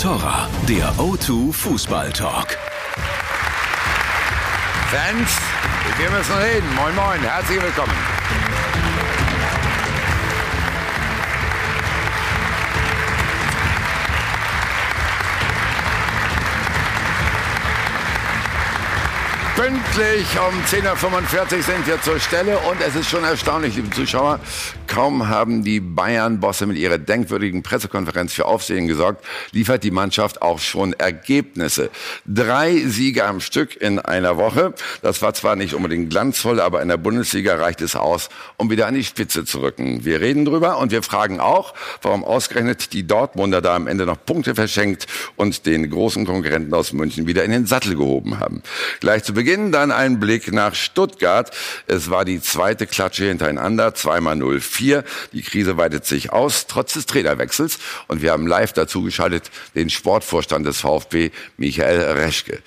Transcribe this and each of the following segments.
Torra, der O2 Fußball Talk. Fans, wir müssen reden. Moin, moin, herzlich willkommen. Pünktlich um 10.45 Uhr sind wir zur Stelle und es ist schon erstaunlich, liebe Zuschauer. Kaum haben die Bayern-Bosse mit ihrer denkwürdigen Pressekonferenz für Aufsehen gesorgt, liefert die Mannschaft auch schon Ergebnisse. Drei Siege am Stück in einer Woche. Das war zwar nicht unbedingt glanzvoll, aber in der Bundesliga reicht es aus, um wieder an die Spitze zu rücken. Wir reden drüber und wir fragen auch, warum ausgerechnet die Dortmunder da am Ende noch Punkte verschenkt und den großen Konkurrenten aus München wieder in den Sattel gehoben haben. Gleich zu Beginn dann ein Blick nach Stuttgart. Es war die zweite Klatsche hintereinander, zweimal 0-4. Die Krise weitet sich aus, trotz des Trainerwechsels. Und wir haben live dazu geschaltet den Sportvorstand des VfB, Michael Reschke.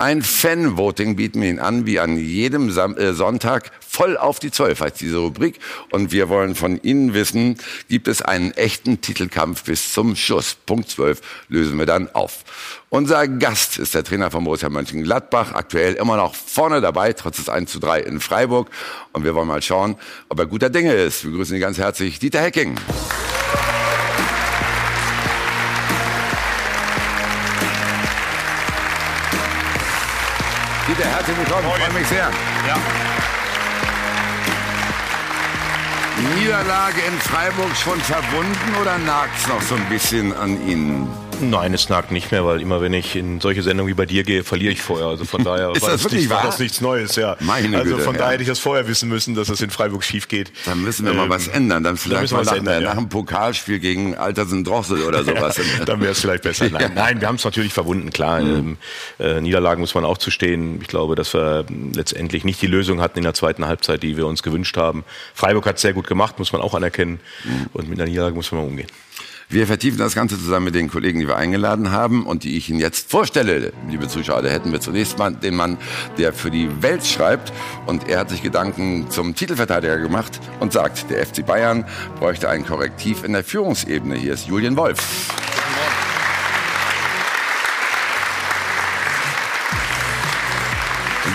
Ein Fan-Voting bieten wir Ihnen an, wie an jedem äh, Sonntag. Voll auf die Zwölf heißt diese Rubrik. Und wir wollen von Ihnen wissen, gibt es einen echten Titelkampf bis zum Schuss? Punkt 12 lösen wir dann auf. Unser Gast ist der Trainer von Borussia Mönchengladbach, aktuell immer noch vorne dabei, trotz des 1 zu 3 in Freiburg. Und wir wollen mal schauen, ob er guter Dinge ist. Wir begrüßen Sie ganz herzlich, Dieter Hecking. Dieter, herzlich willkommen. Freue mich sehr. Ja. Niederlage in Freiburg schon verbunden oder nagt's noch so ein bisschen an Ihnen? Nein, es nagt nicht mehr, weil immer wenn ich in solche Sendungen wie bei dir gehe, verliere ich vorher. Also von daher Ist war, das das wirklich nicht, war das nichts Neues, ja. Meine also Güte, von ja. daher hätte ich das vorher wissen müssen, dass das in Freiburg schief geht. Dann müssen wir mal Ähm, was ändern. Dann vielleicht müssen wir mal nach, ändern, nach ja. einem Pokalspiel gegen Altersen Drossel oder sowas. Dann wäre es vielleicht besser. Nein, nein wir haben es natürlich verwunden, klar. Mhm. Ähm, äh, Niederlagen muss man auch zustehen. Ich glaube, dass wir letztendlich nicht die Lösung hatten in der zweiten Halbzeit, die wir uns gewünscht haben. Freiburg hat es sehr gut gemacht, muss man auch anerkennen. Mhm. Und mit einer Niederlage muss man mal umgehen. Wir vertiefen das Ganze zusammen mit den Kollegen, die wir eingeladen haben und die ich Ihnen jetzt vorstelle, liebe Zuschauer. Da hätten wir zunächst mal den Mann, der für die Welt schreibt und er hat sich Gedanken zum Titelverteidiger gemacht und sagt, der FC Bayern bräuchte ein Korrektiv in der Führungsebene. Hier ist Julian Wolf.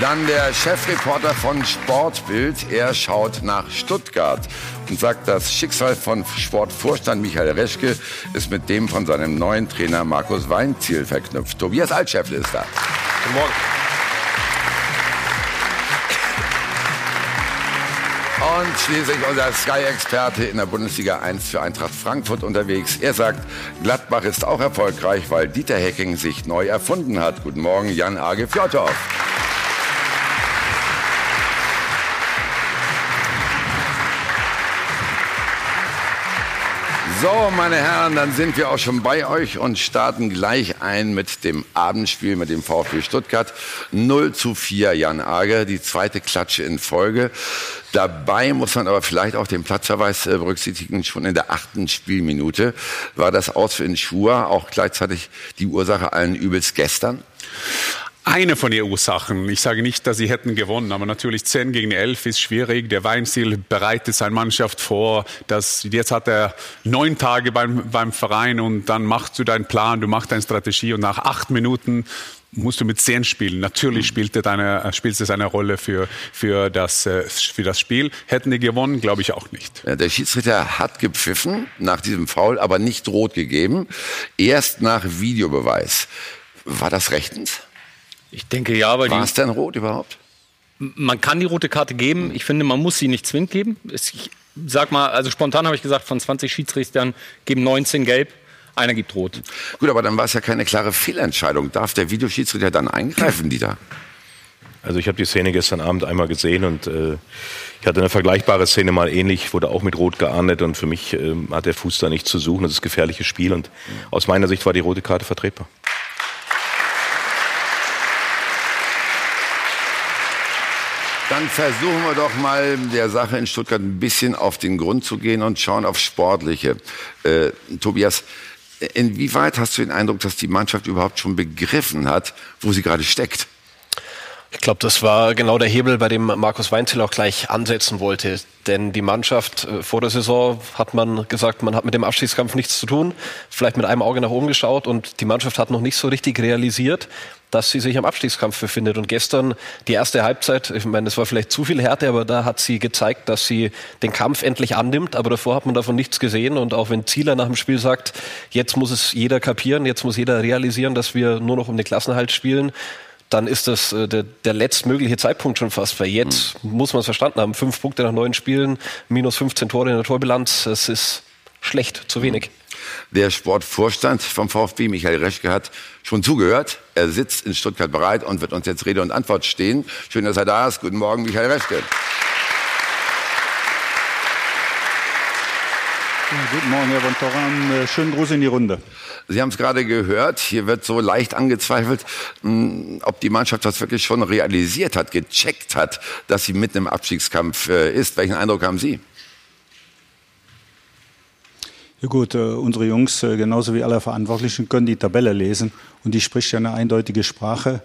Dann der Chefreporter von Sportbild. Er schaut nach Stuttgart und sagt, das Schicksal von Sportvorstand Michael Reschke ist mit dem von seinem neuen Trainer Markus Weinziel verknüpft. Tobias Altscheffel ist da. Guten Morgen. Und schließlich unser Sky-Experte in der Bundesliga 1 für Eintracht Frankfurt unterwegs. Er sagt, Gladbach ist auch erfolgreich, weil Dieter Hecking sich neu erfunden hat. Guten Morgen, Jan Age Fjordhoff. So, meine Herren, dann sind wir auch schon bei euch und starten gleich ein mit dem Abendspiel mit dem VfB Stuttgart. 0 zu 4 Jan Ager, die zweite Klatsche in Folge. Dabei muss man aber vielleicht auch den Platzverweis äh, berücksichtigen. Schon in der achten Spielminute war das Aus für Schur auch gleichzeitig die Ursache allen Übels gestern. Eine von den Ursachen. Ich sage nicht, dass sie hätten gewonnen, aber natürlich 10 gegen 11 ist schwierig. Der Weinziel bereitet seine Mannschaft vor. Das, jetzt hat er neun Tage beim, beim Verein und dann machst du deinen Plan, du machst deine Strategie und nach acht Minuten musst du mit zehn spielen. Natürlich spielt es eine, eine Rolle für, für, das, äh, für das Spiel. Hätten die gewonnen, glaube ich auch nicht. Ja, Der Schiedsrichter hat gepfiffen nach diesem Foul, aber nicht rot gegeben. Erst nach Videobeweis. War das rechtens? Ich denke ja, weil War es denn rot überhaupt? man kann die rote Karte geben. Ich finde, man muss sie nicht zwingend geben. Ich sag mal, also spontan habe ich gesagt, von 20 Schiedsrichtern geben 19 gelb, einer gibt rot. Gut, aber dann war es ja keine klare Fehlentscheidung. Darf der Videoschiedsrichter dann eingreifen, Dieter? Also ich habe die Szene gestern Abend einmal gesehen und äh, ich hatte eine vergleichbare Szene mal ähnlich, wurde auch mit Rot geahndet und für mich ähm, hat der Fuß da nichts zu suchen. Das ist gefährliches Spiel und aus meiner Sicht war die rote Karte vertretbar. Dann versuchen wir doch mal der Sache in Stuttgart ein bisschen auf den Grund zu gehen und schauen auf Sportliche. Äh, Tobias, inwieweit hast du den Eindruck, dass die Mannschaft überhaupt schon begriffen hat, wo sie gerade steckt? Glaube, das war genau der Hebel, bei dem Markus Weinzel auch gleich ansetzen wollte. Denn die Mannschaft äh, vor der Saison hat man gesagt, man hat mit dem Abstiegskampf nichts zu tun, vielleicht mit einem Auge nach oben geschaut und die Mannschaft hat noch nicht so richtig realisiert, dass sie sich am Abstiegskampf befindet. Und gestern die erste Halbzeit, ich meine, das war vielleicht zu viel Härte, aber da hat sie gezeigt, dass sie den Kampf endlich annimmt. Aber davor hat man davon nichts gesehen. Und auch wenn Zieler nach dem Spiel sagt, jetzt muss es jeder kapieren, jetzt muss jeder realisieren, dass wir nur noch um den Klassenhalt spielen, dann ist das äh, der, der letztmögliche Zeitpunkt schon fast. Weil jetzt mhm. muss man es verstanden haben. Fünf Punkte nach neun Spielen, minus 15 Tore in der Torbilanz. Das ist schlecht, zu wenig. Der Sportvorstand vom VfB, Michael Reschke, hat schon zugehört. Er sitzt in Stuttgart bereit und wird uns jetzt Rede und Antwort stehen. Schön, dass er da ist. Guten Morgen, Michael Reschke. Ja, guten Morgen, Herr von Toran. Äh, schönen Gruß in die Runde. Sie haben es gerade gehört, hier wird so leicht angezweifelt, hm, ob die Mannschaft das wirklich schon realisiert hat, gecheckt hat, dass sie mitten im Abstiegskampf äh, ist. Welchen Eindruck haben Sie? Ja gut, äh, unsere Jungs, genauso wie alle Verantwortlichen, können die Tabelle lesen und die spricht ja eine eindeutige Sprache.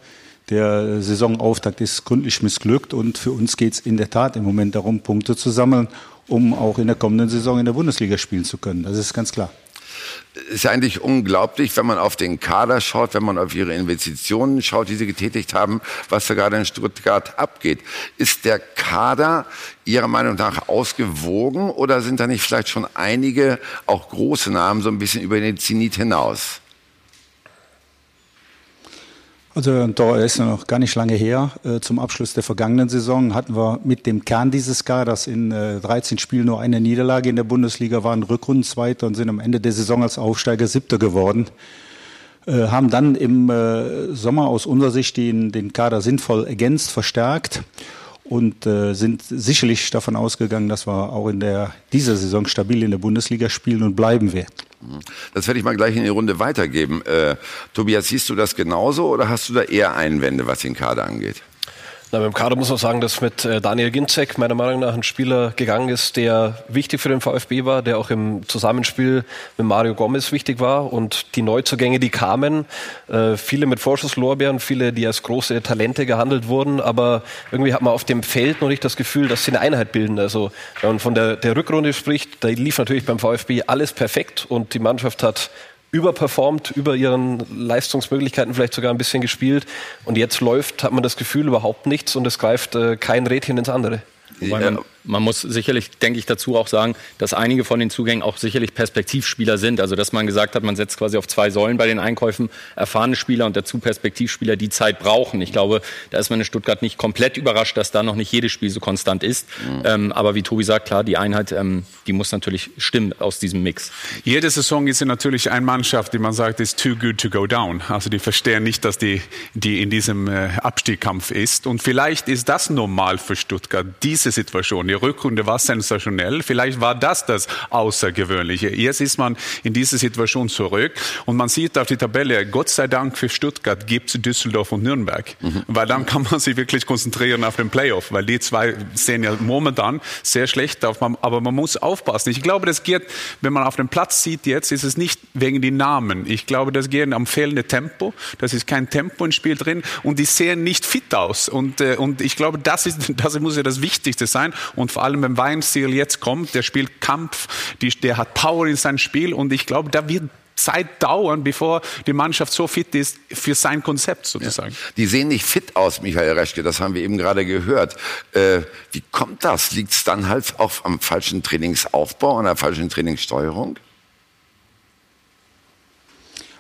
Der Saisonauftakt ist gründlich missglückt und für uns geht es in der Tat im Moment darum, Punkte zu sammeln um auch in der kommenden Saison in der Bundesliga spielen zu können. Das ist ganz klar. Ist ja eigentlich unglaublich, wenn man auf den Kader schaut, wenn man auf ihre Investitionen schaut, die sie getätigt haben, was da gerade in Stuttgart abgeht. Ist der Kader Ihrer Meinung nach ausgewogen oder sind da nicht vielleicht schon einige, auch große Namen, so ein bisschen über den Zenit hinaus? Also da ist noch gar nicht lange her. Äh, zum Abschluss der vergangenen Saison hatten wir mit dem Kern dieses Kaders in 13 äh, Spielen nur eine Niederlage in der Bundesliga, waren Rückrundenzweiter und sind am Ende der Saison als Aufsteiger Siebter geworden. Äh, haben dann im Sommer aus unserer Sicht den, den Kader sinnvoll ergänzt, verstärkt und sind sicherlich davon ausgegangen, dass wir auch in der, dieser Saison stabil in der Bundesliga spielen und bleiben werden. Das werde ich mal gleich in die Runde weitergeben. Äh, Tobias, siehst du das genauso oder hast du da eher Einwände, was den Kader angeht? Na, beim Kader muss man sagen, dass mit äh, Daniel Ginzek meiner Meinung nach ein Spieler gegangen ist, der wichtig für den VfB war, der auch im Zusammenspiel mit Mario Gomez wichtig war und die Neuzugänge, die kamen, äh, viele mit Vorschusslorbeeren, viele, die als große Talente gehandelt wurden, aber irgendwie hat man auf dem Feld noch nicht das Gefühl, dass sie eine Einheit bilden. Also wenn man von der, der Rückrunde spricht, da lief natürlich beim VfB alles perfekt und die Mannschaft hat überperformt, über ihren Leistungsmöglichkeiten vielleicht sogar ein bisschen gespielt. Und jetzt läuft, hat man das Gefühl, überhaupt nichts und es greift äh, kein Rädchen ins andere. Wobei man, muss sicherlich, denke ich, dazu auch sagen, dass einige von den Zugängen auch sicherlich Perspektivspieler sind. Also dass man gesagt hat, man setzt quasi auf zwei Säulen bei den Einkäufen, erfahrene Spieler und dazu Perspektivspieler, die Zeit brauchen. Ich glaube, da ist man in Stuttgart nicht komplett überrascht, dass da noch nicht jedes Spiel so konstant ist. Mhm. Ähm, aber wie Tobi sagt, klar, die Einheit, ähm, die muss natürlich stimmen aus diesem Mix. Jede Saison ist ja natürlich eine Mannschaft, die man sagt, ist too good to go down. Also die verstehen nicht, dass die, die in diesem äh, Abstiegskampf ist. Und vielleicht ist das normal für Stuttgart, diese Situation. Die Rückrunde war sensationell. Vielleicht war das das Außergewöhnliche. Jetzt ist man in diese Situation zurück und man sieht auf die Tabelle, Gott sei Dank für Stuttgart gibt es Düsseldorf und Nürnberg. Mhm. Weil dann kann man sich wirklich konzentrieren auf den Playoff, weil die zwei sehen ja momentan sehr schlecht auf. Aber man muss aufpassen. Ich glaube, das geht, wenn man auf den Platz sieht jetzt, ist es nicht wegen den Namen. Ich glaube, das geht am fehlenden Tempo. Das ist kein Tempo im Spiel drin und die sehen nicht fit aus. Und, äh, und ich glaube, das, ist, das muss ja das Wichtigste sein. Und vor allem, wenn Weinstil jetzt kommt, der spielt Kampf, die, der hat Power in seinem Spiel und ich glaube, da wird Zeit dauern, bevor die Mannschaft so fit ist für sein Konzept sozusagen. Ja. Die sehen nicht fit aus, Michael Reschke, das haben wir eben gerade gehört. Äh, wie kommt das? Liegt es dann halt auch am falschen Trainingsaufbau, an der falschen Trainingssteuerung?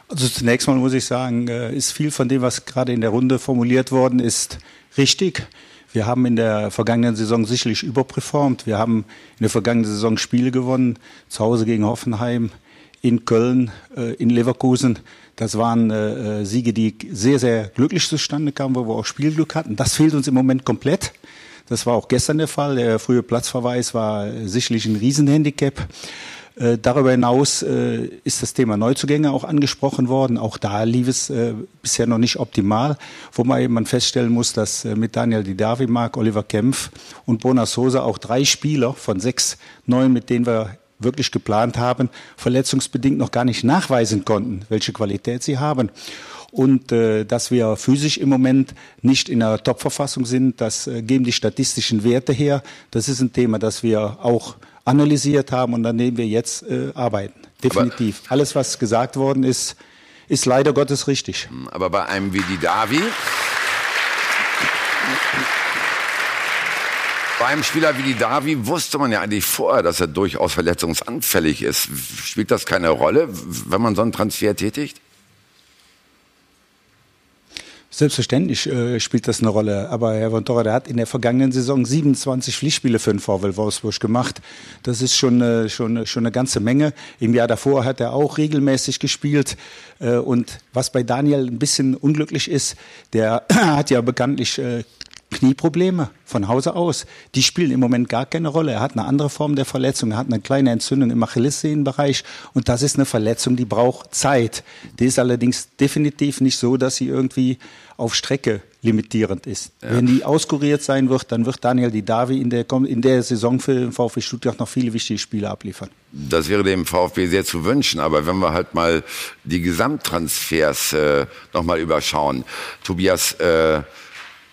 Also zunächst mal muss ich sagen, äh, ist viel von dem, was gerade in der Runde formuliert worden ist, richtig. Wir haben in der vergangenen Saison sicherlich überperformt. Wir haben in der vergangenen Saison Spiele gewonnen, zu Hause gegen Hoffenheim, in Köln, äh, in Leverkusen. Das waren äh, Siege, die sehr, sehr glücklich zustande kamen, wo wir auch Spielglück hatten. Das fehlt uns im Moment komplett. Das war auch gestern der Fall. Der frühe Platzverweis war sicherlich ein Riesenhandicap. Äh, darüber hinaus äh, ist das Thema Neuzugänge auch angesprochen worden. Auch da lief es äh, bisher noch nicht optimal, wo man eben feststellen muss, dass mit Daniel Didavi, Mark Oliver Kempf und Bona Sosa auch drei Spieler von sechs neun, mit denen wir wirklich geplant haben, verletzungsbedingt noch gar nicht nachweisen konnten, welche Qualität sie haben. und äh, dass wir physisch im Moment nicht in einer Top-Verfassung sind. Das äh, geben die statistischen Werte her. Das ist ein Thema, das wir auch analysiert haben und an dem wir jetzt äh, arbeiten. Definitiv. Aber Alles, was gesagt worden ist, ist leider Gottes richtig. Aber bei einem wie die Davi Bei einem Spieler wie die Davi wusste man ja eigentlich vorher, dass er durchaus verletzungsanfällig ist. Spielt das keine Rolle, wenn man so einen Transfer tätigt? Selbstverständlich äh, spielt das eine Rolle. Aber Herr von Torre, der hat in der vergangenen Saison 27 Pflichtspiele für den VW Wolfsburg gemacht. Das ist schon, äh, schon, schon eine ganze Menge. Im Jahr davor hat er auch regelmäßig gespielt. Äh, und was bei Daniel ein bisschen unglücklich ist, der hat ja bekanntlich äh, Knieprobleme von Hause aus. Die spielen im Moment gar keine Rolle. Er hat eine andere Form der Verletzung. Er hat eine kleine Entzündung im Achillessehnenbereich. Und das ist eine Verletzung, die braucht Zeit. Die ist allerdings definitiv nicht so, dass sie irgendwie auf Strecke limitierend ist. Ja. Wenn die auskuriert sein wird, dann wird Daniel Didavi in der, in der Saison für den VfB Stuttgart noch viele wichtige Spiele abliefern. Das wäre dem VfB sehr zu wünschen, aber wenn wir halt mal die Gesamttransfers äh, nochmal überschauen. Tobias, äh,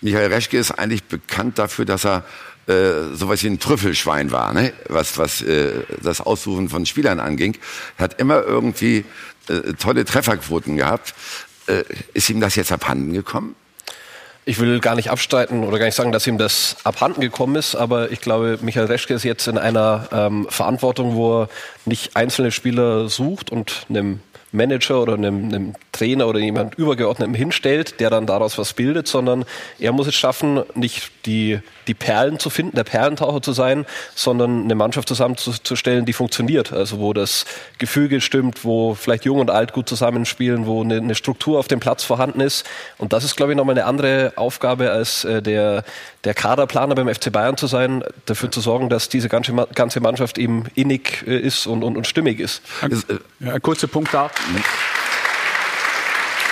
Michael Reschke ist eigentlich bekannt dafür, dass er äh, sowas wie ein Trüffelschwein war, ne? was, was äh, das Aussuchen von Spielern anging. Er hat immer irgendwie äh, tolle Trefferquoten gehabt. Äh, ist ihm das jetzt abhanden gekommen? Ich will gar nicht abstreiten oder gar nicht sagen, dass ihm das abhanden gekommen ist, aber ich glaube, Michael Reschke ist jetzt in einer ähm, Verantwortung, wo er nicht einzelne Spieler sucht und einem Manager oder einem, einem Trainer oder jemand Übergeordneten hinstellt, der dann daraus was bildet, sondern er muss es schaffen, nicht die, die Perlen zu finden, der Perlentaucher zu sein, sondern eine Mannschaft zusammenzustellen, die funktioniert. Also wo das Gefüge stimmt, wo vielleicht Jung und Alt gut zusammenspielen, wo eine, eine Struktur auf dem Platz vorhanden ist. Und das ist, glaube ich, nochmal eine andere Aufgabe als äh, der, der Kaderplaner beim FC Bayern zu sein, dafür zu sorgen, dass diese ganze, ganze Mannschaft eben innig äh, ist und, und, und stimmig ist. Ein, äh, ein kurzer Punkt da.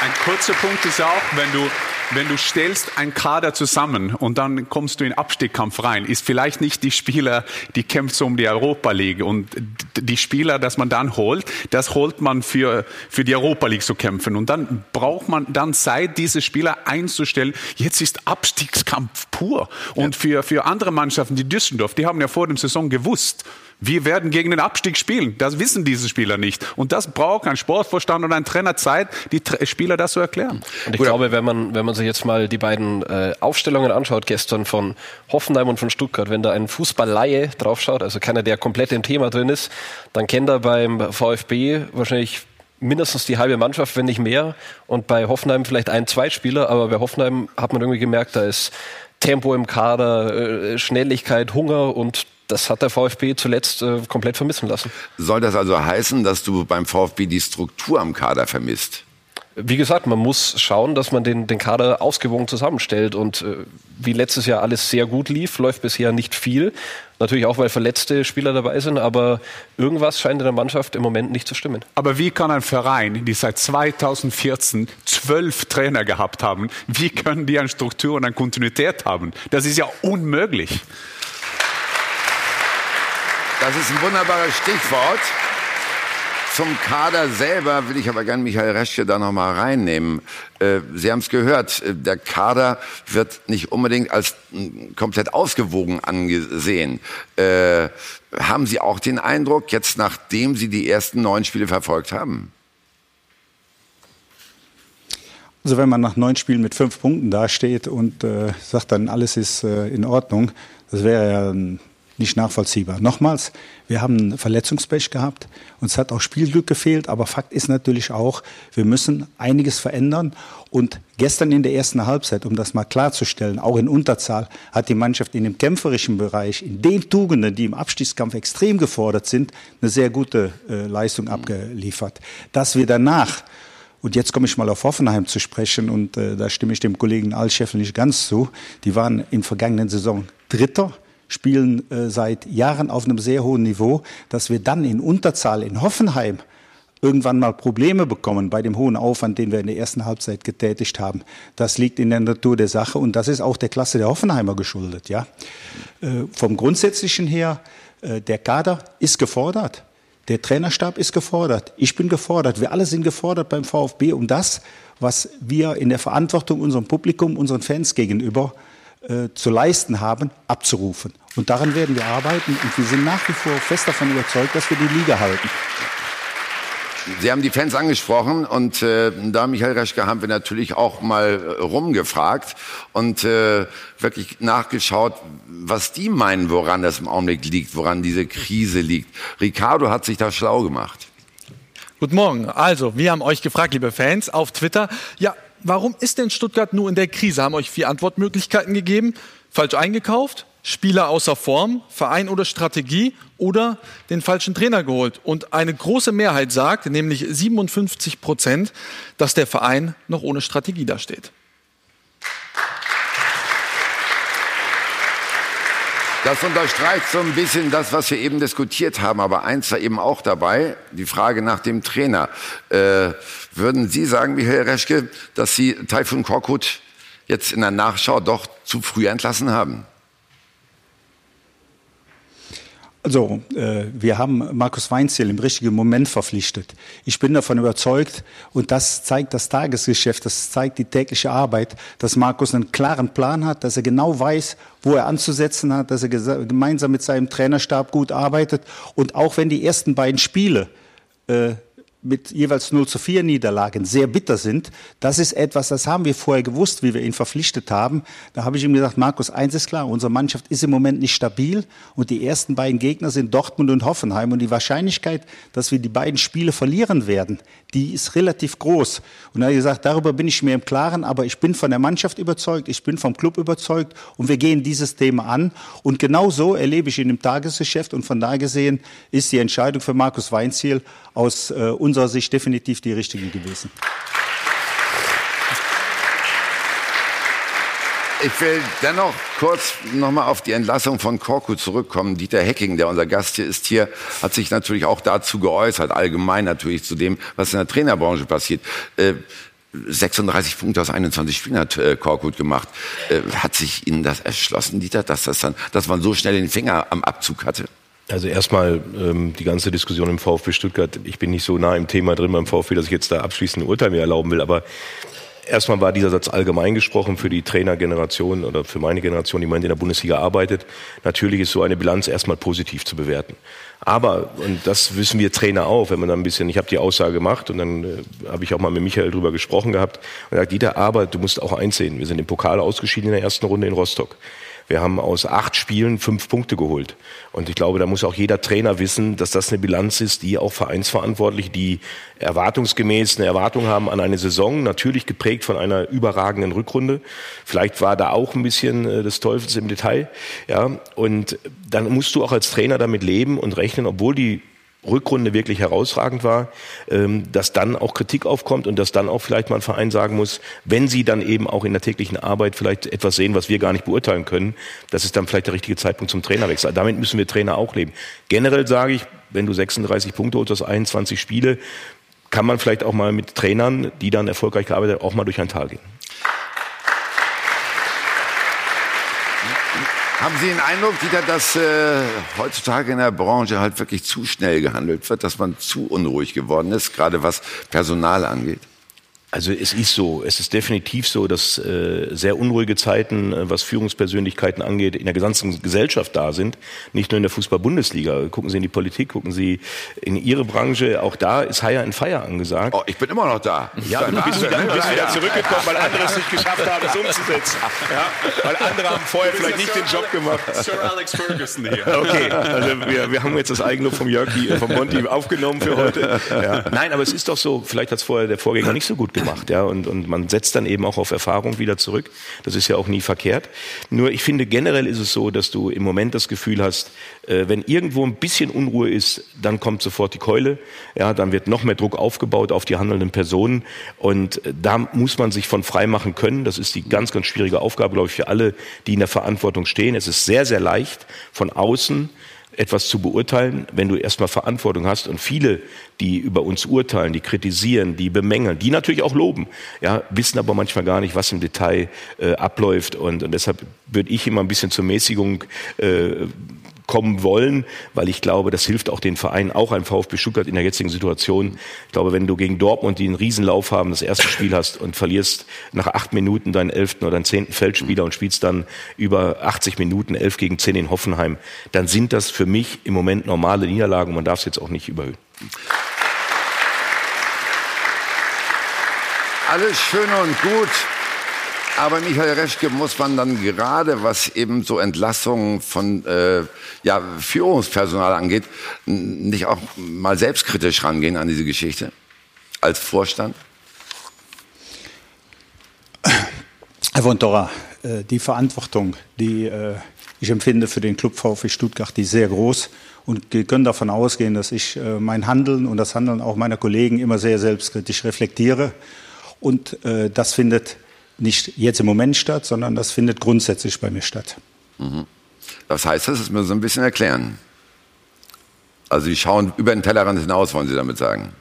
Ein kurzer Punkt ist auch, wenn du wenn du stellst ein Kader zusammen und dann kommst du in Abstiegskampf rein, ist vielleicht nicht die Spieler, die kämpft so um die Europa League. Und die Spieler, dass man dann holt, das holt man für, für die Europa League zu kämpfen. Und dann braucht man dann Zeit, diese Spieler einzustellen. Jetzt ist Abstiegskampf pur. Und für, für andere Mannschaften, die Düsseldorf, die haben ja vor dem Saison gewusst, wir werden gegen den Abstieg spielen. Das wissen diese Spieler nicht. Und das braucht ein Sportvorstand und ein Trainer Zeit, die Spieler das zu erklären. Und ich Gut. glaube, wenn man, wenn man sich jetzt mal die beiden äh, Aufstellungen anschaut, gestern von Hoffenheim und von Stuttgart, wenn da ein Fußballleihe draufschaut, also keiner, der komplett im Thema drin ist, dann kennt er beim VfB wahrscheinlich mindestens die halbe Mannschaft, wenn nicht mehr. Und bei Hoffenheim vielleicht ein, zwei Spieler, aber bei Hoffenheim hat man irgendwie gemerkt, da ist Tempo im Kader, äh, Schnelligkeit, Hunger und das hat der VfB zuletzt äh, komplett vermissen lassen. Soll das also heißen, dass du beim VfB die Struktur am Kader vermisst? Wie gesagt, man muss schauen, dass man den, den Kader ausgewogen zusammenstellt. Und äh, wie letztes Jahr alles sehr gut lief, läuft bisher nicht viel. Natürlich auch, weil verletzte Spieler dabei sind, aber irgendwas scheint in der Mannschaft im Moment nicht zu stimmen. Aber wie kann ein Verein, die seit 2014 zwölf Trainer gehabt haben, wie können die eine Struktur und eine Kontinuität haben? Das ist ja unmöglich. Das ist ein wunderbares Stichwort. Zum Kader selber will ich aber gerne Michael Reschke da nochmal reinnehmen. Äh, Sie haben es gehört, äh, der Kader wird nicht unbedingt als komplett ausgewogen angesehen. Äh, haben Sie auch den Eindruck, jetzt nachdem Sie die ersten neun Spiele verfolgt haben? Also wenn man nach neun Spielen mit fünf Punkten dasteht und äh, sagt dann, alles ist äh, in Ordnung, das wäre ja ein nicht nachvollziehbar. Nochmals, wir haben Verletzungspech gehabt, uns hat auch Spielglück gefehlt, aber Fakt ist natürlich auch, wir müssen einiges verändern. Und gestern in der ersten Halbzeit, um das mal klarzustellen, auch in Unterzahl, hat die Mannschaft in dem kämpferischen Bereich, in den Tugenden, die im Abstiegskampf extrem gefordert sind, eine sehr gute äh, Leistung abgeliefert. Dass wir danach und jetzt komme ich mal auf Hoffenheim zu sprechen und äh, da stimme ich dem Kollegen Alscheffel nicht ganz zu. Die waren in vergangenen Saison Dritter spielen äh, seit Jahren auf einem sehr hohen Niveau, dass wir dann in Unterzahl in Hoffenheim irgendwann mal Probleme bekommen bei dem hohen Aufwand, den wir in der ersten Halbzeit getätigt haben. Das liegt in der Natur der Sache und das ist auch der Klasse der Hoffenheimer geschuldet. Ja? Äh, vom Grundsätzlichen her, äh, der Kader ist gefordert. Der Trainerstab ist gefordert. Ich bin gefordert. Wir alle sind gefordert beim VfB, um das, was wir in der Verantwortung unserem Publikum, unseren Fans gegenüber äh, zu leisten haben, abzurufen. Und daran werden wir arbeiten. Und wir sind nach wie vor fest davon überzeugt, dass wir die Liga halten. Sie haben die Fans angesprochen und äh, da Michael Reschke haben wir natürlich auch mal äh, rumgefragt und äh, wirklich nachgeschaut, was die meinen, woran das im Augenblick liegt, woran diese Krise liegt. Ricardo hat sich da schlau gemacht. Guten Morgen. Also, wir haben euch gefragt, liebe Fans, auf Twitter, ja, warum ist denn Stuttgart nur in der Krise? Haben euch vier Antwortmöglichkeiten gegeben. Falsch eingekauft, Spieler außer Form, Verein oder Strategie oder den falschen Trainer geholt. Und eine große Mehrheit sagt, nämlich 57 Prozent, dass der Verein noch ohne Strategie dasteht. Das unterstreicht so ein bisschen das, was wir eben diskutiert haben. Aber eins war eben auch dabei, die Frage nach dem Trainer. Äh, würden Sie sagen, Michael Reschke, dass Sie Taifun Korkut jetzt in der Nachschau doch zu früh entlassen haben? Also, äh, wir haben Markus Weinziel im richtigen Moment verpflichtet. Ich bin davon überzeugt, und das zeigt das Tagesgeschäft, das zeigt die tägliche Arbeit, dass Markus einen klaren Plan hat, dass er genau weiß, wo er anzusetzen hat, dass er gemeinsam mit seinem Trainerstab gut arbeitet. Und auch wenn die ersten beiden Spiele äh, mit jeweils 0 zu 4 Niederlagen sehr bitter sind. Das ist etwas, das haben wir vorher gewusst, wie wir ihn verpflichtet haben. Da habe ich ihm gesagt, Markus, eins ist klar, unsere Mannschaft ist im Moment nicht stabil und die ersten beiden Gegner sind Dortmund und Hoffenheim und die Wahrscheinlichkeit, dass wir die beiden Spiele verlieren werden, die ist relativ groß. Und er hat gesagt, darüber bin ich mir im Klaren, aber ich bin von der Mannschaft überzeugt, ich bin vom Club überzeugt und wir gehen dieses Thema an. Und genau so erlebe ich ihn im Tagesgeschäft und von da gesehen ist die Entscheidung für Markus Weinziel aus äh, unserer Sicht definitiv die richtige gewesen. Ich will dennoch kurz nochmal auf die Entlassung von Korku zurückkommen. Dieter Hecking, der unser Gast hier ist hier, hat sich natürlich auch dazu geäußert, allgemein natürlich zu dem, was in der Trainerbranche passiert. Äh, 36 Punkte aus 21 Spielen hat äh, Korkut gemacht. Äh, hat sich Ihnen das erschlossen, Dieter, dass, das dann, dass man so schnell den Finger am Abzug hatte? Also erstmal ähm, die ganze Diskussion im VfB Stuttgart. Ich bin nicht so nah im Thema drin beim VfB, dass ich jetzt da abschließend ein Urteil mir erlauben will. Aber erstmal war dieser Satz allgemein gesprochen für die Trainergeneration oder für meine Generation, die man in der Bundesliga arbeitet. Natürlich ist so eine Bilanz erstmal positiv zu bewerten. Aber, und das wissen wir Trainer auch, wenn man dann ein bisschen, ich habe die Aussage gemacht und dann äh, habe ich auch mal mit Michael drüber gesprochen gehabt und er sagt, Dieter, aber du musst auch einsehen, wir sind im Pokal ausgeschieden in der ersten Runde in Rostock. Wir haben aus acht Spielen fünf Punkte geholt. Und ich glaube, da muss auch jeder Trainer wissen, dass das eine Bilanz ist, die auch Vereinsverantwortliche, die erwartungsgemäß eine Erwartung haben an eine Saison, natürlich geprägt von einer überragenden Rückrunde. Vielleicht war da auch ein bisschen äh, des Teufels im Detail. Ja, und dann musst du auch als Trainer damit leben und rechnen, obwohl die Rückrunde wirklich herausragend war, ähm, dass dann auch Kritik aufkommt und dass dann auch vielleicht mal ein Verein sagen muss, wenn sie dann eben auch in der täglichen Arbeit vielleicht etwas sehen, was wir gar nicht beurteilen können, das ist dann vielleicht der richtige Zeitpunkt zum Trainerwechsel. Damit müssen wir Trainer auch leben. Generell sage ich, wenn du 36 Punkte holst aus 21 Spiele, kann man vielleicht auch mal mit Trainern, die dann erfolgreich gearbeitet haben, auch mal durch ein Tal gehen. Haben Sie den Eindruck, Dieter, dass äh, heutzutage in der Branche halt wirklich zu schnell gehandelt wird, dass man zu unruhig geworden ist, gerade was Personal angeht? Also es ist so, es ist definitiv so, dass äh, sehr unruhige Zeiten, äh, was Führungspersönlichkeiten angeht, in der gesamten Gesellschaft da sind. Nicht nur in der Fußball-Bundesliga. Gucken Sie in die Politik, gucken Sie in Ihre Branche. Auch da ist Hire and Fire angesagt. Oh, ich bin immer noch da. Ja, du bist, dann, bist wieder zurückgekommen, weil andere es nicht geschafft haben, es umzusetzen. Ja, weil andere haben vorher vielleicht nicht den Job gemacht. Sir Alex Ferguson hier. Okay, also wir, wir haben jetzt das Eigenlob vom Jörg, vom Monty aufgenommen für heute. Ja. Nein, aber es ist doch so, vielleicht hat es vorher der Vorgänger nicht so gut gemacht gemacht, ja, und, und man setzt dann eben auch auf Erfahrung wieder zurück. Das ist ja auch nie verkehrt. Nur ich finde generell ist es so, dass du im Moment das Gefühl hast, äh, wenn irgendwo ein bisschen Unruhe ist, dann kommt sofort die Keule, ja, dann wird noch mehr Druck aufgebaut auf die handelnden Personen und äh, da muss man sich von frei machen können. Das ist die ganz, ganz schwierige Aufgabe, glaube ich, für alle, die in der Verantwortung stehen. Es ist sehr, sehr leicht von außen etwas zu beurteilen, wenn du erstmal Verantwortung hast und viele, die über uns urteilen, die kritisieren, die bemängeln, die natürlich auch loben, ja, wissen aber manchmal gar nicht, was im Detail äh, abläuft. Und, und deshalb würde ich immer ein bisschen zur Mäßigung äh, kommen wollen, weil ich glaube, das hilft auch den Verein, auch ein VfB Stuttgart in der jetzigen Situation. Ich glaube, wenn du gegen Dortmund, die einen Riesenlauf haben, das erste Spiel hast und verlierst nach acht Minuten deinen elften oder deinen zehnten Feldspieler und spielst dann über 80 Minuten, elf gegen zehn in Hoffenheim, dann sind das für mich im Moment normale Niederlagen und man darf es jetzt auch nicht überhöhen. Alles schön und gut. Aber Michael Reschke muss man dann gerade, was eben so Entlassungen von äh, ja, Führungspersonal angeht, nicht auch mal selbstkritisch rangehen an diese Geschichte als Vorstand? Herr von Dora, äh, die Verantwortung, die äh, ich empfinde für den Club VfB Stuttgart, die ist sehr groß und wir können davon ausgehen, dass ich äh, mein Handeln und das Handeln auch meiner Kollegen immer sehr selbstkritisch reflektiere. Und das findet nicht jetzt im Moment statt, sondern das findet grundsätzlich bei mir statt. Mhm. Was heißt das? Das müssen Sie ein bisschen erklären. Also Sie schauen über den Tellerrand hinaus, wollen Sie damit sagen?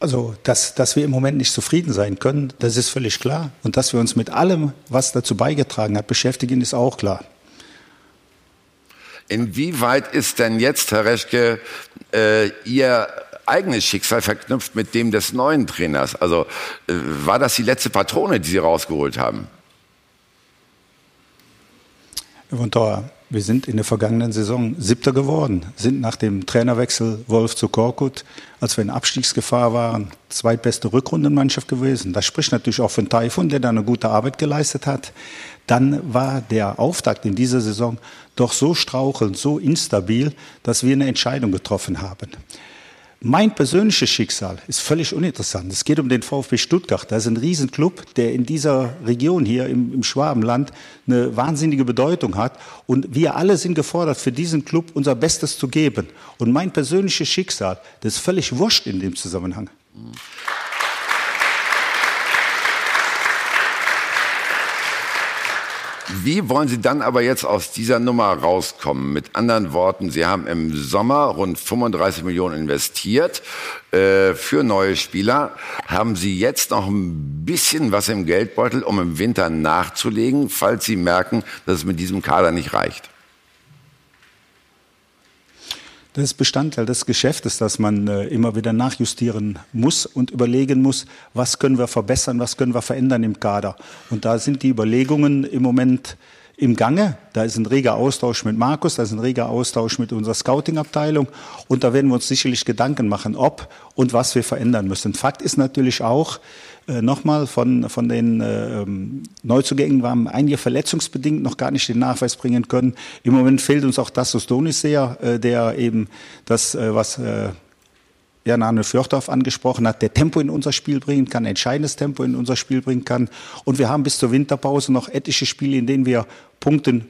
Also, dass, dass wir im Moment nicht zufrieden sein können, das ist völlig klar. Und dass wir uns mit allem, was dazu beigetragen hat, beschäftigen, ist auch klar. Inwieweit ist denn jetzt, Herr Reschke, äh, Ihr eigenes Schicksal verknüpft mit dem des neuen Trainers. Also äh, war das die letzte Patrone, die Sie rausgeholt haben? Von Thor, wir sind in der vergangenen Saison Siebter geworden, sind nach dem Trainerwechsel Wolf zu Korkut, als wir in Abstiegsgefahr waren, zweitbeste Rückrundenmannschaft gewesen. Das spricht natürlich auch von Taifun, der da eine gute Arbeit geleistet hat. Dann war der Auftakt in dieser Saison doch so strauchelnd, so instabil, dass wir eine Entscheidung getroffen haben. Mein persönliches Schicksal ist völlig uninteressant. Es geht um den VfB Stuttgart. Das ist ein Riesenclub, der in dieser Region hier im, im, Schwabenland eine wahnsinnige Bedeutung hat. Und wir alle sind gefordert, für diesen Club unser Bestes zu geben. Und mein persönliches Schicksal, das ist völlig wurscht in dem Zusammenhang. Mhm. Wie wollen Sie dann aber jetzt aus dieser Nummer rauskommen? Mit anderen Worten, Sie haben im Sommer rund 35 Millionen investiert äh, für neue Spieler. Haben Sie jetzt noch ein bisschen was im Geldbeutel, um im Winter nachzulegen, falls Sie merken, dass es mit diesem Kader nicht reicht? Das ist Bestandteil des Geschäftes, dass man äh, immer wieder nachjustieren muss und überlegen muss, was können wir verbessern, was können wir verändern im Kader. Und da sind die Überlegungen im Moment im Gange. Da ist ein reger Austausch mit Markus, da ist ein reger Austausch mit unserer Scouting-Abteilung und da werden wir uns sicherlich Gedanken machen, ob und was wir verändern müssen. Fakt ist natürlich auch, äh, nochmal von, von den äh, ähm, Neuzugängen waren einige verletzungsbedingt noch gar nicht den Nachweis bringen können. Im Moment fehlt uns auch Tassos Donis sehr, äh, der eben das, äh, was äh, Jan Arne Fjordorf angesprochen hat, der Tempo in unser Spiel bringen kann, entscheidendes Tempo in unser Spiel bringen kann. Und wir haben bis zur Winterpause noch etliche Spiele, in denen wir punkten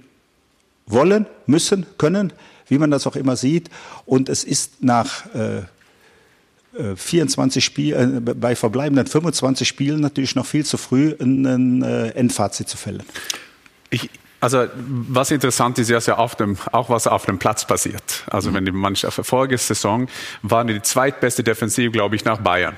wollen, müssen, können, wie man das auch immer sieht. Und es ist nach äh, 24 Spiel, äh, bei verbleibenden 25 Spielen natürlich noch viel zu früh ein, ein äh, Endfazit zu fällen. Ich, also was interessant ist, ist ja auf dem, auch was auf dem Platz passiert. Also mhm. wenn die Mannschaft vorige Saison waren die zweitbeste Defensive, glaube ich, nach Bayern.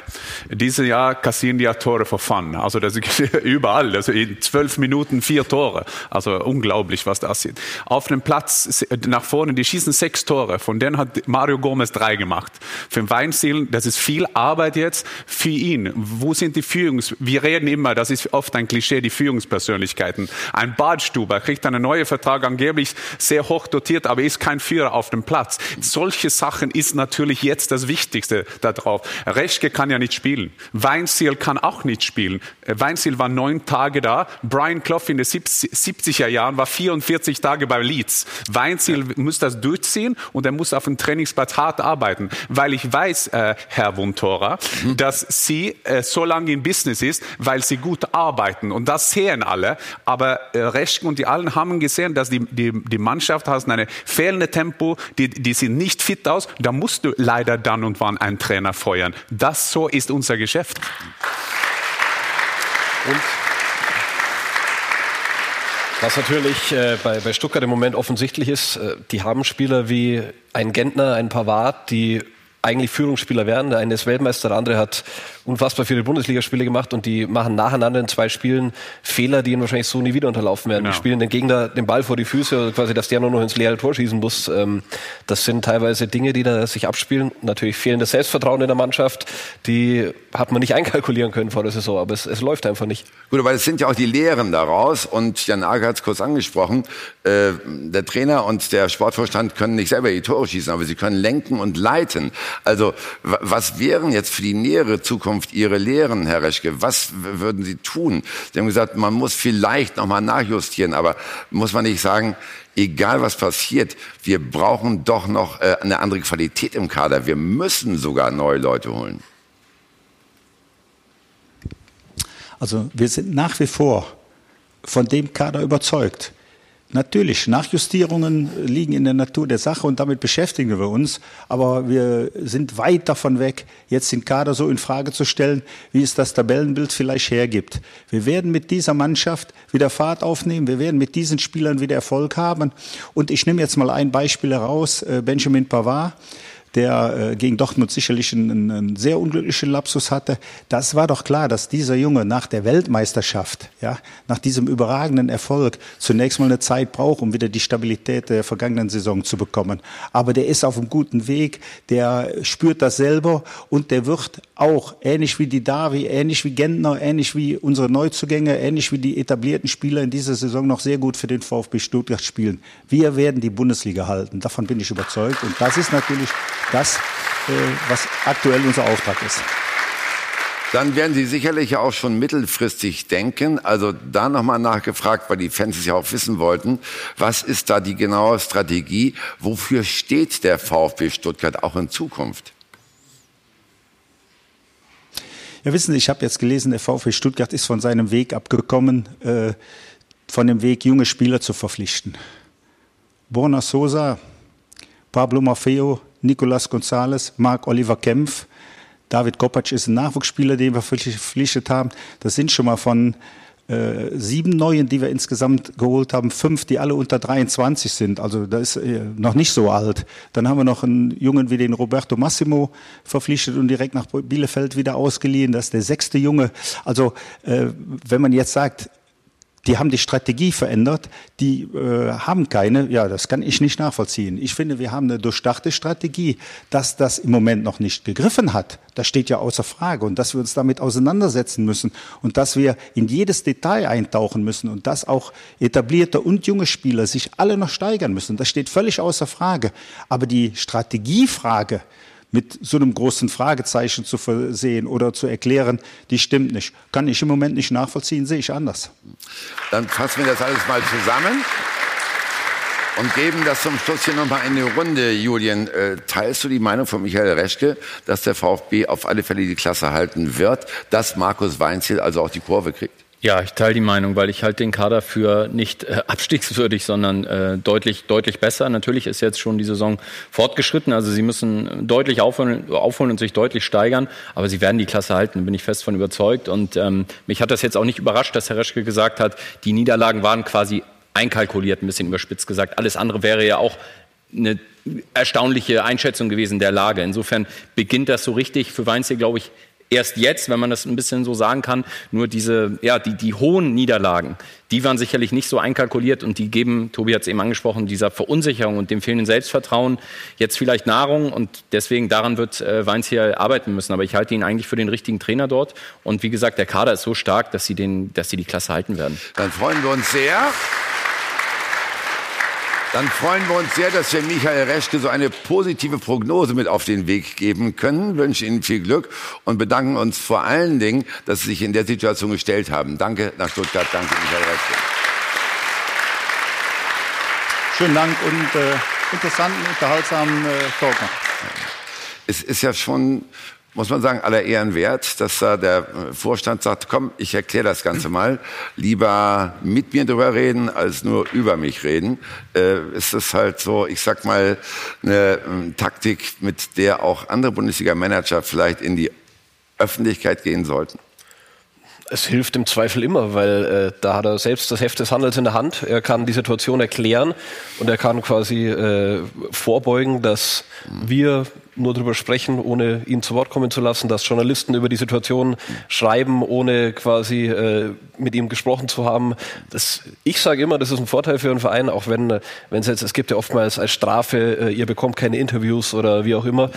Dieses Jahr kassieren die ja Tore for fun. Also das ist überall. Also in zwölf Minuten vier Tore. Also unglaublich, was das ist. Auf dem Platz nach vorne, die schießen sechs Tore. Von denen hat Mario Gomez drei gemacht. Für Weinziel, das ist viel Arbeit jetzt für ihn. Wo sind die Führungs... Wir reden immer, das ist oft ein Klischee, die Führungspersönlichkeiten. Ein Badstuber kriegt einen neuen Vertrag, angeblich sehr hoch dotiert, aber ist kein Führer auf dem Platz. Solche Sachen ist natürlich jetzt das Wichtigste darauf. Reschke kann ja nicht spielen. Weinziel kann auch nicht spielen. Äh, Weinziel war neun Tage da. Brian Clough in den 70er Jahren war 44 Tage bei Leeds. Weinziel muss das durchziehen und er muss auf dem Trainingsplatz hart arbeiten, weil ich weiß, äh, Herr Wuntora, mhm. dass Sie äh, so lange im Business ist, weil Sie gut arbeiten und das sehen alle. Aber äh, Reschke und die allen haben gesehen, dass die, die, die Mannschaft hat eine fehlende Tempo, die, die sind nicht fit aus. Da musst du leider dann und wann einen Trainer feuern. Das so ist unser Geschäft. Und was natürlich äh, bei, bei Stuttgart im Moment offensichtlich ist, äh, die haben Spieler wie ein Gentner, ein Pavard, die eigentlich Führungsspieler werden. Der eine ist Weltmeister, der andere hat unfassbar viele Bundesligaspiele gemacht und die machen nacheinander in zwei Spielen Fehler, die ihnen wahrscheinlich so nie wieder unterlaufen werden. Genau. Die spielen den Gegner den Ball vor die Füße, also quasi, dass der nur noch ins leere Tor schießen muss. Ähm, das sind teilweise Dinge, die da sich abspielen. Natürlich fehlendes Selbstvertrauen in der Mannschaft, die hat man nicht einkalkulieren können vor der Saison, aber es, es läuft einfach nicht. Gut, aber es sind ja auch die Lehren daraus und Jan Ager hat es kurz angesprochen. Äh, der Trainer und der Sportvorstand können nicht selber die Tore schießen, aber sie können lenken und leiten. Also wa- was wären jetzt für die nähere Zukunft Ihre Lehren, Herr Reschke? Was würden Sie tun? Sie haben gesagt, man muss vielleicht nochmal nachjustieren, aber muss man nicht sagen, egal was passiert, wir brauchen doch noch äh, eine andere Qualität im Kader. Wir müssen sogar neue Leute holen. Also wir sind nach wie vor von dem Kader überzeugt. Natürlich, Nachjustierungen liegen in der Natur der Sache und damit beschäftigen wir uns. Aber wir sind weit davon weg, jetzt den Kader so in Frage zu stellen, wie es das Tabellenbild vielleicht hergibt. Wir werden mit dieser Mannschaft wieder Fahrt aufnehmen. Wir werden mit diesen Spielern wieder Erfolg haben. Und ich nehme jetzt mal ein Beispiel heraus, äh, Benjamin Pavard der äh, gegen Dortmund sicherlich einen, einen sehr unglücklichen Lapsus hatte. Das war doch klar, dass dieser Junge nach der Weltmeisterschaft, ja, nach diesem überragenden Erfolg zunächst mal eine Zeit braucht, um wieder die Stabilität der vergangenen Saison zu bekommen. Aber der ist auf einem guten Weg, der spürt das selber und der wird auch, ähnlich wie die Davi, ähnlich wie Gentner, ähnlich wie unsere Neuzugänge, ähnlich wie die etablierten Spieler in dieser Saison noch sehr gut für den VfB Stuttgart spielen. Wir werden die Bundesliga halten, davon bin ich überzeugt. Und das ist natürlich das, äh, was aktuell unser Auftrag ist. Dann werden Sie sicherlich auch schon mittelfristig denken. Also da nochmal nachgefragt, weil die Fans es ja auch wissen wollten. Was ist da die genaue Strategie? Wofür steht der VfB Stuttgart auch in Zukunft? Ja, wissen Sie, ich habe jetzt gelesen, der VfB Stuttgart ist von seinem Weg abgekommen, äh, von dem Weg, junge Spieler zu verpflichten. Borna Sosa, Pablo Maffeo, Nicolas Gonzalez, Marc Oliver Kempf, David Kopacz ist ein Nachwuchsspieler, den wir verpflichtet haben. Das sind schon mal von äh, sieben Neuen, die wir insgesamt geholt haben, fünf, die alle unter 23 sind. Also da ist äh, noch nicht so alt. Dann haben wir noch einen Jungen wie den Roberto Massimo verpflichtet und direkt nach Bielefeld wieder ausgeliehen. Das ist der sechste Junge. Also äh, wenn man jetzt sagt, die haben die Strategie verändert, die äh, haben keine, ja, das kann ich nicht nachvollziehen. Ich finde, wir haben eine durchdachte Strategie, dass das im Moment noch nicht gegriffen hat. Das steht ja außer Frage und dass wir uns damit auseinandersetzen müssen und dass wir in jedes Detail eintauchen müssen und dass auch etablierte und junge Spieler sich alle noch steigern müssen. Das steht völlig außer Frage. Aber die Strategiefrage, mit so einem großen Fragezeichen zu versehen oder zu erklären, die stimmt nicht. Kann ich im Moment nicht nachvollziehen, sehe ich anders. Dann fassen wir das alles mal zusammen und geben das zum Schluss hier nochmal in die Runde. Julian, äh, teilst du die Meinung von Michael Reschke, dass der VfB auf alle Fälle die Klasse halten wird, dass Markus Weinziel also auch die Kurve kriegt? Ja, ich teile die Meinung, weil ich halte den Kader für nicht äh, abstiegswürdig, sondern äh, deutlich, deutlich besser. Natürlich ist jetzt schon die Saison fortgeschritten, also sie müssen deutlich aufholen, aufholen und sich deutlich steigern, aber sie werden die Klasse halten, bin ich fest von überzeugt. Und ähm, mich hat das jetzt auch nicht überrascht, dass Herr Reschke gesagt hat, die Niederlagen waren quasi einkalkuliert, ein bisschen überspitzt gesagt. Alles andere wäre ja auch eine erstaunliche Einschätzung gewesen der Lage. Insofern beginnt das so richtig für Weinziel, glaube ich, erst jetzt, wenn man das ein bisschen so sagen kann. Nur diese, ja, die, die hohen Niederlagen, die waren sicherlich nicht so einkalkuliert und die geben, Tobi hat es eben angesprochen, dieser Verunsicherung und dem fehlenden Selbstvertrauen jetzt vielleicht Nahrung und deswegen daran wird äh, Weinz hier arbeiten müssen. Aber ich halte ihn eigentlich für den richtigen Trainer dort und wie gesagt, der Kader ist so stark, dass sie, den, dass sie die Klasse halten werden. Dann freuen wir uns sehr. Dann freuen wir uns sehr, dass wir Michael Reschke so eine positive Prognose mit auf den Weg geben können. Wünschen Ihnen viel Glück und bedanken uns vor allen Dingen, dass Sie sich in der Situation gestellt haben. Danke nach Stuttgart. Danke, Michael Reschke. Schönen Dank und äh, interessanten, unterhaltsamen äh, Talk. Es ist ja schon, muss man sagen, aller Ehren wert, dass da der Vorstand sagt, komm, ich erkläre das Ganze mal. Lieber mit mir drüber reden, als nur über mich reden. Äh, ist es halt so, ich sag mal, eine ähm, Taktik, mit der auch andere Bundesliga-Manager vielleicht in die Öffentlichkeit gehen sollten? Es hilft im Zweifel immer, weil äh, da hat er selbst das Heft des Handels in der Hand. Er kann die Situation erklären und er kann quasi äh, vorbeugen, dass wir nur drüber sprechen, ohne ihn zu Wort kommen zu lassen, dass Journalisten über die Situation schreiben, ohne quasi äh, mit ihm gesprochen zu haben. Das, ich sage immer, das ist ein Vorteil für einen Verein, auch wenn es jetzt es gibt ja oftmals als Strafe, äh, ihr bekommt keine Interviews oder wie auch immer.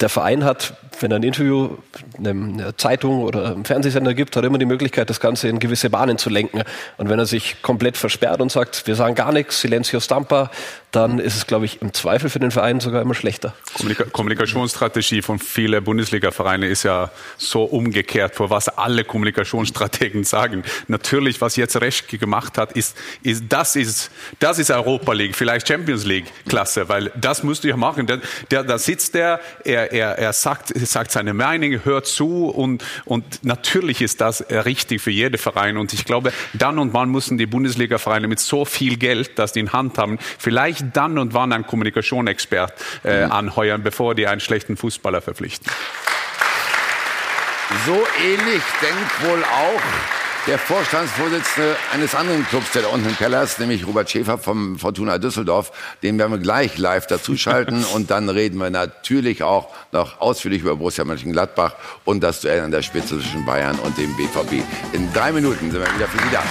Der Verein hat, wenn er ein Interview einer Zeitung oder einem Fernsehsender gibt, hat er immer die Möglichkeit, das Ganze in gewisse Bahnen zu lenken. Und wenn er sich komplett versperrt und sagt, wir sagen gar nichts, Silencio Stampa, dann ist es, glaube ich, im Zweifel für den Verein sogar immer schlechter. Kommunika Kommunikationsstrategie von vielen Bundesliga-Vereinen ist ja so umgekehrt, vor was alle Kommunikationsstrategen sagen. Natürlich, was jetzt Reschke gemacht hat, ist, ist, das ist, das ist Europa League, vielleicht Champions League Klasse, weil das musst du ja machen. Der, der, da sitzt der, er, er, er sagt, sagt seine Meinung, hört zu und, und natürlich ist das richtig für jeden Verein. Und ich glaube, dann und wann müssen die Bundesliga-Vereine mit so viel Geld, das die in Hand haben, vielleicht vielleicht dann und wann einen Kommunikationsexpert äh, mhm. anheuern, bevor die einen schlechten Fußballer verpflichten. So ähnlich denkt wohl auch der Vorstandsvorsitzende eines anderen Clubs, der da unten im Keller ist, nämlich Robert Schäfer vom Fortuna Düsseldorf. Den werden wir gleich live dazuschalten und dann reden wir natürlich auch noch ausführlich über Borussia Mönchengladbach und das Duell an der Spitze zwischen Bayern und dem BVB. In drei Minuten sind wir wieder für Sie da.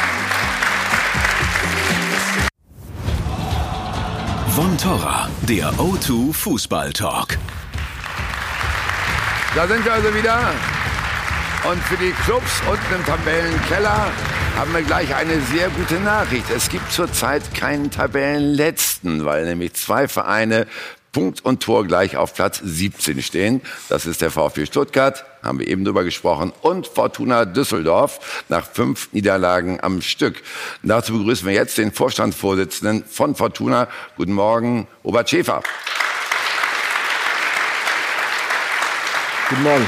Von Torra, der O2 Fußball Talk. Da sind wir also wieder. Und für die Clubs unten im Tabellenkeller haben wir gleich eine sehr gute Nachricht. Es gibt zurzeit keinen Tabellenletzten, weil nämlich zwei Vereine Punkt und Tor gleich auf Platz 17 stehen. Das ist der VfB Stuttgart, haben wir eben drüber gesprochen, und Fortuna Düsseldorf nach fünf Niederlagen am Stück. Dazu begrüßen wir jetzt den Vorstandsvorsitzenden von Fortuna. Guten Morgen, Robert Schäfer. Guten Morgen.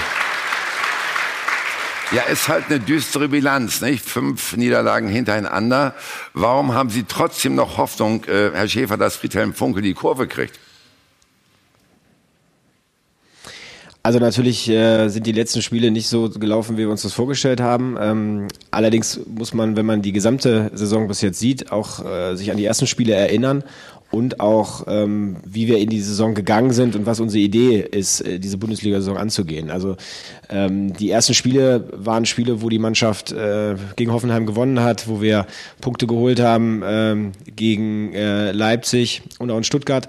Ja, ist halt eine düstere Bilanz, nicht? Fünf Niederlagen hintereinander. Warum haben Sie trotzdem noch Hoffnung, äh, Herr Schäfer, dass Friedhelm Funkel die Kurve kriegt? Also natürlich äh, sind die letzten Spiele nicht so gelaufen, wie wir uns das vorgestellt haben. Ähm, allerdings muss man, wenn man die gesamte Saison bis jetzt sieht, auch äh, sich an die ersten Spiele erinnern und auch ähm, wie wir in die Saison gegangen sind und was unsere Idee ist, äh, diese Bundesliga-Saison anzugehen. Also ähm, die ersten Spiele waren Spiele, wo die Mannschaft äh, gegen Hoffenheim gewonnen hat, wo wir Punkte geholt haben ähm, gegen äh, Leipzig und auch in Stuttgart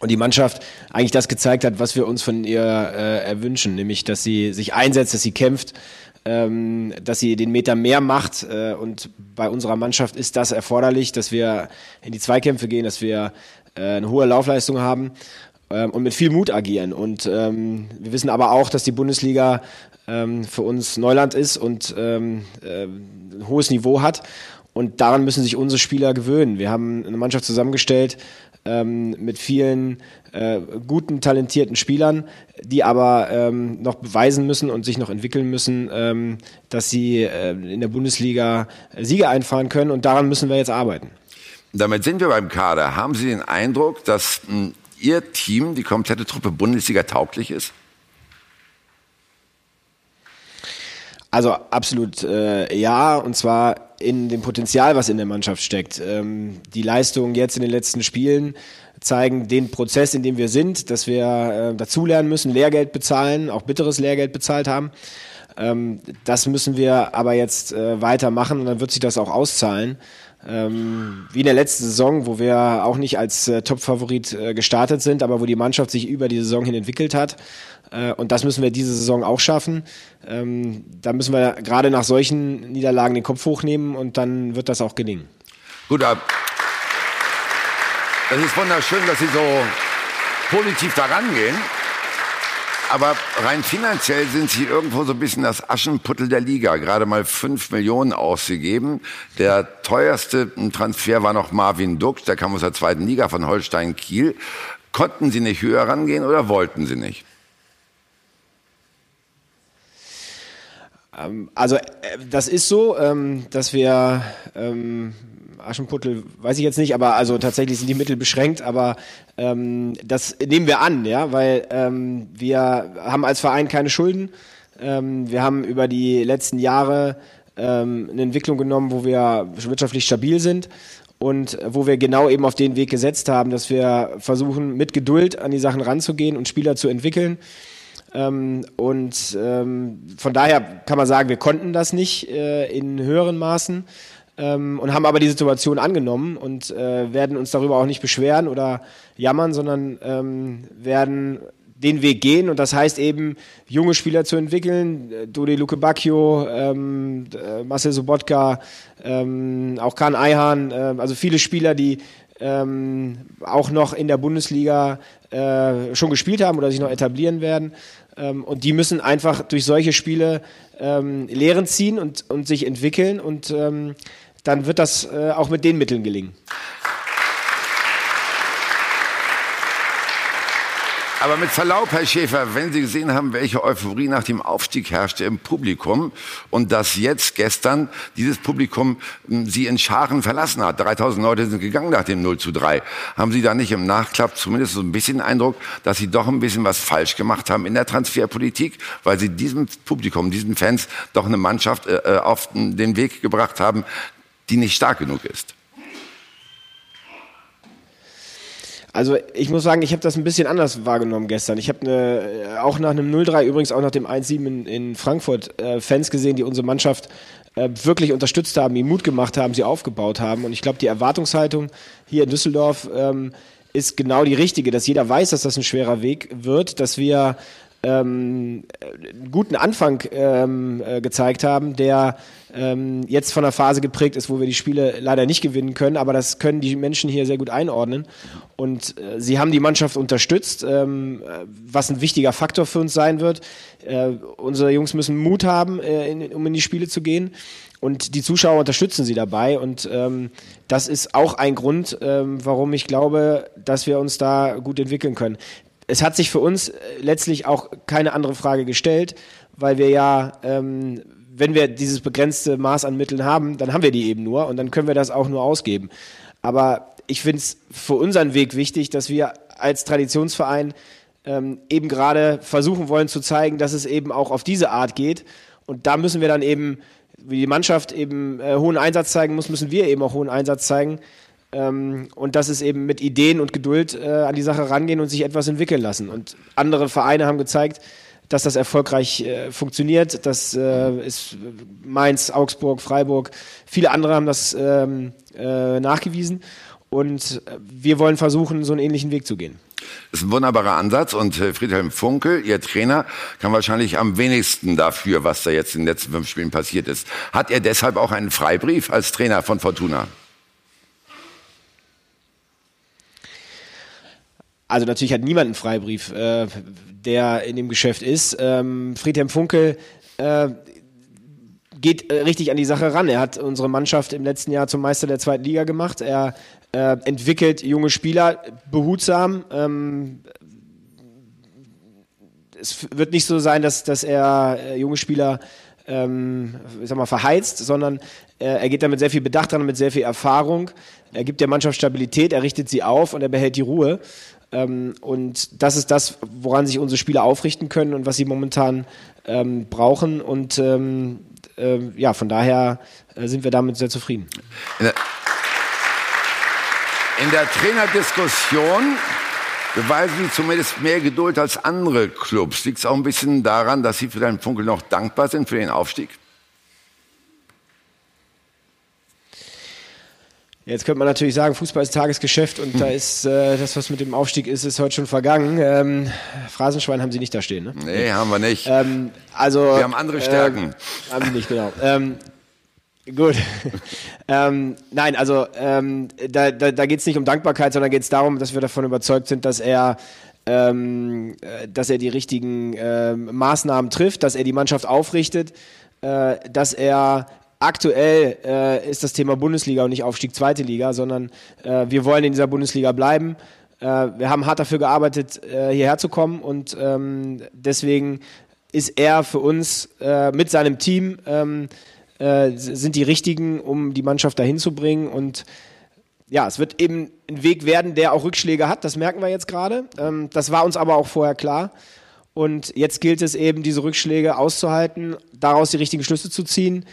und die Mannschaft eigentlich das gezeigt hat, was wir uns von ihr äh, erwünschen, nämlich dass sie sich einsetzt, dass sie kämpft, ähm, dass sie den Meter mehr macht. Äh, und bei unserer Mannschaft ist das erforderlich, dass wir in die Zweikämpfe gehen, dass wir äh, eine hohe Laufleistung haben ähm, und mit viel Mut agieren. Und ähm, wir wissen aber auch, dass die Bundesliga ähm, für uns Neuland ist und ähm, äh, ein hohes Niveau hat. Und daran müssen sich unsere Spieler gewöhnen. Wir haben eine Mannschaft zusammengestellt, ähm, mit vielen äh, guten, talentierten Spielern, die aber ähm, noch beweisen müssen und sich noch entwickeln müssen, ähm, dass sie äh, in der Bundesliga Siege einfahren können. Und daran müssen wir jetzt arbeiten. Damit sind wir beim Kader. Haben Sie den Eindruck, dass mh, hm, Ihr Team, die komplette Truppe Bundesliga tauglich ist? Also absolut äh, ja, und zwar in dem Potenzial, was in der Mannschaft steckt. Ähm, die Leistungen jetzt in den letzten Spielen zeigen den Prozess, in dem wir sind, dass wir äh, dazulernen müssen, Lehrgeld bezahlen, auch bitteres Lehrgeld bezahlt haben. Ähm, das müssen wir aber jetzt äh, weitermachen und dann wird sich das auch auszahlen. Ähm, wie in der letzten Saison, wo wir auch nicht als äh, Top-Favorit äh, gestartet sind, aber wo die Mannschaft sich über die Saison hin entwickelt hat. Äh, und das müssen wir diese Saison auch schaffen. Ähm, da müssen wir gerade nach solchen Niederlagen den Kopf hochnehmen und dann wird das auch gelingen. Gut, das ist wunderschön, dass Sie so positiv daran gehen. Aber rein finanziell sind Sie irgendwo so ein bisschen das Aschenputtel der Liga. Gerade mal fünf Millionen ausgegeben. Der teuerste Transfer war noch Marvin Dux, der kam aus der zweiten Liga von Holstein Kiel. Konnten Sie nicht höher rangehen oder wollten Sie nicht? Also äh, das ist so, ähm, dass wir ähm, Aschenputtel weiß ich jetzt nicht, aber also tatsächlich sind die Mittel beschränkt, aber ähm, das nehmen wir an, ja, weil ähm, wir haben als Verein keine Schulden. Ähm, wir haben über die letzten Jahre ähm, eine Entwicklung genommen, wo wir wirtschaftlich stabil sind und wo wir genau eben auf den Weg gesetzt haben, dass wir versuchen, mit Geduld an die Sachen ranzugehen und Spieler zu entwickeln. Ähm, und ähm, von daher kann man sagen, wir konnten das nicht äh, in höheren Maßen ähm, und haben aber die Situation angenommen und äh, werden uns darüber auch nicht beschweren oder jammern, sondern ähm, werden den Weg gehen und das heißt eben, junge Spieler zu entwickeln, Dodi Luke Bacchio, ähm, äh, Marcel Sobotka, ähm, auch Kahn Eihan, äh, also viele Spieler, die ähm, auch noch in der Bundesliga äh, schon gespielt haben oder sich noch etablieren werden. Ähm, und die müssen einfach durch solche Spiele ähm, Lehren ziehen und, und sich entwickeln und ähm, dann wird das äh, auch mit den Mitteln gelingen. Aber mit Verlaub, Herr Schäfer, wenn Sie gesehen haben, welche Euphorie nach dem Aufstieg herrschte im Publikum und dass jetzt gestern dieses Publikum hm, Sie in Scharen verlassen hat, 3000 Leute sind gegangen nach dem 0 zu 3, haben Sie da nicht im Nachklapp zumindest so ein bisschen Eindruck, dass Sie doch ein bisschen was falsch gemacht haben in der Transferpolitik, weil Sie diesem Publikum, diesen Fans doch eine Mannschaft äh, äh auf den Weg gebracht haben, die nicht stark genug ist? Also ich muss sagen, ich habe das ein bisschen anders wahrgenommen gestern. Ich habe äh, auch nach einem 0-3, übrigens auch nach dem 1-7 in, in, Frankfurt, äh, Fans gesehen, die unsere Mannschaft äh, wirklich unterstützt haben, ihm Mut gemacht haben, sie aufgebaut haben. Und ich glaube, die Erwartungshaltung hier in Düsseldorf ähm, ist genau die richtige, dass jeder weiß, dass das ein schwerer Weg wird, dass wir ähm, guten Anfang ähm, äh, gezeigt haben, der ähm, jetzt von einer Phase geprägt ist, wo wir die Spiele leider nicht gewinnen können, aber das können die Menschen hier sehr gut einordnen. Und äh, sie haben die Mannschaft unterstützt, ähm, was ein wichtiger Faktor für uns sein wird. Äh, unsere Jungs müssen Mut haben, äh, in, um in die Spiele zu gehen. Und die Zuschauer unterstützen sie dabei. Und ähm, das ist auch ein Grund, ähm, warum ich glaube, dass wir uns da gut entwickeln können es hat sich für uns äh, letztlich auch keine andere Frage gestellt, weil wir ja, ähm, wenn wir dieses begrenzte Maß an Mitteln haben, dann haben wir die eben nur und dann können wir das auch nur ausgeben. Aber ich finde es für unseren Weg wichtig, dass wir als Traditionsverein ähm, eben gerade versuchen wollen zu zeigen, dass es eben auch auf diese Art geht. Und da müssen wir dann eben, wie die Mannschaft eben äh, hohen Einsatz zeigen muss, müssen wir eben auch hohen Einsatz zeigen. Ähm, und das ist eben mit Ideen und Geduld äh, an die Sache rangehen und sich etwas entwickeln lassen. Und andere Vereine haben gezeigt, dass das erfolgreich äh, funktioniert. Das äh, ist Mainz, Augsburg, Freiburg. Viele andere haben das ähm, äh, nachgewiesen. Und äh, wir wollen versuchen, so einen ähnlichen Weg zu gehen. Das ist ein wunderbarer Ansatz und äh, Friedhelm Funkel, Ihr Trainer, kann wahrscheinlich am wenigsten dafür, was da jetzt in den letzten fünf Spielen passiert ist. Hat er deshalb auch einen Freibrief als Trainer von Fortuna? Also natürlich hat niemand einen Freibrief, äh, der in dem Geschäft ist. Ähm, Friedhelm Funkel äh, geht äh, richtig an die Sache ran. Er hat unsere Mannschaft im letzten Jahr zum Meister der zweiten Liga gemacht. Er äh, entwickelt junge Spieler behutsam. Ähm, es wird nicht so sein, dass, dass er äh, junge Spieler ähm, ich sag mal, verheizt, sondern äh, er geht da mit sehr viel Bedacht dran, mit sehr viel Erfahrung. Er gibt der Mannschaft Stabilität, er richtet sie auf und er behält die Ruhe. Ähm, und das ist das, woran sich unsere Spieler aufrichten können und was sie momentan ähm, brauchen. Und ähm, äh, ja, von daher äh, sind wir damit sehr zufrieden. In der, in der Trainerdiskussion beweisen Sie zumindest mehr Geduld als andere Clubs. Liegt es auch ein bisschen daran, dass Sie für den Funkel noch dankbar sind für den Aufstieg? Jetzt könnte man natürlich sagen, Fußball ist Tagesgeschäft und hm. da ist äh, das, was mit dem Aufstieg ist, ist heute schon vergangen. Ähm, Phrasenschwein haben Sie nicht da stehen, ne? Nee, haben wir nicht. Ähm, also, wir haben andere Stärken. Äh, haben Sie nicht, genau. Ähm, gut. ähm, nein, also ähm, da, da, da geht es nicht um Dankbarkeit, sondern geht es darum, dass wir davon überzeugt sind, dass er ähm, äh, dass er die richtigen äh, Maßnahmen trifft, dass er die Mannschaft aufrichtet, äh, dass er aktuell äh, ist das Thema Bundesliga und nicht Aufstieg zweite Liga, sondern äh, wir wollen in dieser Bundesliga bleiben. Äh, wir haben hart dafür gearbeitet, äh, hierher zu kommen und ähm, deswegen ist er für uns äh, mit seinem Team ähm, äh, sind die richtigen, um die Mannschaft dahin zu bringen und ja, es wird eben ein Weg werden, der auch Rückschläge hat, das merken wir jetzt gerade. Ähm, das war uns aber auch vorher klar. Und jetzt gilt es eben, diese Rückschläge auszuhalten, daraus die richtigen Schlüsse zu ziehen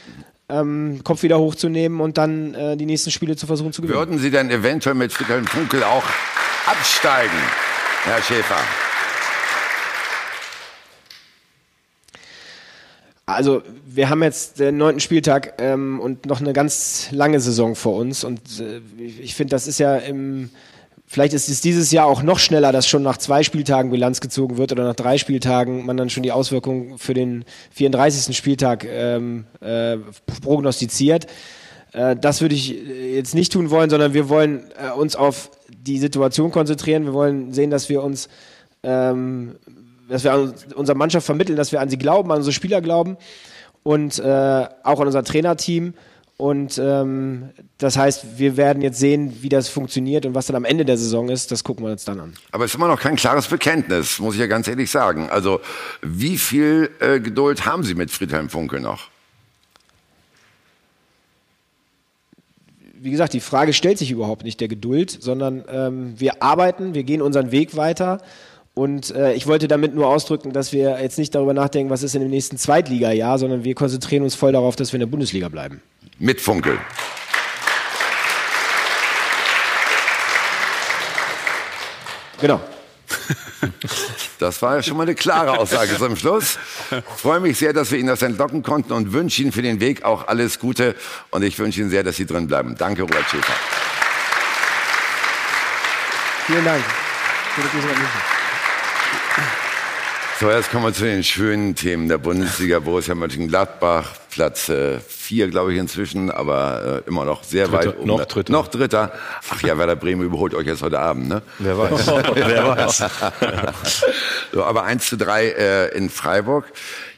ähm, Kopf wieder hochzunehmen und dann äh, die nächsten Spiele zu versuchen zu gewinnen. Würden Sie denn eventuell mit Friedhelm Funkel auch absteigen, Herr Schäfer? Also wir haben jetzt den neunten Spieltag ähm, und noch eine ganz lange Saison vor uns und äh, ich finde, das ist ja im Vielleicht ist es dieses Jahr auch noch schneller, dass schon nach zwei Spieltagen Bilanz gezogen wird oder nach drei Spieltagen man dann schon die Auswirkungen für den 34. Spieltag ähm, äh, prognostiziert. Äh, das würde ich jetzt nicht tun wollen, sondern wir wollen äh, uns auf die Situation konzentrieren. Wir wollen sehen, dass wir uns, ähm, dass wir an unserer Mannschaft vermitteln, dass wir an sie glauben, an unsere Spieler glauben und äh, auch an unser Trainerteam. Und ähm, das heißt, wir werden jetzt sehen, wie das funktioniert und was dann am Ende der Saison ist. Das gucken wir uns dann an. Aber es ist immer noch kein klares Bekenntnis, muss ich ja ganz ehrlich sagen. Also wie viel äh, Geduld haben Sie mit Friedhelm Funkel noch? Wie gesagt, die Frage stellt sich überhaupt nicht der Geduld, sondern ähm, wir arbeiten, wir gehen unseren Weg weiter. Und äh, ich wollte damit nur ausdrücken, dass wir jetzt nicht darüber nachdenken, was ist in dem nächsten Zweitliga-Jahr, sondern wir konzentrieren uns voll darauf, dass wir in der Bundesliga bleiben mit Funkel. Genau. Das war ja schon mal eine klare Aussage zum Schluss. Ich freue mich sehr, dass wir Ihnen das entlocken konnten und wünsche Ihnen für den Weg auch alles Gute. Und ich wünsche Ihnen sehr, dass Sie drin bleiben. Danke, Robert Schäfer. Vielen Dank. So, jetzt kommen wir zu den schönen Themen der Bundesliga. Borussia Mönchengladbach, Platz 4, äh, glaube ich, inzwischen, aber äh, immer noch sehr Dritter, weit oben. Noch Dritter. Noch Dritter. Ach ja, Werder Bremen überholt euch jetzt heute Abend, ne? Wer weiß. Wer weiß. so, aber 1 zu 3 äh, in Freiburg.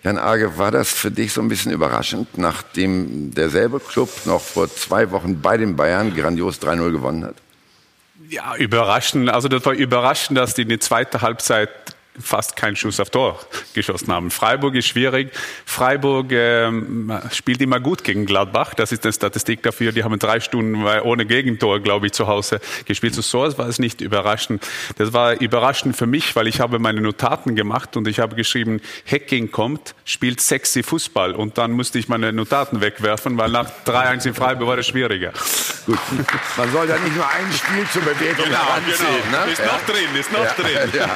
Jan Arge, war das für dich so ein bisschen überraschend, nachdem derselbe Club noch vor zwei Wochen bei den Bayern grandios 3-0 gewonnen hat? Ja, überraschend. Also das war überraschend, dass die in die zweite Halbzeit fast keinen Schuss auf Tor geschossen haben. Freiburg ist schwierig. Freiburg ähm, spielt immer gut gegen Gladbach. Das ist eine Statistik dafür. Die haben drei Stunden ohne Gegentor, glaube ich, zu Hause gespielt. So war es nicht überraschend. Das war überraschend für mich, weil ich habe meine Notaten gemacht und ich habe geschrieben, Hacking kommt, spielt sexy Fußball. Und dann musste ich meine Notaten wegwerfen, weil nach 3-1 in Freiburg war das schwieriger. Gut. Man soll da nicht nur ein Spiel zur Bewegung genau, heranziehen. Genau. Ne? Ist noch drin, ist noch ja, drin. Ja.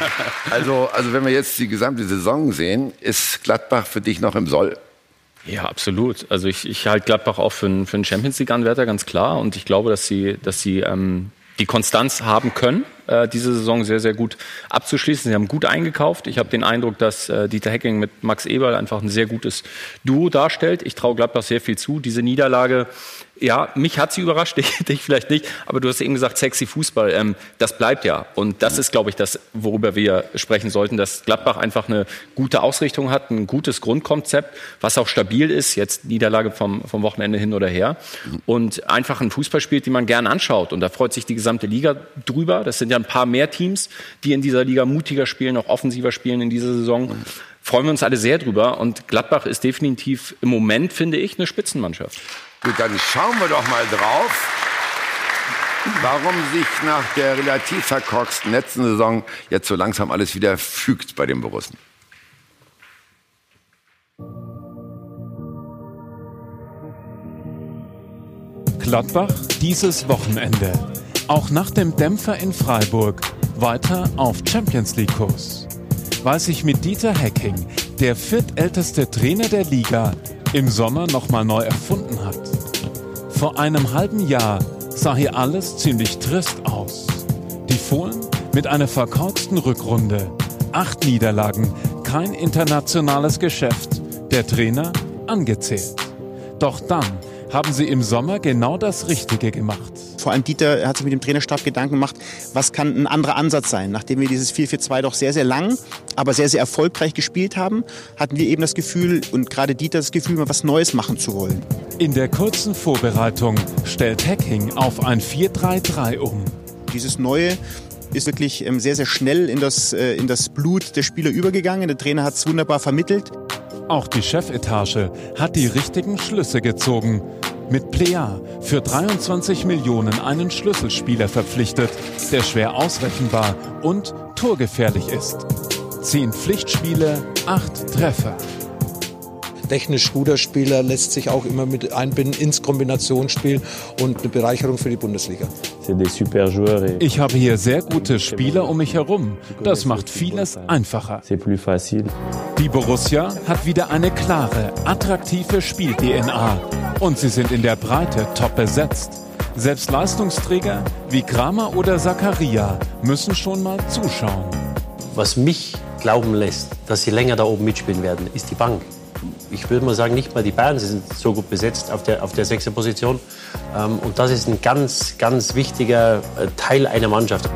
Also also, wenn wir jetzt die gesamte Saison sehen, ist Gladbach für dich noch im Soll? Ja, absolut. Also ich, ich halte Gladbach auch für einen, für einen Champions League-Anwärter, ganz klar. Und ich glaube, dass sie, dass sie ähm, die Konstanz haben können, äh, diese Saison sehr, sehr gut abzuschließen. Sie haben gut eingekauft. Ich habe den Eindruck, dass äh, Dieter Hecking mit Max Eberl einfach ein sehr gutes Duo darstellt. Ich traue Gladbach sehr viel zu. Diese Niederlage ja, mich hat sie überrascht, dich, dich, vielleicht nicht, aber du hast eben gesagt, sexy Fußball, ähm, das bleibt ja. Und das ist, glaube ich, das, worüber wir sprechen sollten, dass Gladbach einfach eine gute Ausrichtung hat, ein gutes Grundkonzept, was auch stabil ist, jetzt Niederlage vom, vom Wochenende hin oder her, und einfach ein Fußball spielt, den man gern anschaut. Und da freut sich die gesamte Liga drüber. Das sind ja ein paar mehr Teams, die in dieser Liga mutiger spielen, auch offensiver spielen in dieser Saison freuen wir uns alle sehr drüber. Und Gladbach ist definitiv im Moment, finde ich, eine Spitzenmannschaft. Gut, dann schauen wir doch mal drauf, warum sich nach der relativ verkorksten letzten Saison jetzt so langsam alles wieder fügt bei den Borussen. Gladbach dieses Wochenende. Auch nach dem Dämpfer in Freiburg weiter auf Champions League Kurs. Weil sich mit Dieter Hecking, der viertälteste Trainer der Liga, im Sommer nochmal neu erfunden hat. Vor einem halben Jahr sah hier alles ziemlich trist aus. Die Fohlen mit einer verkauzten Rückrunde, acht Niederlagen, kein internationales Geschäft, der Trainer angezählt. Doch dann haben sie im Sommer genau das Richtige gemacht. Vor allem Dieter hat sich mit dem Trainerstab Gedanken gemacht, was kann ein anderer Ansatz sein. Nachdem wir dieses 4-4-2 doch sehr, sehr lang, aber sehr, sehr erfolgreich gespielt haben, hatten wir eben das Gefühl und gerade Dieter das Gefühl, mal was Neues machen zu wollen. In der kurzen Vorbereitung stellt Hacking auf ein 4-3-3 um. Dieses Neue ist wirklich ähm, sehr, sehr schnell in das, äh, in das Blut der Spieler übergegangen. Der Trainer hat es wunderbar vermittelt. Auch die Chefetage hat die richtigen Schlüsse gezogen. Mit Plea für 23 Millionen einen Schlüsselspieler verpflichtet, der schwer ausrechenbar und torgefährlich ist. Zehn Pflichtspiele, acht Treffer. Technisch guter Spieler, lässt sich auch immer mit einbinden ins Kombinationsspiel und eine Bereicherung für die Bundesliga. Ich habe hier sehr gute Spieler um mich herum. Das macht vieles einfacher. Die Borussia hat wieder eine klare, attraktive Spiel-DNA. Und sie sind in der Breite top besetzt. Selbst Leistungsträger wie Kramer oder Zakaria müssen schon mal zuschauen. Was mich glauben lässt, dass sie länger da oben mitspielen werden, ist die Bank. Ich würde mal sagen, nicht mal die Bayern sind so gut besetzt auf der, auf der sechsten Position. Ähm, und das ist ein ganz, ganz wichtiger äh, Teil einer Mannschaft.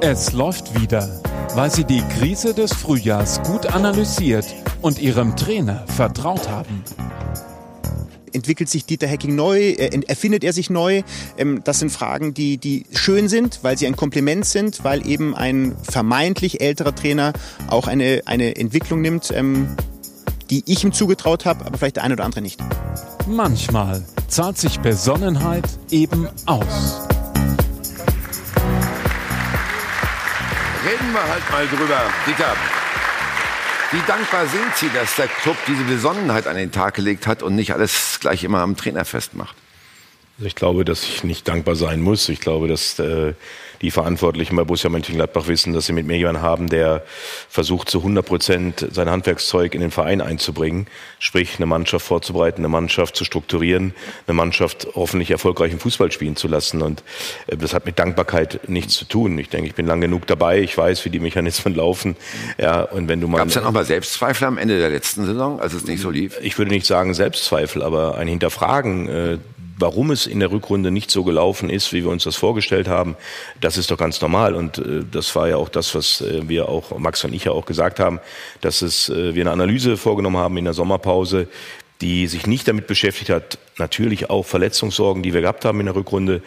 Es läuft wieder, weil sie die Krise des Frühjahrs gut analysiert und ihrem Trainer vertraut haben entwickelt sich Dieter Hecking neu, erfindet er sich neu? Ähm, das sind Fragen, die, die schön sind, weil sie ein Kompliment sind, weil eben ein vermeintlich älterer Trainer auch eine, eine Entwicklung nimmt, ähm, die ich ihm zugetraut habe, aber vielleicht der eine oder andere nicht. Manchmal zahlt sich Besonnenheit eben aus. Reden wir halt mal drüber. Dieter, wie dankbar sind Sie, dass der Club diese Besonnenheit an den Tag gelegt hat und nicht alles gleich immer am Trainer festmacht? Also ich glaube, dass ich nicht dankbar sein muss. Ich glaube, dass äh, die Verantwortlichen bei Borussia Mönchengladbach wissen, dass sie mit mir jemanden haben, der versucht, zu 100 Prozent sein Handwerkszeug in den Verein einzubringen. Sprich, eine Mannschaft vorzubereiten, eine Mannschaft zu strukturieren, eine Mannschaft hoffentlich erfolgreich im Fußball spielen zu lassen. Und äh, das hat mit Dankbarkeit nichts zu tun. Ich denke, ich bin lang genug dabei. Ich weiß, wie die Mechanismen laufen. Ja, und wenn du mal. Gab es dann auch mal Selbstzweifel am Ende der letzten Saison, als es nicht so lief? Ich würde nicht sagen Selbstzweifel, aber ein Hinterfragen äh, warum es in der Rückrunde nicht so gelaufen ist, wie wir uns das vorgestellt haben, das ist doch ganz normal. Und äh, das war ja auch das, was äh, wir auch, Max und ich ja auch gesagt haben, dass es, äh, wir eine Analyse vorgenommen haben in der Sommerpause, die sich nicht damit beschäftigt hat, natürlich auch Verletzungssorgen, die wir gehabt haben in der Rückrunde,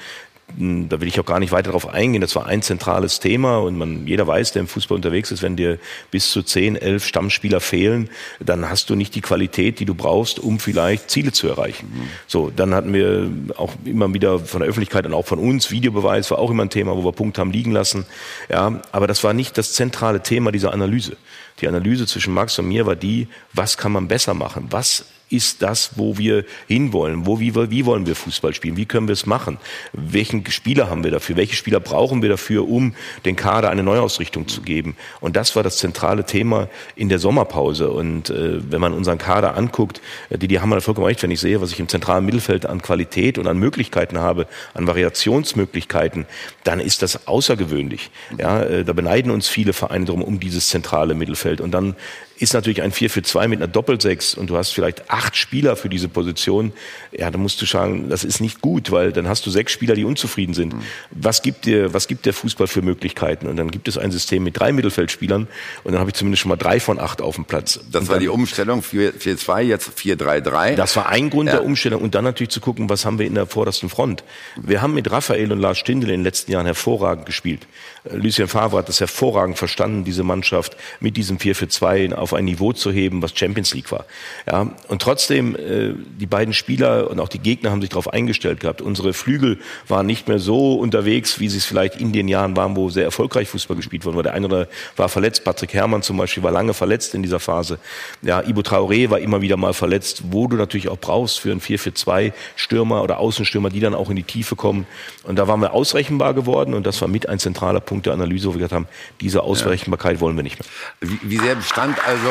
da will ich auch gar nicht weiter darauf eingehen. Das war ein zentrales Thema und man, jeder weiß, der im Fußball unterwegs ist, wenn dir bis zu zehn, elf Stammspieler fehlen, dann hast du nicht die Qualität, die du brauchst, um vielleicht Ziele zu erreichen. Mhm. So, dann hatten wir auch immer wieder von der Öffentlichkeit und auch von uns, Videobeweis war auch immer ein Thema, wo wir Punkte haben liegen lassen. Ja, aber das war nicht das zentrale Thema dieser Analyse. Die Analyse zwischen Max und mir war die, was kann man besser machen? Was ist das, wo wir hinwollen? Wo, wie, wie wollen wir Fußball spielen? Wie können wir es machen? Welchen Spieler haben wir dafür? Welche Spieler brauchen wir dafür, um den Kader eine Neuausrichtung zu geben? Und das war das zentrale Thema in der Sommerpause. Und äh, wenn man unseren Kader anguckt, äh, die, die haben wir vollkommen recht, wenn ich sehe, was ich im zentralen Mittelfeld an Qualität und an Möglichkeiten habe, an Variationsmöglichkeiten, dann ist das außergewöhnlich. Ja, äh, da beneiden uns viele Vereine drum um dieses zentrale Mittelfeld. Und dann ist natürlich ein 4 für 2 mit einer Doppelsechs und du hast vielleicht acht Spieler für diese Position, ja, dann musst du sagen, das ist nicht gut, weil dann hast du sechs Spieler, die unzufrieden sind. Mhm. Was gibt dir, was gibt der Fußball für Möglichkeiten? Und dann gibt es ein System mit drei Mittelfeldspielern und dann habe ich zumindest schon mal drei von acht auf dem Platz. Das und war die Umstellung 4-2, jetzt 4-3-3. Das war ein Grund ja. der Umstellung und dann natürlich zu gucken, was haben wir in der vordersten Front. Wir haben mit Raphael und Lars Stindl in den letzten Jahren hervorragend gespielt. Lucien Favre hat das hervorragend verstanden, diese Mannschaft mit diesem 4 für 2 auf ein Niveau zu heben, was Champions League war. Ja, und trotzdem, äh, die beiden Spieler und auch die Gegner haben sich darauf eingestellt gehabt. Unsere Flügel waren nicht mehr so unterwegs, wie sie es vielleicht in den Jahren waren, wo sehr erfolgreich Fußball gespielt wurde. Der eine oder war verletzt, Patrick Herrmann zum Beispiel war lange verletzt in dieser Phase. Ja, Ibo Traoré war immer wieder mal verletzt, wo du natürlich auch brauchst für einen 4 für 2 Stürmer oder Außenstürmer, die dann auch in die Tiefe kommen. Und da waren wir ausrechenbar geworden und das war mit ein zentraler Punkt Punkt der Analyse, wo wir gesagt haben, diese Ausrechenbarkeit ja. wollen wir nicht mehr. Wie, wie sehr bestand also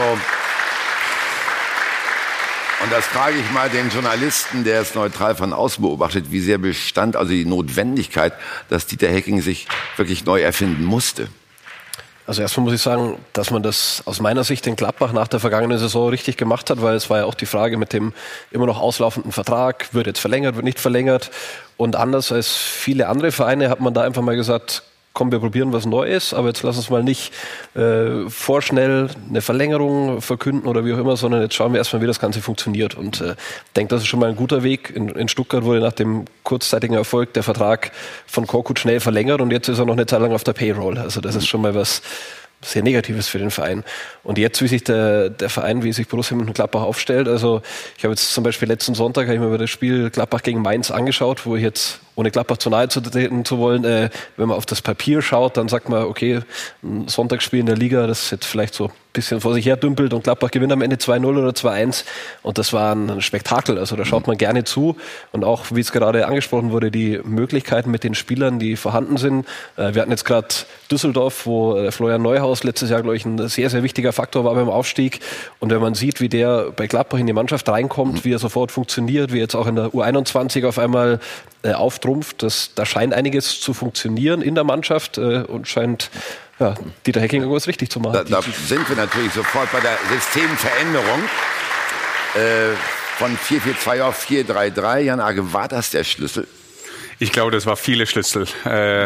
und das frage ich mal den Journalisten, der es neutral von außen beobachtet, wie sehr bestand also die Notwendigkeit, dass Dieter Hecking sich wirklich neu erfinden musste? Also erstmal muss ich sagen, dass man das aus meiner Sicht in Gladbach nach der vergangenen Saison richtig gemacht hat, weil es war ja auch die Frage mit dem immer noch auslaufenden Vertrag, wird jetzt verlängert, wird nicht verlängert. Und anders als viele andere Vereine hat man da einfach mal gesagt, komm, wir probieren was Neues, aber jetzt lass uns mal nicht äh, vorschnell eine Verlängerung verkünden oder wie auch immer, sondern jetzt schauen wir erstmal, wie das Ganze funktioniert. Und äh, denke, das ist schon mal ein guter Weg. In, in Stuttgart wurde nach dem kurzzeitigen Erfolg der Vertrag von Korkut schnell verlängert und jetzt ist er noch eine Zeit lang auf der Payroll. Also das ist schon mal was sehr Negatives für den Verein. Und jetzt, wie sich der, der Verein, wie sich Borussia Gladbach aufstellt, also ich habe jetzt zum Beispiel letzten Sonntag habe ich mir das Spiel Gladbach gegen Mainz angeschaut, wo ich jetzt ohne Gladbach zu nahe zu treten zu wollen, äh, wenn man auf das Papier schaut, dann sagt man, okay, ein Sonntagsspiel in der Liga, das jetzt vielleicht so ein bisschen vor sich her dümpelt und Gladbach gewinnt am Ende 2-0 oder 2-1 und das war ein Spektakel, also da schaut man gerne zu. Und auch, wie es gerade angesprochen wurde, die Möglichkeiten mit den Spielern, die vorhanden sind. Äh, wir hatten jetzt gerade Düsseldorf, wo äh, Florian Neuhaus letztes Jahr, glaube ich, ein sehr, sehr wichtiger Faktor war beim Aufstieg. Und wenn man sieht, wie der bei Gladbach in die Mannschaft reinkommt, wie er sofort funktioniert, wie jetzt auch in der U21 auf einmal äh, auftrumpft, das, da scheint einiges zu funktionieren in der Mannschaft äh, und scheint ja, Dieter Hecking irgendwas richtig zu machen. Da, da sind wir natürlich sofort bei der Systemveränderung. Äh, von 4-4-2 auf 4-3-3. Jan Age, war das der Schlüssel? Ich glaube, das war viele Schlüssel. Äh,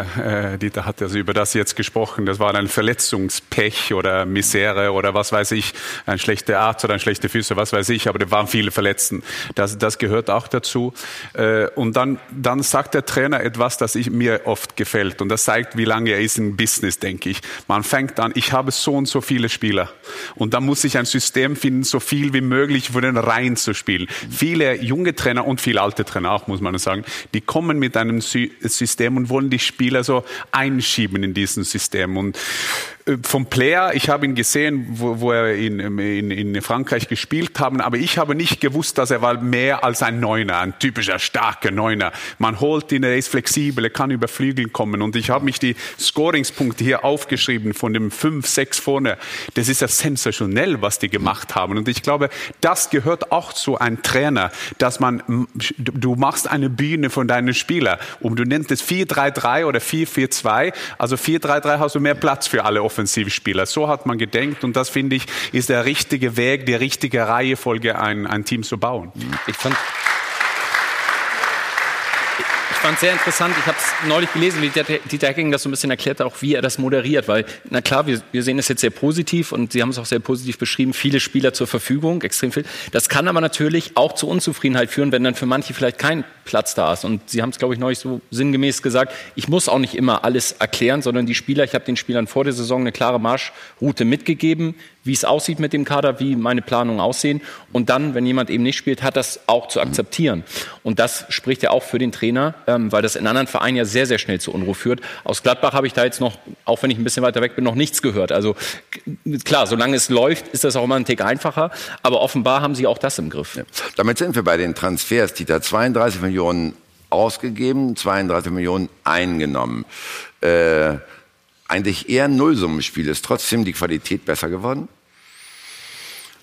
äh, Dieter hat also über das jetzt gesprochen. Das war ein Verletzungspech oder Misere oder was weiß ich, ein schlechter Arzt oder ein schlechte Füße, was weiß ich. Aber da waren viele Verletzten. Das, das gehört auch dazu. Äh, und dann, dann sagt der Trainer etwas, das ich, mir oft gefällt. Und das zeigt, wie lange er ist im Business, denke ich. Man fängt an, ich habe so und so viele Spieler. Und dann muss ich ein System finden, so viel wie möglich für den Reihen zu spielen. Viele junge Trainer und viele alte Trainer auch, muss man sagen, die kommen mit einem System und wollen die Spieler so einschieben in diesem System. Und vom Player, ich habe ihn gesehen, wo, wo er in, in, in Frankreich gespielt haben, aber ich habe nicht gewusst, dass er war mehr als ein Neuner, ein typischer starker Neuner. Man holt ihn, er ist flexibel, er kann über Flügel kommen und ich habe mich die Scoringspunkte hier aufgeschrieben von dem 5, 6 vorne. Das ist ja sensationell, was die gemacht haben und ich glaube, das gehört auch zu einem Trainer, dass man, du machst eine Bühne von deinen Spielern und du nennst es 4-3-3 oder 4-4-2, also 4-3-3 hast du mehr Platz für alle Offensiven. Offensivspieler. So hat man gedenkt und das finde ich ist der richtige Weg, die richtige Reihefolge, ein, ein Team zu bauen. Ich fand fand es sehr interessant. Ich habe es neulich gelesen, wie Dieter Hecking das so ein bisschen erklärt, auch wie er das moderiert. Weil, na klar, wir, wir sehen es jetzt sehr positiv und Sie haben es auch sehr positiv beschrieben. Viele Spieler zur Verfügung, extrem viel. Das kann aber natürlich auch zu Unzufriedenheit führen, wenn dann für manche vielleicht kein Platz da ist. Und Sie haben es, glaube ich, neulich so sinngemäß gesagt, ich muss auch nicht immer alles erklären, sondern die Spieler, ich habe den Spielern vor der Saison eine klare Marschroute mitgegeben wie es aussieht mit dem Kader, wie meine Planungen aussehen. Und dann, wenn jemand eben nicht spielt, hat das auch zu akzeptieren. Und das spricht ja auch für den Trainer, ähm, weil das in anderen Vereinen ja sehr, sehr schnell zu Unruhe führt. Aus Gladbach habe ich da jetzt noch, auch wenn ich ein bisschen weiter weg bin, noch nichts gehört. Also klar, solange es läuft, ist das auch immer ein Tick einfacher. Aber offenbar haben sie auch das im Griff. Ja. Damit sind wir bei den Transfers, die da 32 Millionen ausgegeben, 32 Millionen eingenommen. Äh, eigentlich eher ein Nullsummenspiel. Ist trotzdem die Qualität besser geworden?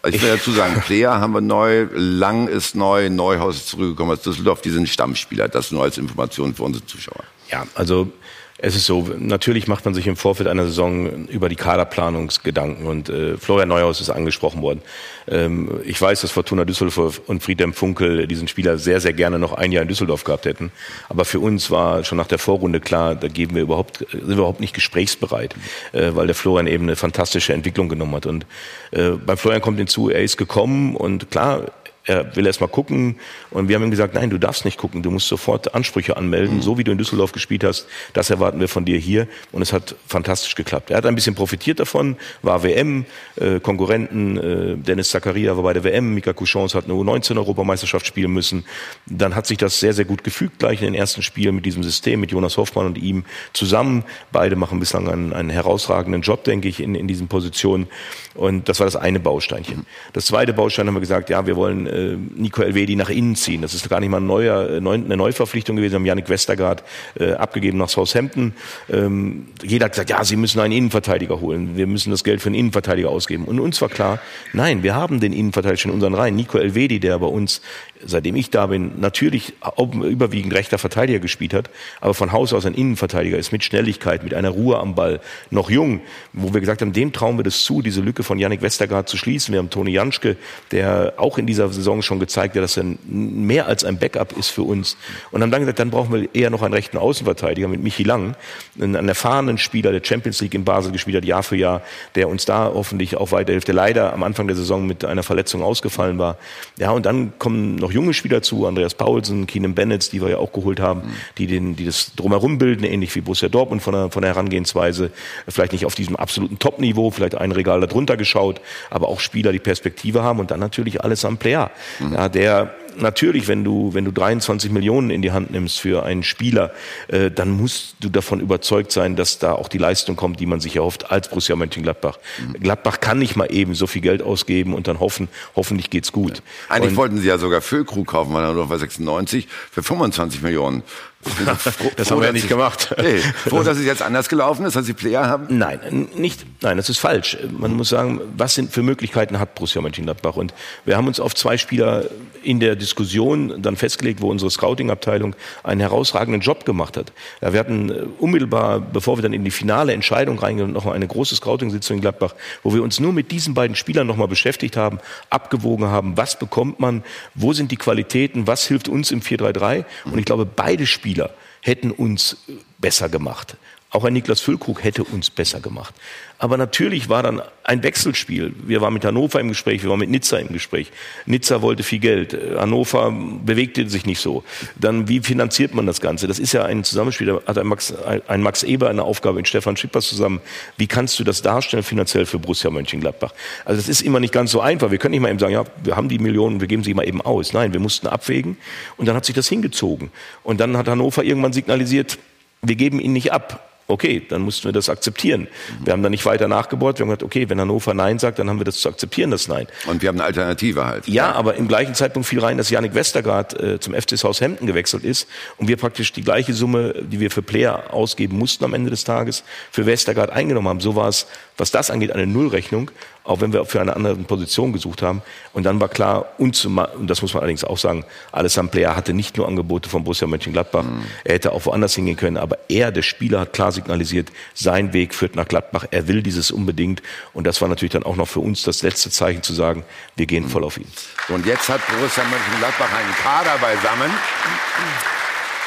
Also ich will dazu sagen, Player haben wir neu, Lang ist neu, Neuhaus ist zurückgekommen aus Düsseldorf, die sind Stammspieler. Das nur als Information für unsere Zuschauer. Ja, also es ist so, natürlich macht man sich im Vorfeld einer Saison über die Kaderplanungsgedanken und äh, Florian Neuhaus ist angesprochen worden. Ähm, ich weiß, dass Fortuna Düsseldorf und Friedhelm Funkel diesen Spieler sehr, sehr gerne noch ein Jahr in Düsseldorf gehabt hätten. Aber für uns war schon nach der Vorrunde klar, da geben wir überhaupt, sind wir überhaupt nicht gesprächsbereit, äh, weil der Florian eben eine fantastische Entwicklung genommen hat. Und äh, beim Florian kommt hinzu, er ist gekommen und klar, er will erst mal gucken. Und wir haben ihm gesagt, nein, du darfst nicht gucken, du musst sofort Ansprüche anmelden, mhm. so wie du in Düsseldorf gespielt hast. Das erwarten wir von dir hier. Und es hat fantastisch geklappt. Er hat ein bisschen profitiert davon, war WM, äh, Konkurrenten, äh, Dennis Zakaria war bei der WM, Mika Couchons hat eine U19-Europameisterschaft spielen müssen. Dann hat sich das sehr, sehr gut gefügt, gleich in den ersten Spielen mit diesem System, mit Jonas Hoffmann und ihm zusammen. Beide machen bislang einen, einen herausragenden Job, denke ich, in, in diesen Positionen. Und das war das eine Bausteinchen. Das zweite Baustein haben wir gesagt, ja, wir wollen äh, Nico Elvedi nach innen ziehen. Das ist gar nicht mal ein neuer, äh, eine Neuverpflichtung gewesen. Wir haben Yannick Westergaard äh, abgegeben nach Southampton. Ähm, jeder hat gesagt, ja, sie müssen einen Innenverteidiger holen. Wir müssen das Geld für einen Innenverteidiger ausgeben. Und uns war klar, nein, wir haben den Innenverteidiger schon in unseren Reihen. Nico Elvedi, der bei uns, seitdem ich da bin, natürlich überwiegend rechter Verteidiger gespielt hat, aber von Haus aus ein Innenverteidiger ist mit Schnelligkeit, mit einer Ruhe am Ball, noch jung, wo wir gesagt haben, dem trauen wir das zu, diese Lücke von Yannick Westergaard zu schließen. Wir haben Toni Janschke, der auch in dieser Saison schon gezeigt dass er mehr als ein Backup ist für uns. Und haben dann gesagt, dann brauchen wir eher noch einen rechten Außenverteidiger mit Michi Lang, einen erfahrenen Spieler, der Champions League in Basel gespielt hat, Jahr für Jahr, der uns da hoffentlich auch weiterhilft, der leider am Anfang der Saison mit einer Verletzung ausgefallen war. Ja, und dann kommen noch junge Spieler zu, Andreas Paulsen, Keenan Bennett, die wir ja auch geholt haben, die, den, die das drumherum bilden, ähnlich wie Borussia Dortmund von der, von der Herangehensweise, vielleicht nicht auf diesem absoluten Top-Niveau, vielleicht ein Regal darunter geschaut, aber auch Spieler, die Perspektive haben und dann natürlich alles am Player, mhm. ja, der natürlich, wenn du, wenn du 23 Millionen in die Hand nimmst für einen Spieler, äh, dann musst du davon überzeugt sein, dass da auch die Leistung kommt, die man sich erhofft als Borussia Mönchengladbach. Mhm. Gladbach kann nicht mal eben so viel Geld ausgeben und dann hoffen, hoffentlich geht's gut. Eigentlich und, wollten sie ja sogar Füllkrug kaufen, weil er nur bei 96 für 25 Millionen. Froh, das haben wir ja nicht gemacht. Nee, froh, dass es jetzt anders gelaufen ist, dass die Player haben? Nein, nicht, nein, das ist falsch. Man muss sagen, was sind für Möglichkeiten hat Borussia Mönchengladbach? Und wir haben uns auf zwei Spieler in der Diskussion dann festgelegt, wo unsere Scouting-Abteilung einen herausragenden Job gemacht hat. Ja, wir hatten äh, unmittelbar, bevor wir dann in die finale Entscheidung reingehen, noch eine große Scouting-Sitzung in Gladbach, wo wir uns nur mit diesen beiden Spielern nochmal beschäftigt haben, abgewogen haben, was bekommt man, wo sind die Qualitäten, was hilft uns im 4-3-3. Und ich glaube, beide Spieler hätten uns besser gemacht. Auch ein Niklas Füllkrug hätte uns besser gemacht. Aber natürlich war dann ein Wechselspiel. Wir waren mit Hannover im Gespräch, wir waren mit Nizza im Gespräch. Nizza wollte viel Geld, Hannover bewegte sich nicht so. Dann, wie finanziert man das Ganze? Das ist ja ein Zusammenspiel. Da hat ein Max, ein Max Eber eine Aufgabe mit Stefan Schippers zusammen. Wie kannst du das darstellen finanziell für Borussia Mönchengladbach? Also das ist immer nicht ganz so einfach. Wir können nicht mal eben sagen, ja, wir haben die Millionen, wir geben sie mal eben aus. Nein, wir mussten abwägen und dann hat sich das hingezogen. Und dann hat Hannover irgendwann signalisiert, wir geben ihn nicht ab. Okay, dann mussten wir das akzeptieren. Wir haben da nicht weiter nachgebohrt. Wir haben gesagt, okay, wenn Hannover Nein sagt, dann haben wir das zu akzeptieren, das Nein. Und wir haben eine Alternative halt. Ja, aber im gleichen Zeitpunkt fiel rein, dass Janik Westergaard äh, zum FC Haus Hemden gewechselt ist und wir praktisch die gleiche Summe, die wir für Player ausgeben mussten am Ende des Tages, für Westergaard eingenommen haben. So war es, was das angeht, eine Nullrechnung auch wenn wir für eine andere Position gesucht haben. Und dann war klar, und das muss man allerdings auch sagen, Alessandro Player hatte nicht nur Angebote von Borussia Mönchengladbach, mhm. er hätte auch woanders hingehen können, aber er, der Spieler, hat klar signalisiert, sein Weg führt nach Gladbach, er will dieses unbedingt. Und das war natürlich dann auch noch für uns das letzte Zeichen zu sagen, wir gehen mhm. voll auf ihn. Und jetzt hat Borussia Mönchengladbach einen Kader beisammen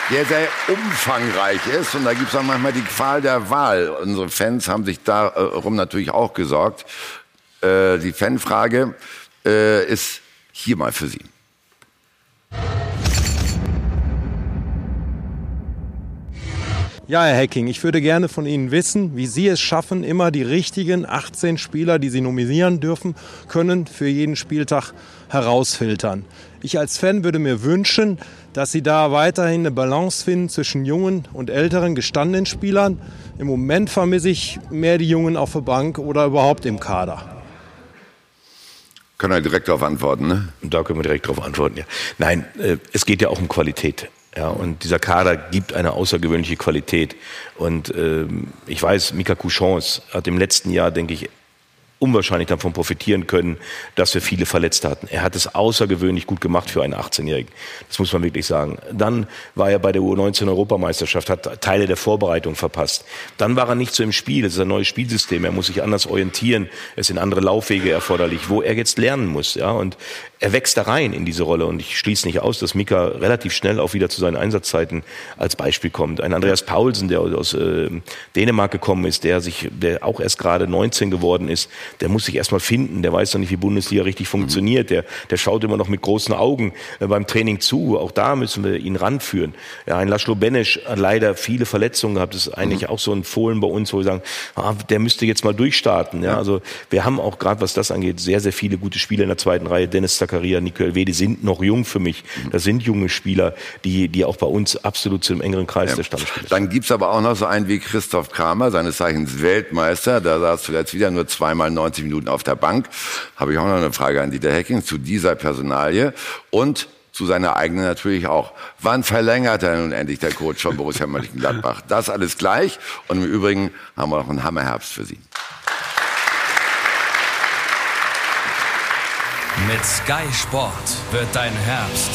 der sehr umfangreich ist. Und da gibt es auch manchmal die Qual der Wahl. Unsere Fans haben sich darum natürlich auch gesorgt. Äh, die Fanfrage äh, ist hier mal für Sie. Ja, Herr Hecking, ich würde gerne von Ihnen wissen, wie Sie es schaffen, immer die richtigen 18 Spieler, die Sie nominieren dürfen, können, für jeden Spieltag herausfiltern. Ich als Fan würde mir wünschen, dass Sie da weiterhin eine Balance finden zwischen jungen und älteren gestandenen Spielern. Im Moment vermisse ich mehr die Jungen auf der Bank oder überhaupt im Kader. Können wir direkt darauf antworten, ne? Da können wir direkt darauf antworten, ja. Nein, äh, es geht ja auch um Qualität. Ja, und dieser Kader gibt eine außergewöhnliche Qualität. Und ähm, ich weiß, Mika Couchons hat im letzten Jahr, denke ich, unwahrscheinlich davon profitieren können, dass wir viele Verletzte hatten. Er hat es außergewöhnlich gut gemacht für einen 18-Jährigen. Das muss man wirklich sagen. Dann war er bei der U19 Europameisterschaft, hat Teile der Vorbereitung verpasst. Dann war er nicht so im Spiel. Es ist ein neues Spielsystem. Er muss sich anders orientieren. Es sind andere Laufwege erforderlich, wo er jetzt lernen muss. Ja, und er wächst da rein in diese Rolle. Und ich schließe nicht aus, dass Mika relativ schnell auch wieder zu seinen Einsatzzeiten als Beispiel kommt. Ein Andreas Paulsen, der aus äh, Dänemark gekommen ist, der sich, der auch erst gerade 19 geworden ist, der muss sich erstmal finden, der weiß noch nicht, wie Bundesliga richtig funktioniert, der, der schaut immer noch mit großen Augen äh, beim Training zu. Auch da müssen wir ihn ranführen. Ja, ein Laszlo Benesch hat leider viele Verletzungen gehabt. Das ist eigentlich mhm. auch so ein Fohlen bei uns, wo wir sagen, ah, der müsste jetzt mal durchstarten. Ja, also wir haben auch gerade, was das angeht, sehr, sehr viele gute Spieler in der zweiten Reihe. Dennis Zakaria, Nico Elvedi sind noch jung für mich. Mhm. Das sind junge Spieler, die, die auch bei uns absolut zu einem engeren Kreis ja. der Stammspieler Dann gibt's aber auch noch so einen wie Christoph Kramer, seines Zeichens Weltmeister. Da saß zuletzt wieder nur zweimal 90 Minuten auf der Bank. Habe ich auch noch eine Frage an Dieter Hecking zu dieser Personalie und zu seiner eigenen natürlich auch. Wann verlängert er nun endlich der Coach von Borussia Mönchengladbach? Das alles gleich. Und im Übrigen haben wir noch einen Hammerherbst für Sie. Mit Sky Sport wird dein Herbst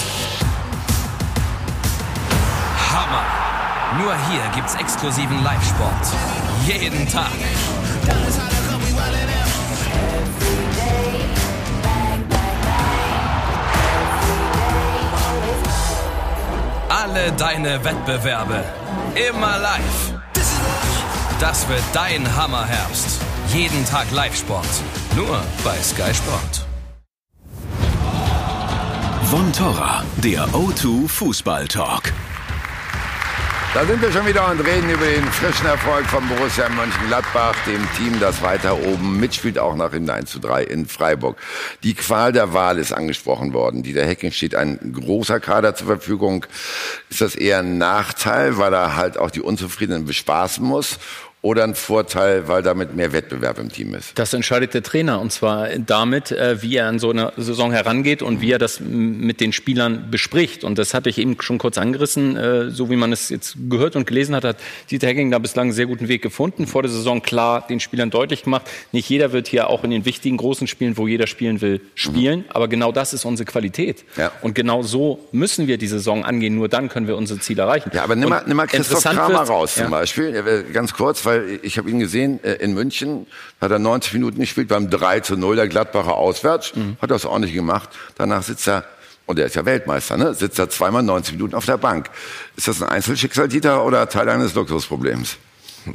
Hammer. Nur hier gibt's exklusiven Live-Sport. Jeden Tag. Alle deine Wettbewerbe. Immer live. Das wird dein Hammerherbst. Jeden Tag Live-Sport. Nur bei Sky Sport. Von Torra, der O2 Fußball Talk. Da sind wir schon wieder und reden über den frischen Erfolg von Borussia Mönchengladbach, dem Team, das weiter oben mitspielt, auch nach dem 1 zu 3 in Freiburg. Die Qual der Wahl ist angesprochen worden. Dieter Hecking steht ein großer Kader zur Verfügung. Ist das eher ein Nachteil, weil er halt auch die Unzufriedenen bespaßen muss? Oder ein Vorteil, weil damit mehr Wettbewerb im Team ist? Das entscheidet der Trainer und zwar damit, äh, wie er an so eine Saison herangeht und wie er das mit den Spielern bespricht. Und das hatte ich eben schon kurz angerissen, äh, so wie man es jetzt gehört und gelesen hat, hat Dieter Hecking da bislang einen sehr guten Weg gefunden. Vor der Saison klar den Spielern deutlich gemacht, nicht jeder wird hier auch in den wichtigen großen Spielen, wo jeder spielen will, spielen. Mhm. Aber genau das ist unsere Qualität. Ja. Und genau so müssen wir die Saison angehen. Nur dann können wir unser Ziel erreichen. Ja, aber nimm mal, nimm mal Christoph Kramer raus zum ja. Beispiel. Ganz kurz, weil weil ich habe ihn gesehen äh, in München, hat er 90 Minuten gespielt beim 3 zu 0 der Gladbacher auswärts, mhm. hat das ordentlich gemacht. Danach sitzt er, und er ist ja Weltmeister, ne? sitzt er zweimal 90 Minuten auf der Bank. Ist das ein Einzelschicksal, Dieter, oder Teil eines Luxusproblems?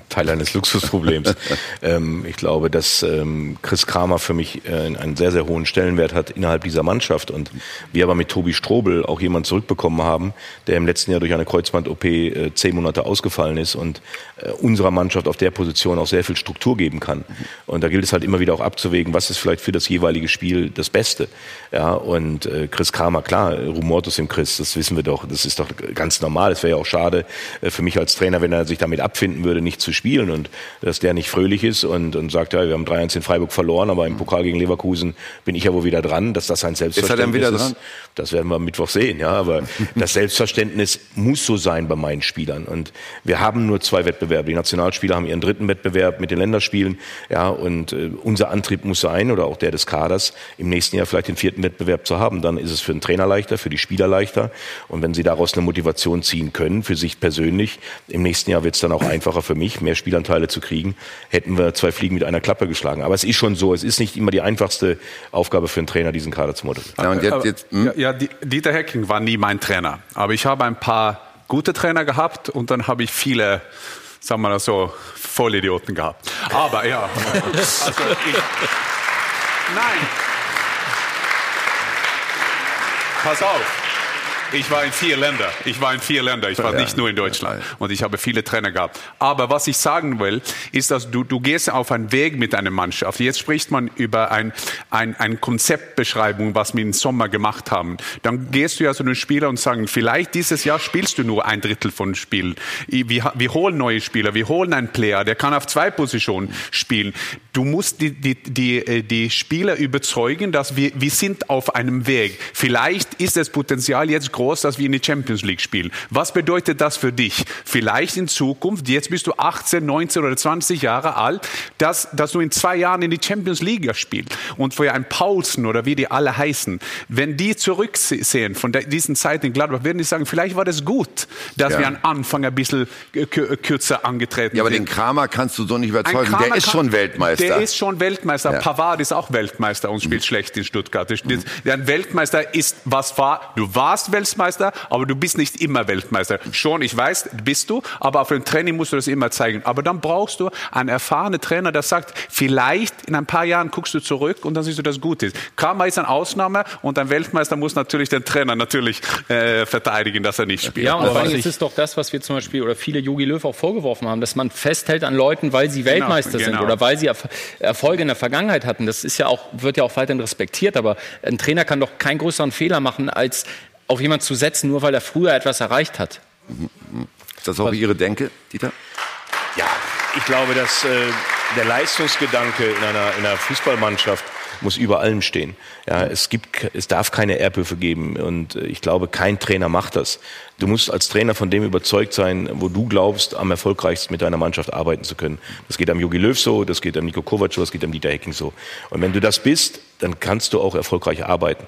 Teil eines Luxusproblems. ähm, ich glaube, dass ähm, Chris Kramer für mich äh, einen sehr, sehr hohen Stellenwert hat innerhalb dieser Mannschaft und wir aber mit Tobi Strobel auch jemanden zurückbekommen haben, der im letzten Jahr durch eine Kreuzband-OP äh, zehn Monate ausgefallen ist und äh, unserer Mannschaft auf der Position auch sehr viel Struktur geben kann. Und da gilt es halt immer wieder auch abzuwägen, was ist vielleicht für das jeweilige Spiel das Beste. Ja, und äh, Chris Kramer, klar, Rumortus im Chris, das wissen wir doch, das ist doch ganz normal. Es wäre ja auch schade äh, für mich als Trainer, wenn er sich damit abfinden würde, nicht zu spielen und dass der nicht fröhlich ist und, und sagt, ja, wir haben 3-1 in Freiburg verloren, aber im Pokal gegen Leverkusen bin ich ja wohl wieder dran, dass das ein Selbstverständnis ist. Ist. Das werden wir am Mittwoch sehen, ja, aber das Selbstverständnis muss so sein bei meinen Spielern und wir haben nur zwei Wettbewerbe. Die Nationalspieler haben ihren dritten Wettbewerb mit den Länderspielen, ja, und äh, unser Antrieb muss sein oder auch der des Kaders im nächsten Jahr vielleicht den vierten Wettbewerb zu haben. Dann ist es für den Trainer leichter, für die Spieler leichter und wenn sie daraus eine Motivation ziehen können für sich persönlich, im nächsten Jahr wird es dann auch einfacher für mich mich, mehr Spielanteile zu kriegen, hätten wir zwei Fliegen mit einer Klappe geschlagen. Aber es ist schon so, es ist nicht immer die einfachste Aufgabe für einen Trainer, diesen Kader zu moderieren. Ja, und jetzt, jetzt, hm? ja, Dieter Hecking war nie mein Trainer. Aber ich habe ein paar gute Trainer gehabt und dann habe ich viele sagen wir mal so, Vollidioten gehabt. Aber ja, also ich, nein. Pass auf. Ich war in vier Ländern. Ich war in vier Ländern. Ich war nicht nur in Deutschland. Und ich habe viele Trainer gehabt. Aber was ich sagen will, ist, dass du, du gehst auf einen Weg mit einer Mannschaft. Jetzt spricht man über ein, ein, ein Konzeptbeschreibung, was wir im Sommer gemacht haben. Dann gehst du ja zu den Spielern und sagen, vielleicht dieses Jahr spielst du nur ein Drittel von Spielen. Wir, wir holen neue Spieler. Wir holen einen Player, der kann auf zwei Positionen spielen. Du musst die, die, die, äh, die Spieler überzeugen, dass wir, wir sind auf einem Weg. Vielleicht ist das Potenzial jetzt groß, dass wir in die Champions League spielen. Was bedeutet das für dich? Vielleicht in Zukunft, jetzt bist du 18, 19 oder 20 Jahre alt, dass, dass du in zwei Jahren in die Champions League spielst. Und für ein Paulsen oder wie die alle heißen, wenn die zurücksehen von der, diesen Zeit in Gladbach, werden die sagen, vielleicht war das gut, dass ja. wir am Anfang ein bisschen kürzer angetreten sind. Ja, aber den Kramer kannst du so nicht überzeugen. Der ist schon Weltmeister. Der ist schon Weltmeister. Ja. Pavard ist auch Weltmeister und spielt mhm. schlecht in Stuttgart. Mhm. Der Weltmeister ist, was war, du warst Weltmeister, Weltmeister, aber du bist nicht immer Weltmeister. Schon, ich weiß, bist du, aber auf dem Training musst du das immer zeigen. Aber dann brauchst du einen erfahrenen Trainer, der sagt, vielleicht in ein paar Jahren guckst du zurück und dann siehst du, dass gut ist. Kramer ist eine Ausnahme und ein Weltmeister muss natürlich den Trainer natürlich äh, verteidigen, dass er nicht spielt. Ja, und vor allem ist doch das, was wir zum Beispiel oder viele Jogi Löw auch vorgeworfen haben, dass man festhält an Leuten, weil sie genau, Weltmeister genau, genau. sind oder weil sie Erfolge in der Vergangenheit hatten. Das ist ja auch, wird ja auch weiterhin respektiert, aber ein Trainer kann doch keinen größeren Fehler machen, als auf jemanden zu setzen, nur weil er früher etwas erreicht hat. Ist das auch? Ihre Denke, Dieter? Ja, ich glaube, dass äh, der Leistungsgedanke in einer, in einer Fußballmannschaft muss über allem stehen. Ja, es gibt, es darf keine Erbhöfe geben und äh, ich glaube, kein Trainer macht das. Du musst als Trainer von dem überzeugt sein, wo du glaubst, am erfolgreichsten mit deiner Mannschaft arbeiten zu können. Das geht am Jogi Löw so, das geht am Nico Kovac so, das geht am Dieter Hecking so. Und wenn du das bist, dann kannst du auch erfolgreich arbeiten.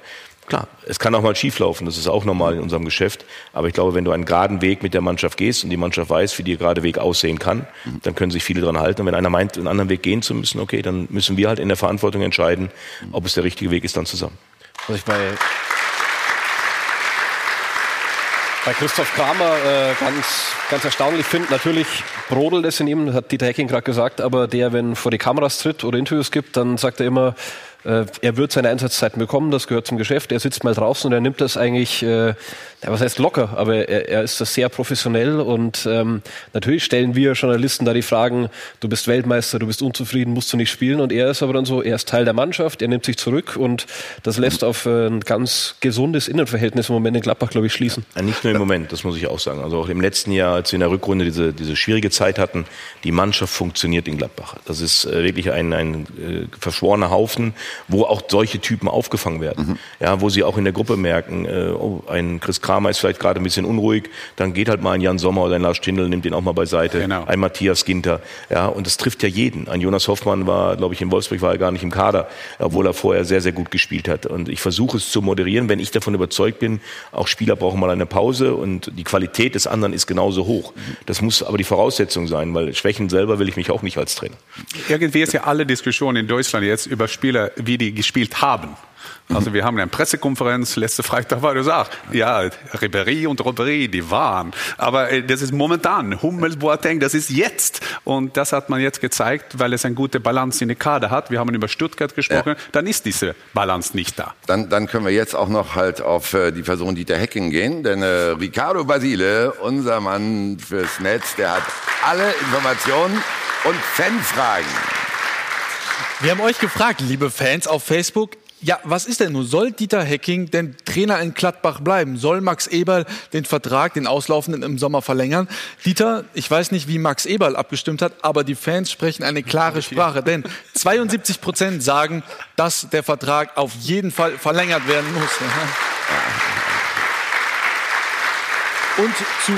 Klar, es kann auch mal schieflaufen, das ist auch normal in unserem Geschäft. Aber ich glaube, wenn du einen geraden Weg mit der Mannschaft gehst und die Mannschaft weiß, wie der gerade Weg aussehen kann, dann können sich viele daran halten. Und wenn einer meint, einen anderen Weg gehen zu müssen, okay, dann müssen wir halt in der Verantwortung entscheiden, ob es der richtige Weg ist, dann zusammen. Was ich bei, bei Christoph Kramer äh, ganz, ganz erstaunlich finde, natürlich brodelt es in ihm, hat Dieter Hecking gerade gesagt, aber der, wenn vor die Kameras tritt oder Interviews gibt, dann sagt er immer, Äh, er wird seine Einsatzzeiten bekommen, das gehört zum Geschäft. Er sitzt mal draußen und er nimmt das eigentlich, äh, was heißt locker, aber er, er ist das sehr professionell und ähm, natürlich stellen wir Journalisten da die Fragen, du bist Weltmeister, du bist unzufrieden, musst du nicht spielen und er ist aber dann so, er ist Teil der Mannschaft, er nimmt sich zurück und das lässt auf äh, ein ganz gesundes Innenverhältnis im Moment in Gladbach, glaube ich, schließen. Ja, nicht nur im Moment, das muss ich auch sagen. Also auch im letzten Jahr, als wir in der Rückrunde diese, diese schwierige Zeit hatten, die Mannschaft funktioniert in Gladbach. Das ist äh, wirklich ein, ein äh, verschworener Haufen, wo auch solche Typen aufgefangen werden. Mhm. Ja, wo sie auch in der Gruppe merken, äh, oh, ein Chris Kramer ist vielleicht gerade ein bisschen unruhig, dann geht halt mal ein Jan Sommer oder ein Lars Stindl, nimmt ihn auch mal beiseite, genau. ein Matthias Ginter. Ja, und das trifft ja jeden. Ein Jonas Hoffmann war, glaube ich, in Wolfsburg war er gar nicht im Kader, obwohl er vorher sehr, sehr gut gespielt hat. Und ich versuche es zu moderieren, wenn ich davon überzeugt bin, auch Spieler brauchen mal eine Pause und die Qualität des anderen ist genauso hoch. Das muss aber die Voraussetzung sein, weil Schwächen selber will ich mich auch nicht als Trainer. Irgendwie ist ja alle Diskussion in Deutschland jetzt über Spieler, wie die gespielt haben. Also wir haben eine Pressekonferenz letzte Freitag war du sagst, ja, Ribéry und Robbery, die waren. Aber äh, das ist momentan. Hummels, Boateng, das ist jetzt. Und das hat man jetzt gezeigt, weil es eine gute Balance in der Kader hat. Wir haben über Stuttgart gesprochen. Ja. Dann ist diese Balance nicht da. Dann, dann können wir jetzt auch noch halt auf äh, die Person Dieter Hecking gehen. Denn äh, Ricardo Basile, unser Mann fürs Netz, der hat alle Informationen und Fanfragen. Wir haben euch gefragt, liebe Fans auf Facebook, ja, was ist denn nun? Soll Dieter Hecking denn Trainer in Gladbach bleiben? Soll Max Eberl den Vertrag, den auslaufenden im Sommer verlängern? Dieter, ich weiß nicht, wie Max Eberl abgestimmt hat, aber die Fans sprechen eine klare Sprache, denn 72 Prozent sagen, dass der Vertrag auf jeden Fall verlängert werden muss. Und zu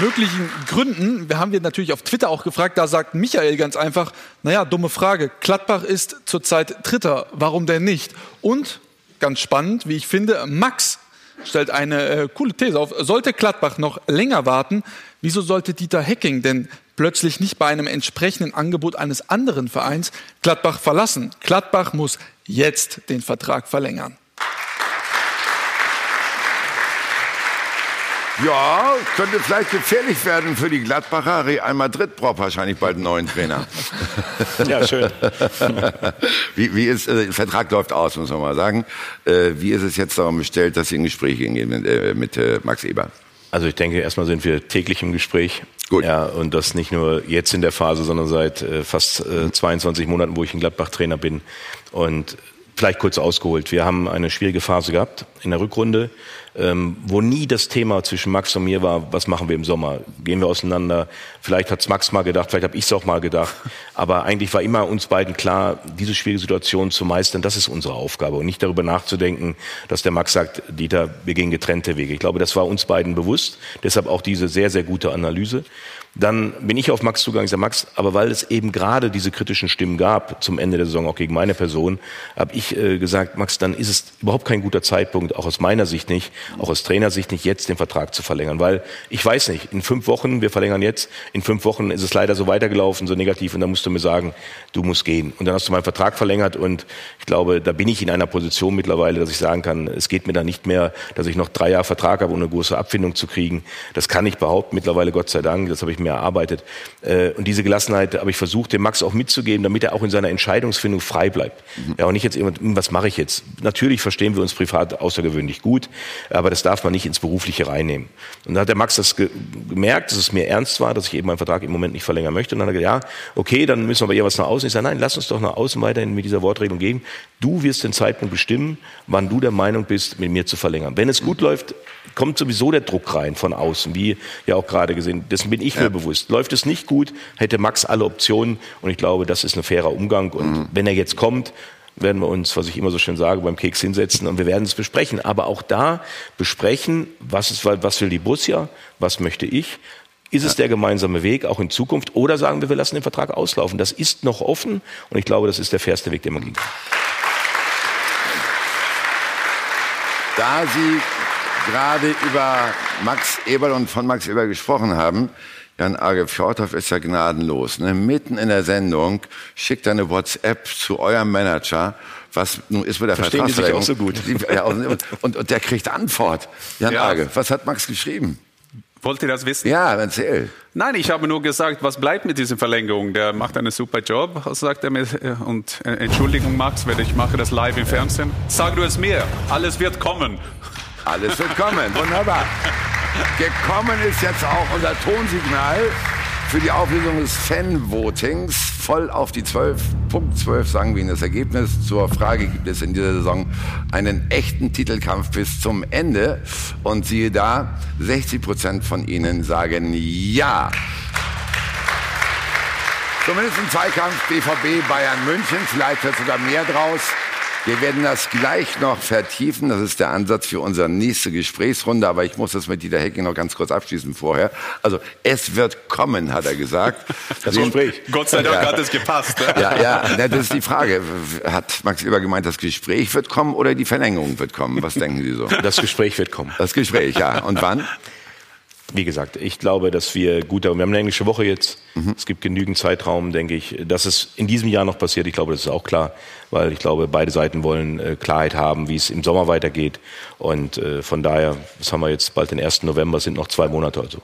möglichen Gründen, wir haben wir natürlich auf Twitter auch gefragt, da sagt Michael ganz einfach, naja, dumme Frage, Gladbach ist zurzeit Dritter, warum denn nicht? Und, ganz spannend, wie ich finde, Max stellt eine äh, coole These auf, sollte Gladbach noch länger warten, wieso sollte Dieter Hecking denn plötzlich nicht bei einem entsprechenden Angebot eines anderen Vereins Gladbach verlassen? Gladbach muss jetzt den Vertrag verlängern. Ja, könnte vielleicht gefährlich werden für die Gladbacher. Real Madrid braucht wahrscheinlich bald einen neuen Trainer. ja, schön. wie, wie ist, äh, der Vertrag läuft aus, muss man mal sagen. Äh, wie ist es jetzt darum bestellt, dass Sie in Gespräche gehen mit, äh, mit äh, Max Eber? Also ich denke, erstmal sind wir täglich im Gespräch. Gut. Ja, und das nicht nur jetzt in der Phase, sondern seit äh, fast äh, 22 Monaten, wo ich in Gladbach Trainer bin. Und vielleicht kurz ausgeholt. Wir haben eine schwierige Phase gehabt in der Rückrunde ähm, wo nie das Thema zwischen Max und mir war, was machen wir im Sommer? Gehen wir auseinander? Vielleicht hat's Max mal gedacht, vielleicht habe ich es auch mal gedacht. Aber eigentlich war immer uns beiden klar, diese schwierige Situation zu meistern, das ist unsere Aufgabe. Und nicht darüber nachzudenken, dass der Max sagt, Dieter, wir gehen getrennte Wege. Ich glaube, das war uns beiden bewusst. Deshalb auch diese sehr, sehr gute Analyse. Dann bin ich auf Max zugegangen, ich sage, Max, aber weil es eben gerade diese kritischen Stimmen gab zum Ende der Saison, auch gegen meine Person, habe ich äh, gesagt, Max, dann ist es überhaupt kein guter Zeitpunkt, auch aus meiner Sicht nicht, auch aus Trainersicht nicht, jetzt den Vertrag zu verlängern. Weil ich weiß nicht, in fünf Wochen, wir verlängern jetzt, in fünf Wochen ist es leider so weitergelaufen, so negativ, und dann musst du mir sagen, du musst gehen. Und dann hast du meinen Vertrag verlängert und ich glaube, da bin ich in einer Position mittlerweile, dass ich sagen kann, es geht mir da nicht mehr, dass ich noch drei Jahre Vertrag habe, eine große Abfindung zu kriegen. Das kann ich behaupten mittlerweile, Gott sei Dank, das habe ich mir erarbeitet. Äh, und diese Gelassenheit habe ich versucht, dem Max auch mitzugeben, damit er auch in seiner Entscheidungsfindung frei bleibt. Mhm. Ja, und nicht jetzt immer, hm, was mache ich jetzt? Natürlich verstehen wir uns privat außergewöhnlich gut, aber das darf man nicht ins Berufliche reinnehmen. Und dann hat der Max das ge gemerkt, dass es mir ernst war, dass ich eben meinen Vertrag im Moment nicht verlängern möchte. Und dann hat er gesagt, ja, okay, dann müssen wir aber eher was nach außen. Ich sage, nein, lass uns doch nach außen weiterhin mit dieser Wortregelung gehen. Du wirst den Zeitpunkt bestimmen, wann du der Meinung bist, mit mir zu verlängern. Wenn es gut mhm. läuft, kommt sowieso der Druck rein von außen, wie ja auch gerade gesehen. Dessen bin ich ja. mir bewusst. Läuft es nicht gut, hätte Max alle Optionen und ich glaube, das ist ein fairer Umgang. Und mhm. wenn er jetzt kommt, werden wir uns, was ich immer so schön sage, beim Keks hinsetzen und wir werden es besprechen. Aber auch da besprechen, was, ist, was will die Borussia, was möchte ich, ist es der gemeinsame Weg auch in Zukunft oder sagen wir, wir lassen den Vertrag auslaufen? Das ist noch offen und ich glaube, das ist der fairste Weg, den man gehen kann. Da Sie gerade über Max Eberl und von Max Eberl gesprochen haben, Jan Arge Fjordhoff ist ja gnadenlos. Ne? Mitten in der Sendung schickt er eine WhatsApp zu eurem Manager. Was nun ist mit der Verstehen die sich auch so gut. Ja, und, und, und, der kriegt Antwort. Jan ja. Arge, was hat Max geschrieben? Wollt ihr das wissen? Ja, erzähl. Nein, ich habe nur gesagt, was bleibt mit dieser Verlängerung? Der macht einen super Job, sagt er mir. äh, Und äh, Entschuldigung, Max, weil ich mache das live im Fernsehen. Sag du es mir, alles wird kommen. Alles wird kommen. Wunderbar. Gekommen ist jetzt auch unser Tonsignal für die Auflösung des Fan-Votings. Voll auf die 12, Punkt 12 sagen wir Ihnen das Ergebnis. Zur Frage gibt es in dieser Saison einen echten Titelkampf bis zum Ende. Und siehe da, 60 Prozent von Ihnen sagen ja. Zumindest im Zweikampf BVB Bayern München. Vielleicht wird sogar mehr draus. Wir werden das gleich noch vertiefen. Das ist der Ansatz für unsere nächste Gesprächsrunde. Aber ich muss das mit Dieter Hecking noch ganz kurz abschließen vorher. Also, es wird kommen, hat er gesagt. Das Gespräch. Gott sei Dank Ja. hat es gepasst. Ja, ja, na, das ist die Frage. Hat Max Eber gemeint, das Gespräch wird kommen oder die Verlängerung wird kommen? Was denken Sie so? Das Gespräch wird kommen. Das Gespräch, ja. Und wann? Wie gesagt, ich glaube, dass wir gut, wir haben eine englische Woche jetzt. Es gibt genügend Zeitraum, denke ich, dass es in diesem Jahr noch passiert. Ich glaube, das ist auch klar, weil ich glaube, beide Seiten wollen äh, Klarheit haben, wie es im Sommer weitergeht. Und äh, von daher, das haben wir jetzt bald den 1. November, sind noch zwei Monate also.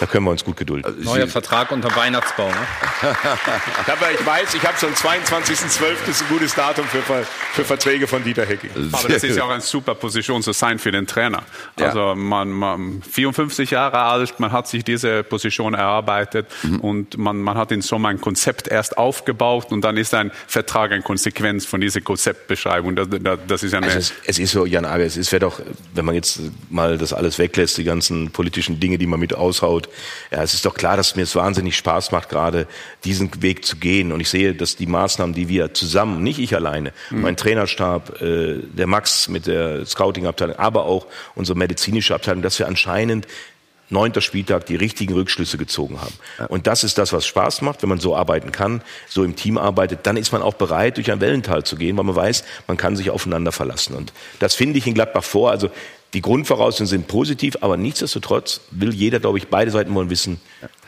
Da können wir uns gut gedulden. Neuer Vertrag unter Weihnachtsbaum. Ne? Aber ich weiß, ich habe schon 22.12. ist ein gutes Datum für, für Verträge von Dieter Hecking. Aber das ist ja auch eine super Position zu sein für den Trainer. Also man, man 54 Jahre alt, man hat sich diese Position erarbeitet und man, man hat in Sommer ein Konzept erst aufgebaut und dann ist ein Vertrag eine Konsequenz von dieser Konzeptbeschreibung. Das, das, ist ja eine Also es, es ist so, Jan Ager, es ist- wäre doch, wenn man jetzt mal das alles weglässt, die ganzen politischen Dinge, die man mit aushaut, ja, es ist doch klar, dass mir es wahnsinnig Spaß macht, gerade diesen Weg zu gehen. Und ich sehe, dass die Maßnahmen, die wir zusammen, nicht ich alleine, Mhm. mein Trainerstab, äh, der Max mit der Scouting-Abteilung, aber auch unsere medizinische Abteilung, dass wir anscheinend neunter Spieltag die richtigen Rückschlüsse gezogen haben. Und das ist das, was Spaß macht, wenn man so arbeiten kann, so im Team arbeitet, dann ist man auch bereit, durch ein Wellental zu gehen, weil man weiß, man kann sich aufeinander verlassen. Und das finde ich in Gladbach vor. Also die Grundvoraussetzungen sind positiv, aber nichtsdestotrotz will jeder, glaube ich, beide Seiten wollen wissen,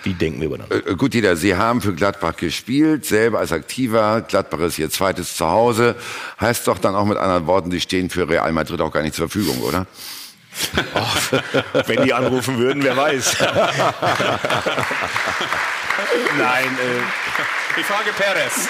wie denken wir übereinander. Äh, Gut, Dieter, Sie haben für Gladbach gespielt, selber als Aktiver. Gladbach ist Ihr zweites Zuhause. Heißt doch dann auch mit anderen Worten, Sie stehen für Real Madrid auch gar nicht zur Verfügung, oder? Wenn die anrufen würden, wer weiß. Nein, äh, Ich frage Perez.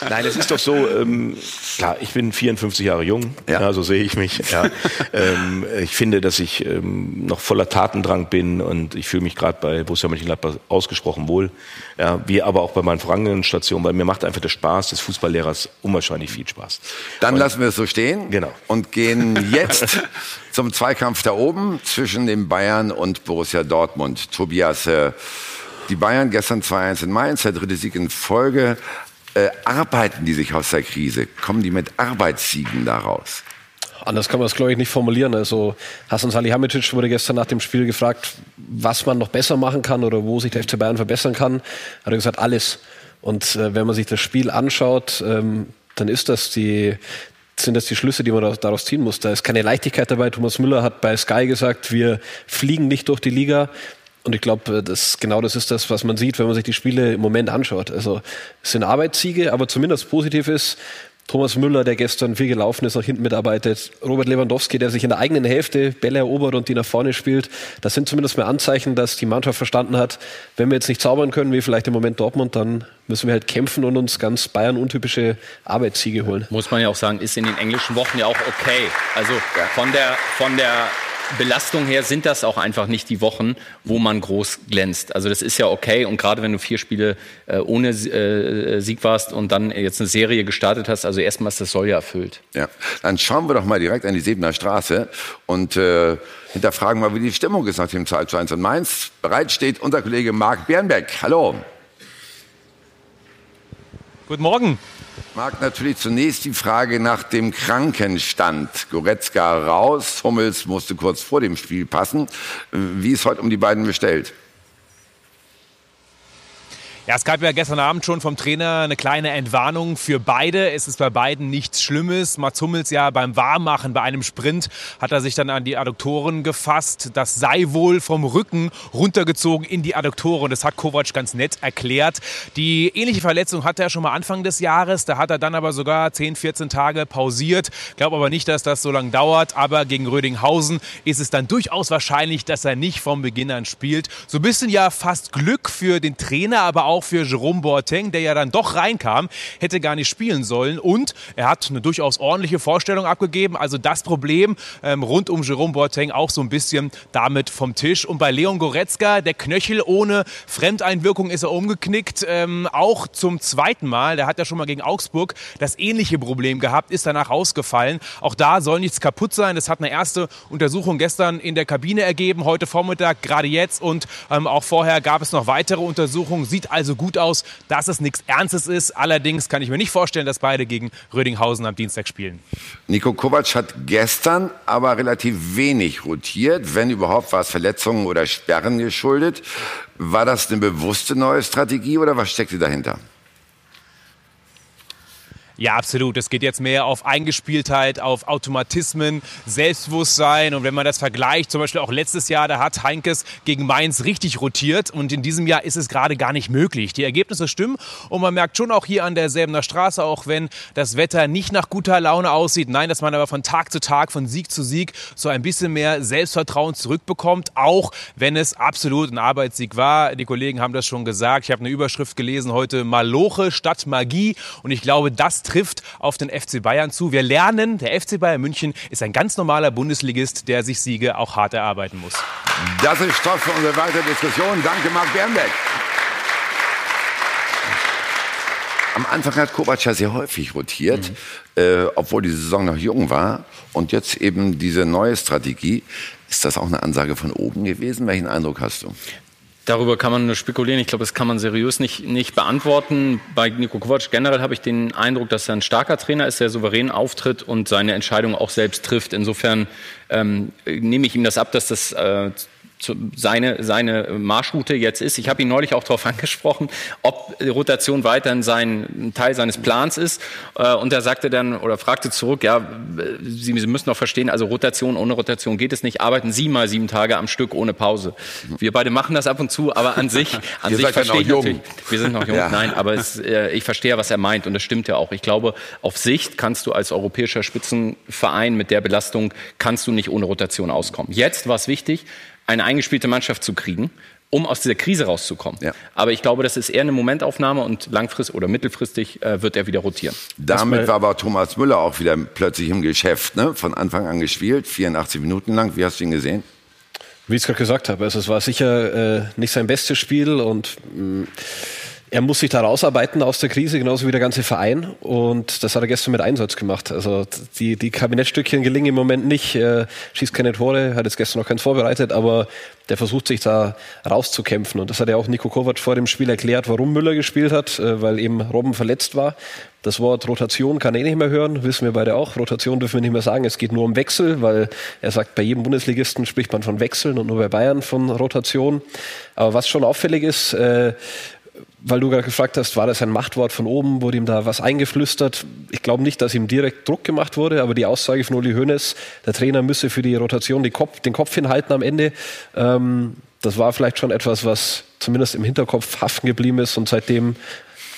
Nein, es ist doch so, ähm, klar, ich bin 54 Jahre jung, ja. so sehe ich mich. Ja. ähm, ich finde, dass ich ähm, noch voller Tatendrang bin und ich fühle mich gerade bei Borussia Mönchengladbach ausgesprochen wohl. Ja, wie aber auch bei meinen vergangenen Stationen, weil mir macht einfach der Spaß des Fußballlehrers unwahrscheinlich viel Spaß. Dann lassen wir es so stehen Genau. und gehen jetzt zum Zweikampf da oben zwischen den Bayern und Borussia Dortmund. Tobias, äh, die Bayern gestern 2-1 in Mainz, der dritte Sieg in Folge. Äh, arbeiten die sich aus der Krise? Kommen die mit Arbeitssiegen daraus? Anders kann man es, glaube ich, nicht formulieren. Also Hasan Salihamidzic wurde gestern nach dem Spiel gefragt, was man noch besser machen kann oder wo sich der FC Bayern verbessern kann. Hat er gesagt, alles. Und äh, wenn man sich das Spiel anschaut, ähm, dann ist das die, sind das die Schlüsse, die man da- daraus ziehen muss. Da ist keine Leichtigkeit dabei. Thomas Müller hat bei Sky gesagt, wir fliegen nicht durch die Liga. Und ich glaube, das genau das ist das, was man sieht, wenn man sich die Spiele im Moment anschaut. Also es sind Arbeitssiege, aber zumindest positiv ist, Thomas Müller, der gestern viel gelaufen ist, nach hinten mitarbeitet. Robert Lewandowski, der sich in der eigenen Hälfte Bälle erobert und die nach vorne spielt. Das sind zumindest mehr Anzeichen, dass die Mannschaft verstanden hat, wenn wir jetzt nicht zaubern können, wie vielleicht im Moment Dortmund, dann müssen wir halt kämpfen und uns ganz Bayern-untypische Arbeitssiege holen. Muss man ja auch sagen, ist in den englischen Wochen ja auch okay. Also von der, von der Belastung her sind das auch einfach nicht die Wochen, wo man groß glänzt. Also das ist ja okay und gerade wenn du vier Spiele äh, ohne äh, Sieg warst und dann jetzt eine Serie gestartet hast, also erstmal ist das Soll ja erfüllt. Ja, dann schauen wir doch mal direkt an die Sebener Straße und äh, hinterfragen mal, wie die Stimmung ist nach dem 2 zu 1 in Mainz. Bereit steht unser Kollege Marc Bernbeck. Hallo. Guten Morgen. Marc, natürlich zunächst die Frage nach dem Krankenstand. Goretzka raus, Hummels musste kurz vor dem Spiel passen. Wie ist heute um die beiden bestellt? Ja, es gab ja gestern Abend schon vom Trainer eine kleine Entwarnung für beide. Es ist bei beiden nichts Schlimmes. Mats Hummels ja beim Warmmachen bei einem Sprint hat er sich dann an die Adduktoren gefasst. Das sei wohl vom Rücken runtergezogen in die Adduktoren. Das hat Kovac ganz nett erklärt. Die ähnliche Verletzung hatte er schon mal Anfang des Jahres. Da hat er dann aber sogar 10, 14 Tage pausiert. Glaube aber nicht, dass das so lange dauert. Aber gegen Rödinghausen ist es dann durchaus wahrscheinlich, dass er nicht vom Beginn an spielt. So ein bisschen ja fast Glück für den Trainer, aber auch für Jerome Boateng, der ja dann doch reinkam, hätte gar nicht spielen sollen. Und er hat eine durchaus ordentliche Vorstellung abgegeben. Also das Problem ähm, rund um Jerome Boateng auch so ein bisschen damit vom Tisch. Und bei Leon Goretzka, der Knöchel ohne Fremdeinwirkung ist er umgeknickt. Ähm, auch zum zweiten Mal. Der hat ja schon mal gegen Augsburg das ähnliche Problem gehabt, ist danach ausgefallen. Auch da soll nichts kaputt sein. Das hat eine erste Untersuchung gestern in der Kabine ergeben, heute Vormittag, gerade jetzt. Und ähm, auch vorher gab es noch weitere Untersuchungen. Sieht also gut aus, dass es nichts Ernstes ist. Allerdings kann ich mir nicht vorstellen, dass beide gegen Rödinghausen am Dienstag spielen. Nico Kovac hat gestern aber relativ wenig rotiert. Wenn überhaupt, war es Verletzungen oder Sperren geschuldet. War das eine bewusste neue Strategie oder was steckte dahinter? Ja, absolut. Es geht jetzt mehr auf Eingespieltheit, auf Automatismen, Selbstbewusstsein. Und wenn man das vergleicht, zum Beispiel auch letztes Jahr, da hat Heinkes gegen Mainz richtig rotiert. Und in diesem Jahr ist es gerade gar nicht möglich. Die Ergebnisse stimmen. Und man merkt schon auch hier an der Selbener Straße, auch wenn das Wetter nicht nach guter Laune aussieht. Nein, dass man aber von Tag zu Tag, von Sieg zu Sieg so ein bisschen mehr Selbstvertrauen zurückbekommt. Auch wenn es absolut ein Arbeitssieg war. Die Kollegen haben das schon gesagt. Ich habe eine Überschrift gelesen heute, Maloche statt Magie. Und ich glaube, das trifft auf den FC Bayern zu. Wir lernen, der FC Bayern München ist ein ganz normaler Bundesligist, der sich Siege auch hart erarbeiten muss. Das ist Stoff für unsere weitere Diskussion. Danke, Marc Bernbeck. Am Anfang hat Kovac ja sehr häufig rotiert, mhm. äh, obwohl die Saison noch jung war. Und jetzt eben diese neue Strategie. Ist das auch eine Ansage von oben gewesen? Welchen Eindruck hast du? Darüber kann man nur spekulieren. Ich glaube, das kann man seriös nicht, nicht beantworten. Bei Niko Kovac generell habe ich den Eindruck, dass er ein starker Trainer ist, der souverän auftritt und seine Entscheidung auch selbst trifft. Insofern ähm, nehme ich ihm das ab, dass das äh, seine, seine Marschroute jetzt ist. Ich habe ihn neulich auch darauf angesprochen, ob Rotation weiterhin sein Teil seines Plans ist. Äh, und er sagte dann oder fragte zurück, ja, Sie, Sie müssen doch verstehen, also Rotation ohne Rotation geht es nicht. Arbeiten Sie mal sieben Tage am Stück ohne Pause. Wir beide machen das ab und zu, aber an sich, an sich verstehe ich natürlich. Wir sind noch jung, ja. nein, aber es, äh, ich verstehe, was er meint und das stimmt ja auch. Ich glaube, auf Sicht kannst du als europäischer Spitzenverein mit der Belastung kannst du nicht ohne Rotation auskommen. Jetzt war es wichtig, eine eingespielte Mannschaft zu kriegen, um aus dieser Krise rauszukommen. Ja. Aber ich glaube, das ist eher eine Momentaufnahme und langfristig oder mittelfristig äh, wird er wieder rotieren. Damit war aber Thomas Müller auch wieder plötzlich im Geschäft, ne? von Anfang an gespielt, 84 Minuten lang. Wie hast du ihn gesehen? Wie ich es gerade gesagt habe, also es war sicher äh, nicht sein bestes Spiel und mh, mm, er muss sich da rausarbeiten aus der Krise, genauso wie der ganze Verein. Und das hat er gestern mit Einsatz gemacht. Also die, die Kabinettstückchen gelingen im Moment nicht. Er schießt keine Tore, hat jetzt gestern noch keins vorbereitet, aber der versucht sich da rauszukämpfen. Und das hat ja auch Nico Kovac vor dem Spiel erklärt, warum Müller gespielt hat, äh, weil eben Robben verletzt war. Das Wort Rotation kann er nicht mehr hören, wissen wir beide auch. Rotation dürfen wir nicht mehr sagen. Es geht nur um Wechsel, weil er sagt, bei jedem Bundesligisten spricht man von Wechseln und nur bei Bayern von Rotation. Aber was schon auffällig ist, äh, weil du gerade gefragt hast, war das ein Machtwort von oben, wurde ihm da was eingeflüstert? Ich glaube nicht, dass ihm direkt Druck gemacht wurde, aber die Aussage von Uli Hoeneß, der Trainer müsse für die Rotation Kopf, den Kopf hinhalten am Ende, ähm, das war vielleicht schon etwas, was zumindest im Hinterkopf haften geblieben ist und seitdem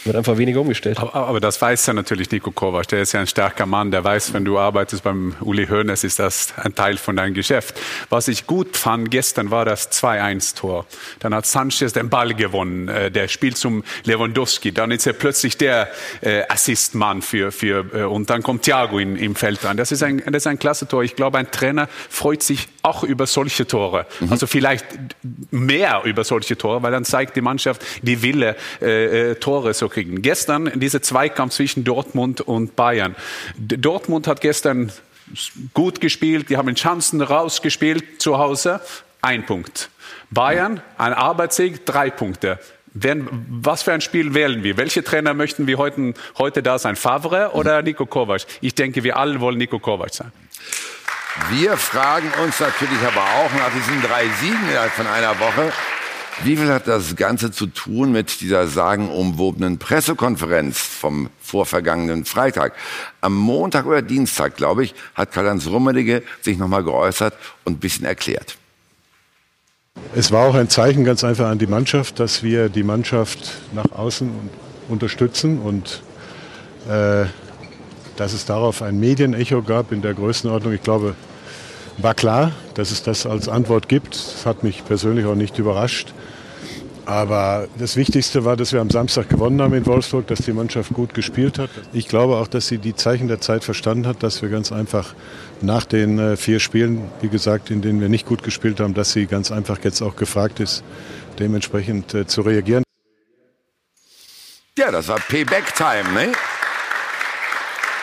wird einfach weniger umgestellt. Aber, aber, das weiß ja natürlich Nico Kovac. Der ist ja ein starker Mann. Der weiß, wenn du arbeitest beim Uli Hoeneß, ist das ein Teil von deinem Geschäft. Was ich gut fand gestern war das 2-1-Tor. Dann hat Sanchez den Ball gewonnen. Äh, der spielt zum Lewandowski. Dann ist er plötzlich der äh, Assistmann für, für, äh, und dann kommt Thiago in, im Feld an. Das ist ein, das ist ein klasse Tor. Ich glaube, ein Trainer freut sich auch über solche Tore. Mhm. Also vielleicht mehr über solche Tore, weil dann zeigt die Mannschaft die Wille, äh, äh Tore zu kriegen. Gestern dieser Zweikampf zwischen Dortmund und Bayern. Dortmund hat gestern gut gespielt, die haben Chancen rausgespielt zu Hause, ein Punkt. Bayern, ein Arbeitssieg, drei Punkte. Was für ein Spiel wählen wir? Welche Trainer möchten wir heute, heute da sein? Favre oder Nico Kovac? Ich denke, wir alle wollen Nico Kovac sein. Wir fragen uns natürlich aber auch nach diesen drei Siegen von einer Woche, Wie viel hat das Ganze zu tun mit dieser sagenumwobenen Pressekonferenz vom vorvergangenen Freitag? Am Montag oder Dienstag, glaube ich, hat Karl-Heinz Rummenigge sich nochmal geäußert und ein bisschen erklärt. Es war auch ein Zeichen ganz einfach an die Mannschaft, dass wir die Mannschaft nach außen unterstützen und äh, dass es darauf ein Medienecho gab in der Größenordnung. Ich glaube, war klar, dass es das als Antwort gibt. Das hat mich persönlich auch nicht überrascht. Aber das Wichtigste war, dass wir am Samstag gewonnen haben in Wolfsburg, dass die Mannschaft gut gespielt hat. Ich glaube auch, dass sie die Zeichen der Zeit verstanden hat, dass wir ganz einfach nach den äh, vier Spielen, wie gesagt, in denen wir nicht gut gespielt haben, dass sie ganz einfach jetzt auch gefragt ist, dementsprechend äh, zu reagieren. Ja, das war Payback-Time, ne?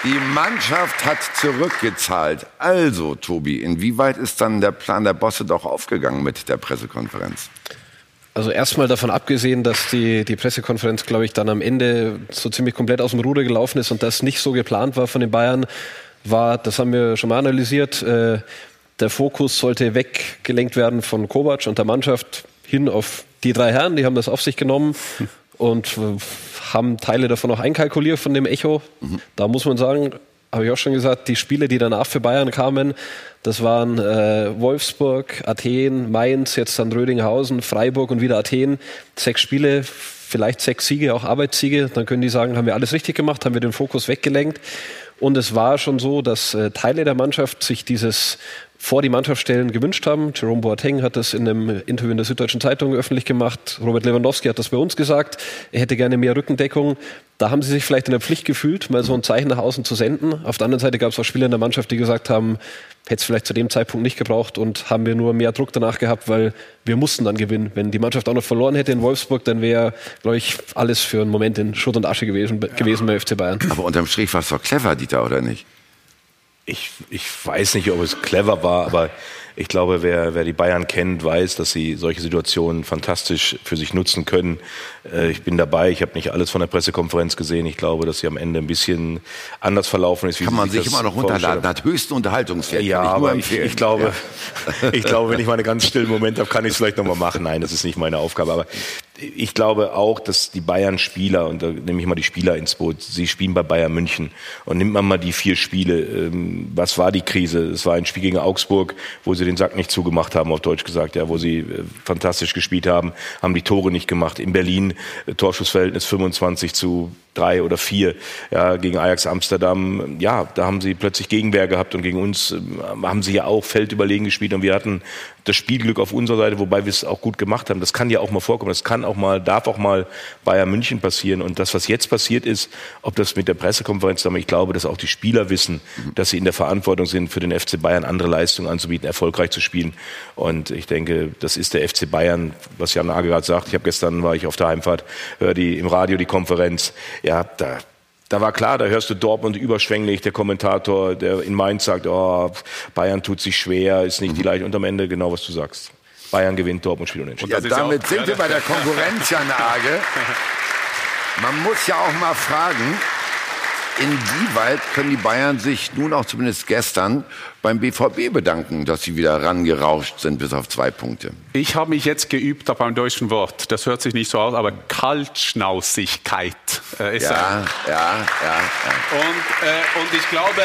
Die Mannschaft hat zurückgezahlt. Also, Tobi, inwieweit ist dann der Plan der Bosse doch aufgegangen mit der Pressekonferenz? Also erstmal davon abgesehen, dass die, die Pressekonferenz, glaube ich, dann am Ende so ziemlich komplett aus dem Ruder gelaufen ist und das nicht so geplant war von den Bayern, war, das haben wir schon mal analysiert, äh, der Fokus sollte weggelenkt werden von Kovac und der Mannschaft hin auf die drei Herren, die haben das auf sich genommen und äh, haben Teile davon auch einkalkuliert von dem Echo. Mhm. Da muss man sagen, habe ich auch schon gesagt, die Spiele, die danach für Bayern kamen, das waren äh, Wolfsburg, Athen, Mainz, jetzt dann Rödinghausen, Freiburg und wieder Athen. Sechs Spiele, vielleicht sechs Siege, auch Arbeitssiege. Dann können die sagen, haben wir alles richtig gemacht, haben wir den Fokus weggelenkt. Und es war schon so, dass äh, Teile der Mannschaft sich dieses vor die Mannschaft stellen gewünscht haben. Jerome Boateng hat das in einem Interview in der Süddeutschen Zeitung öffentlich gemacht. Robert Lewandowski hat das bei uns gesagt. Er hätte gerne mehr Rückendeckung. Da haben sie sich vielleicht in der Pflicht gefühlt, mal so ein Zeichen nach außen zu senden. Auf der anderen Seite gab es auch Spieler in der Mannschaft, die gesagt haben, hätte es vielleicht zu dem Zeitpunkt nicht gebraucht und haben wir nur mehr Druck danach gehabt, weil wir mussten dann gewinnen. Wenn die Mannschaft auch noch verloren hätte in Wolfsburg, dann wäre, glaube ich, alles für einen Moment in Schutt und Asche gewesen, ja. gewesen bei FC Bayern. Aber unterm Strich war es doch clever, Dieter, oder nicht? Ich, ich weiß nicht, ob es clever war, aber ich glaube, wer, wer die Bayern kennt, weiß, dass sie solche Situationen fantastisch für sich nutzen können. Äh, ich bin dabei, ich habe nicht alles von der Pressekonferenz gesehen. Ich glaube, dass sie am Ende ein bisschen anders verlaufen ist. Wie Kann man sich, sich immer noch runterladen, hat höchsten Unterhaltungswert. Ja, ich aber ich, ich, glaube, ja. ich glaube, wenn ich mal einen ganz stillen Moment habe, kann ich es vielleicht nochmal machen. Nein, das ist nicht meine Aufgabe. Aber ich glaube auch, dass die Bayern-Spieler, und da nehme ich mal die Spieler ins Boot, sie spielen bei Bayern München. Und nimmt man mal die vier Spiele, ähm, was war die Krise? Es war ein Spiel gegen Augsburg, wo sie den Sack nicht zugemacht haben, auf Deutsch gesagt, ja, wo sie äh, fantastisch gespielt haben, haben die Tore nicht gemacht. In Berlin äh, Torschussverhältnis 25 zu drei oder vier ja, gegen Ajax Amsterdam. Ja, da haben sie plötzlich Gegenwehr gehabt und gegen uns äh, haben sie ja auch feldüberlegen gespielt und wir hatten das Spielglück auf unserer Seite, wobei wir es auch gut gemacht haben. Das kann ja auch mal vorkommen. Das kann auch mal, darf auch mal Bayern München passieren. Und das, was jetzt passiert ist, ob das mit der Pressekonferenz, ich glaube, dass auch die Spieler wissen, dass sie in der Verantwortung sind, für den FC Bayern andere Leistungen anzubieten, erfolgreich zu spielen. Und ich denke, das ist der FC Bayern, was Jan Nagel gerade sagt. Ich habe gestern war ich auf der Heimfahrt, höre die im Radio die Konferenz. Ja, da da war klar, da hörst du Dortmund überschwänglich, der Kommentator, der in Mainz sagt, oh, Bayern tut sich schwer, ist nicht mhm. die leicht. Und am Ende genau, was du sagst. Bayern gewinnt, Dortmund spielt unentschieden. Ja, damit sind wir bei der Konkurrenz, Jan Nage. Man muss ja auch mal fragen, inwieweit können die Bayern sich nun auch zumindest gestern beim BVB bedanken, dass sie wieder rangerauscht sind bis auf zwei Punkte? Ich habe mich jetzt geübt auf einem deutschen Wort. Das hört sich nicht so aus, aber Kaltschnausigkeit äh, ist ja, ein. Ja, ja, ja. Und, äh, und ich glaube,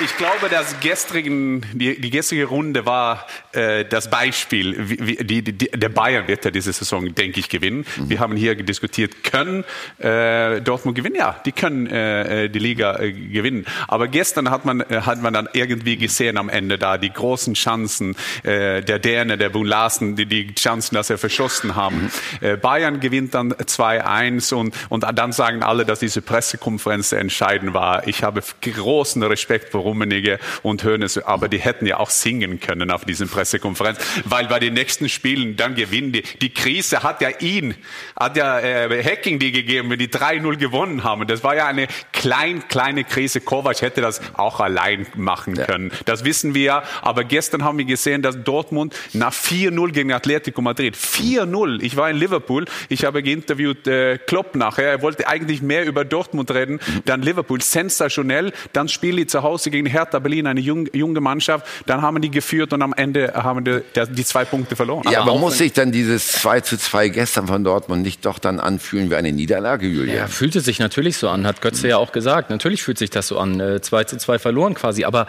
ich glaube, das gestrigen, die, die gestrige Runde war äh, das Beispiel. Wie, die, die, der Bayern wird ja diese Saison, denke ich, gewinnen. Mhm. Wir haben hier diskutiert, können äh, Dortmund gewinnen? Ja, die können äh, äh die Liga äh, gewinnen. Aber gestern hat man, äh, hat man dann irgendwie gesehen am Ende da die großen Chancen äh, der Däne, der Bun Larsen, die, die Chancen, dass er verschossen haben. Äh, Bayern gewinnt dann 2-1 und, und dann sagen alle, dass diese Pressekonferenz entscheidend war. Ich habe großen Respekt vor Rummenigge und Hoeneß, aber die hätten ja auch singen können auf diesen Pressekonferenz, weil bei den nächsten Spielen dann gewinnen die. Die Krise hat ja ihn, hat ja äh, Hacking die gegeben, wenn die 3-0 gewonnen haben. Das war ja eine klein, kleine Krise. Kovac hätte das auch allein machen können. Das wissen wir ja. Aber gestern haben wir gesehen, dass Dortmund nach 4-0 gegen Atletico Madrid, 4-0, ich war in Liverpool, ich habe geinterviewt äh, Klopp nachher, er wollte eigentlich mehr über Dortmund reden, dann Liverpool, sensationell, dann spielen die zu Hause gegen Hertha Berlin, eine jung, junge Mannschaft. Dann haben die geführt und am Ende haben die, die zwei Punkte verloren. Ja, aber, aber muss sich dann dieses 2 zu 2 gestern von Dortmund nicht doch dann anfühlen wie eine Niederlage, Julian? Ja, fühlte sich natürlich so an, hat Götze ja auch gesagt. Natürlich fühlt sich das so an. 2 äh, zu 2 verloren quasi. Aber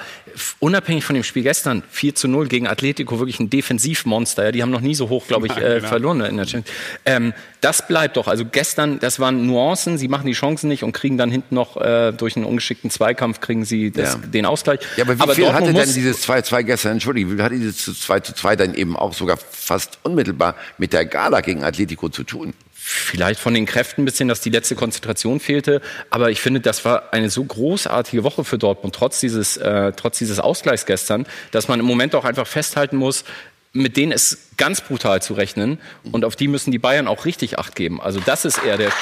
unabhängig von dem Spiel gestern, 4 zu 0 gegen Atletico, wirklich ein Defensivmonster. Ja, die haben noch nie so hoch, glaube ich, äh, genau. verloren in der Champions ähm, Das bleibt doch. Also gestern, das waren Nuancen. Sie machen die Chancen nicht und kriegen dann hinten noch äh, durch einen ungeschickten Zweikampf kriegen sie das, ja. den Ausgleich. Ja, aber wie aber viel Dortmund hatte denn dieses 2-2 gestern, Entschuldigung, wie viel hatte dieses 2-2 dann eben auch sogar fast unmittelbar mit der Gala gegen Atletico zu tun? Vielleicht von den Kräften ein bisschen, dass die letzte Konzentration fehlte. Aber ich finde, das war eine so großartige Woche für Dortmund, trotz dieses, äh, trotz dieses Ausgleichs gestern, dass man im Moment auch einfach festhalten muss, mit denen ist ganz brutal zu rechnen. Und auf die müssen die Bayern auch richtig Acht geben. Also das ist eher der,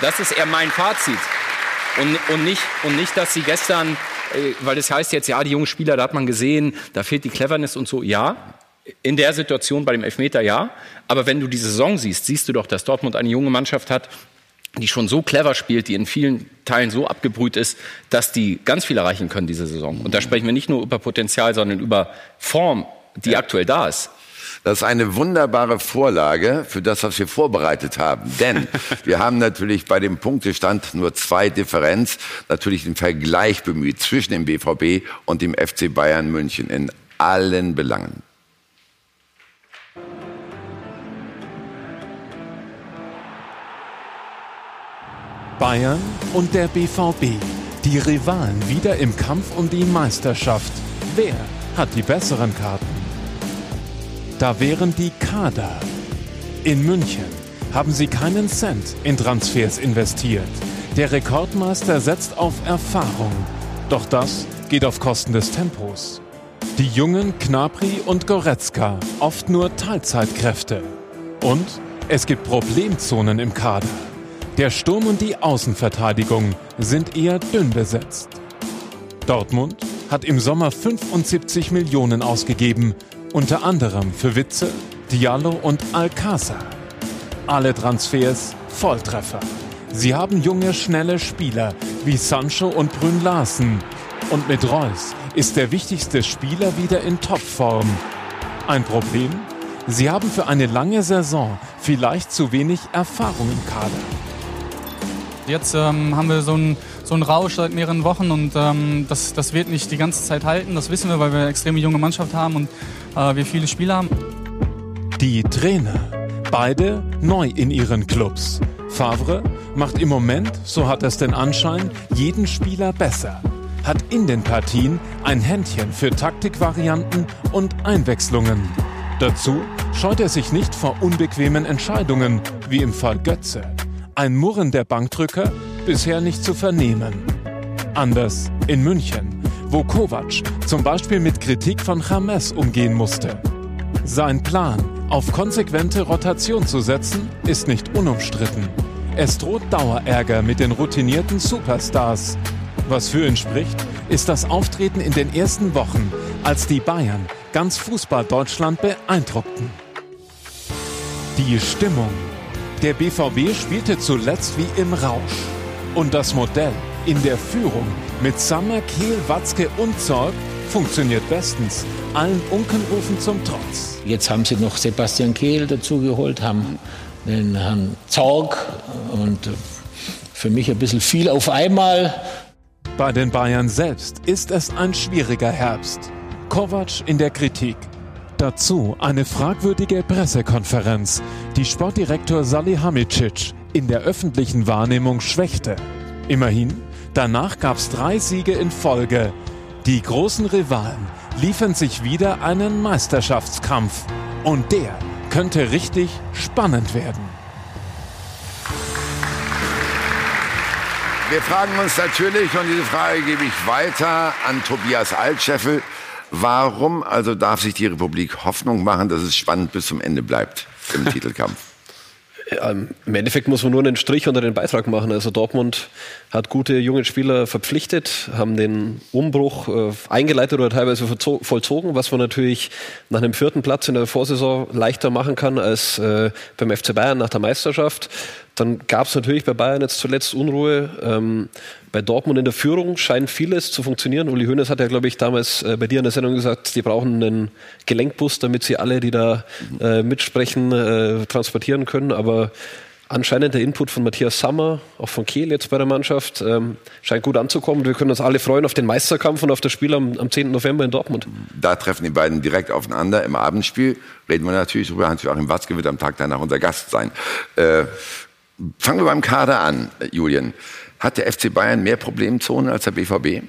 das ist eher mein Fazit. Und, und, nicht, und nicht, dass sie gestern, äh, weil das heißt jetzt, ja, die jungen Spieler, da hat man gesehen, da fehlt die Cleverness und so. Ja, in der Situation bei dem Elfmeter ja. Aber wenn du die Saison siehst, siehst du doch, dass Dortmund eine junge Mannschaft hat, die schon so clever spielt, die in vielen Teilen so abgebrüht ist, dass die ganz viel erreichen können diese Saison. Und da sprechen wir nicht nur über Potenzial, sondern über Form, die ja. aktuell da ist. Das ist eine wunderbare Vorlage für das, was wir vorbereitet haben. Denn wir haben natürlich bei dem Punktestand nur zwei Differenz, natürlich den Vergleich bemüht zwischen dem BVB und dem FC Bayern München in allen Belangen. Bayern und der BVB. Die Rivalen wieder im Kampf um die Meisterschaft. Wer hat die besseren Karten? Da wären die Kader. In München haben sie keinen Cent in Transfers investiert. Der Rekordmeister setzt auf Erfahrung. Doch das geht auf Kosten des Tempos. Die jungen Knapri und Goretzka, oft nur Teilzeitkräfte. Und es gibt Problemzonen im Kader. Der Sturm und die Außenverteidigung sind eher dünn besetzt. Dortmund hat im Sommer 75 Millionen ausgegeben, unter anderem für Witze, Diallo und Alcázar. Alle Transfers Volltreffer. Sie haben junge, schnelle Spieler wie Sancho und Brünn Larsen. Und mit Reus ist der wichtigste Spieler wieder in Topform. Ein Problem? Sie haben für eine lange Saison vielleicht zu wenig Erfahrung im Kader. Jetzt ähm, haben wir so einen so Rausch seit mehreren Wochen und ähm, das, das wird nicht die ganze Zeit halten. Das wissen wir, weil wir eine extrem junge Mannschaft haben und äh, wir viele Spieler haben. Die Trainer, beide neu in ihren Clubs. Favre macht im Moment, so hat es den Anschein, jeden Spieler besser. Hat in den Partien ein Händchen für Taktikvarianten und Einwechslungen. Dazu scheut er sich nicht vor unbequemen Entscheidungen, wie im Fall Götze. Ein Murren der Bankdrücker bisher nicht zu vernehmen. Anders in München, wo Kovac zum Beispiel mit Kritik von James umgehen musste. Sein Plan, auf konsequente Rotation zu setzen, ist nicht unumstritten. Es droht Dauerärger mit den routinierten Superstars. Was für ihn spricht, ist das Auftreten in den ersten Wochen, als die Bayern ganz Fußball Deutschland beeindruckten. Die Stimmung der BVB spielte zuletzt wie im Rausch. Und das Modell in der Führung mit Sammer, Kehl, Watzke und Zorg funktioniert bestens. Allen Unkenrufen zum Trotz. Jetzt haben sie noch Sebastian Kehl dazugeholt, haben den Herrn Zorg und für mich ein bisschen viel auf einmal. Bei den Bayern selbst ist es ein schwieriger Herbst. Kovac in der Kritik. Dazu eine fragwürdige Pressekonferenz, die Sportdirektor Salihamidzic in der öffentlichen Wahrnehmung schwächte. Immerhin, danach gab es drei Siege in Folge. Die großen Rivalen liefern sich wieder einen Meisterschaftskampf. Und der könnte richtig spannend werden. Wir fragen uns natürlich, und diese Frage gebe ich weiter an Tobias Altscheffel, Warum also darf sich die Republik Hoffnung machen, dass es spannend bis zum Ende bleibt im Titelkampf? Im Endeffekt muss man nur einen Strich unter den Beitrag machen. Also Dortmund hat gute junge Spieler verpflichtet, haben den Umbruch äh, eingeleitet oder teilweise vollzogen, was man natürlich nach einem vierten Platz in der Vorsaison leichter machen kann als äh, beim FC Bayern nach der Meisterschaft. Dann gab es natürlich bei Bayern jetzt zuletzt Unruhe. Ähm, bei Dortmund in der Führung scheint vieles zu funktionieren. Uli Hoeneß hat ja, glaube ich, damals äh, bei dir in der Sendung gesagt, die brauchen einen Gelenkbus, damit sie alle, die da äh, mitsprechen, äh, transportieren können. Aber anscheinend der Input von Matthias Sammer, auch von Kehl jetzt bei der Mannschaft, ähm, scheint gut anzukommen. Wir können uns alle freuen auf den Meisterkampf und auf das Spiel am, am 10. November in Dortmund. Da treffen die beiden direkt aufeinander. Im Abendspiel reden wir natürlich drüber. Hans-Joachim Watzke wird am Tag danach unser Gast sein. Äh, fangen wir beim Kader an, Julian. Hat der FC Bayern mehr Problemzonen als der BVB?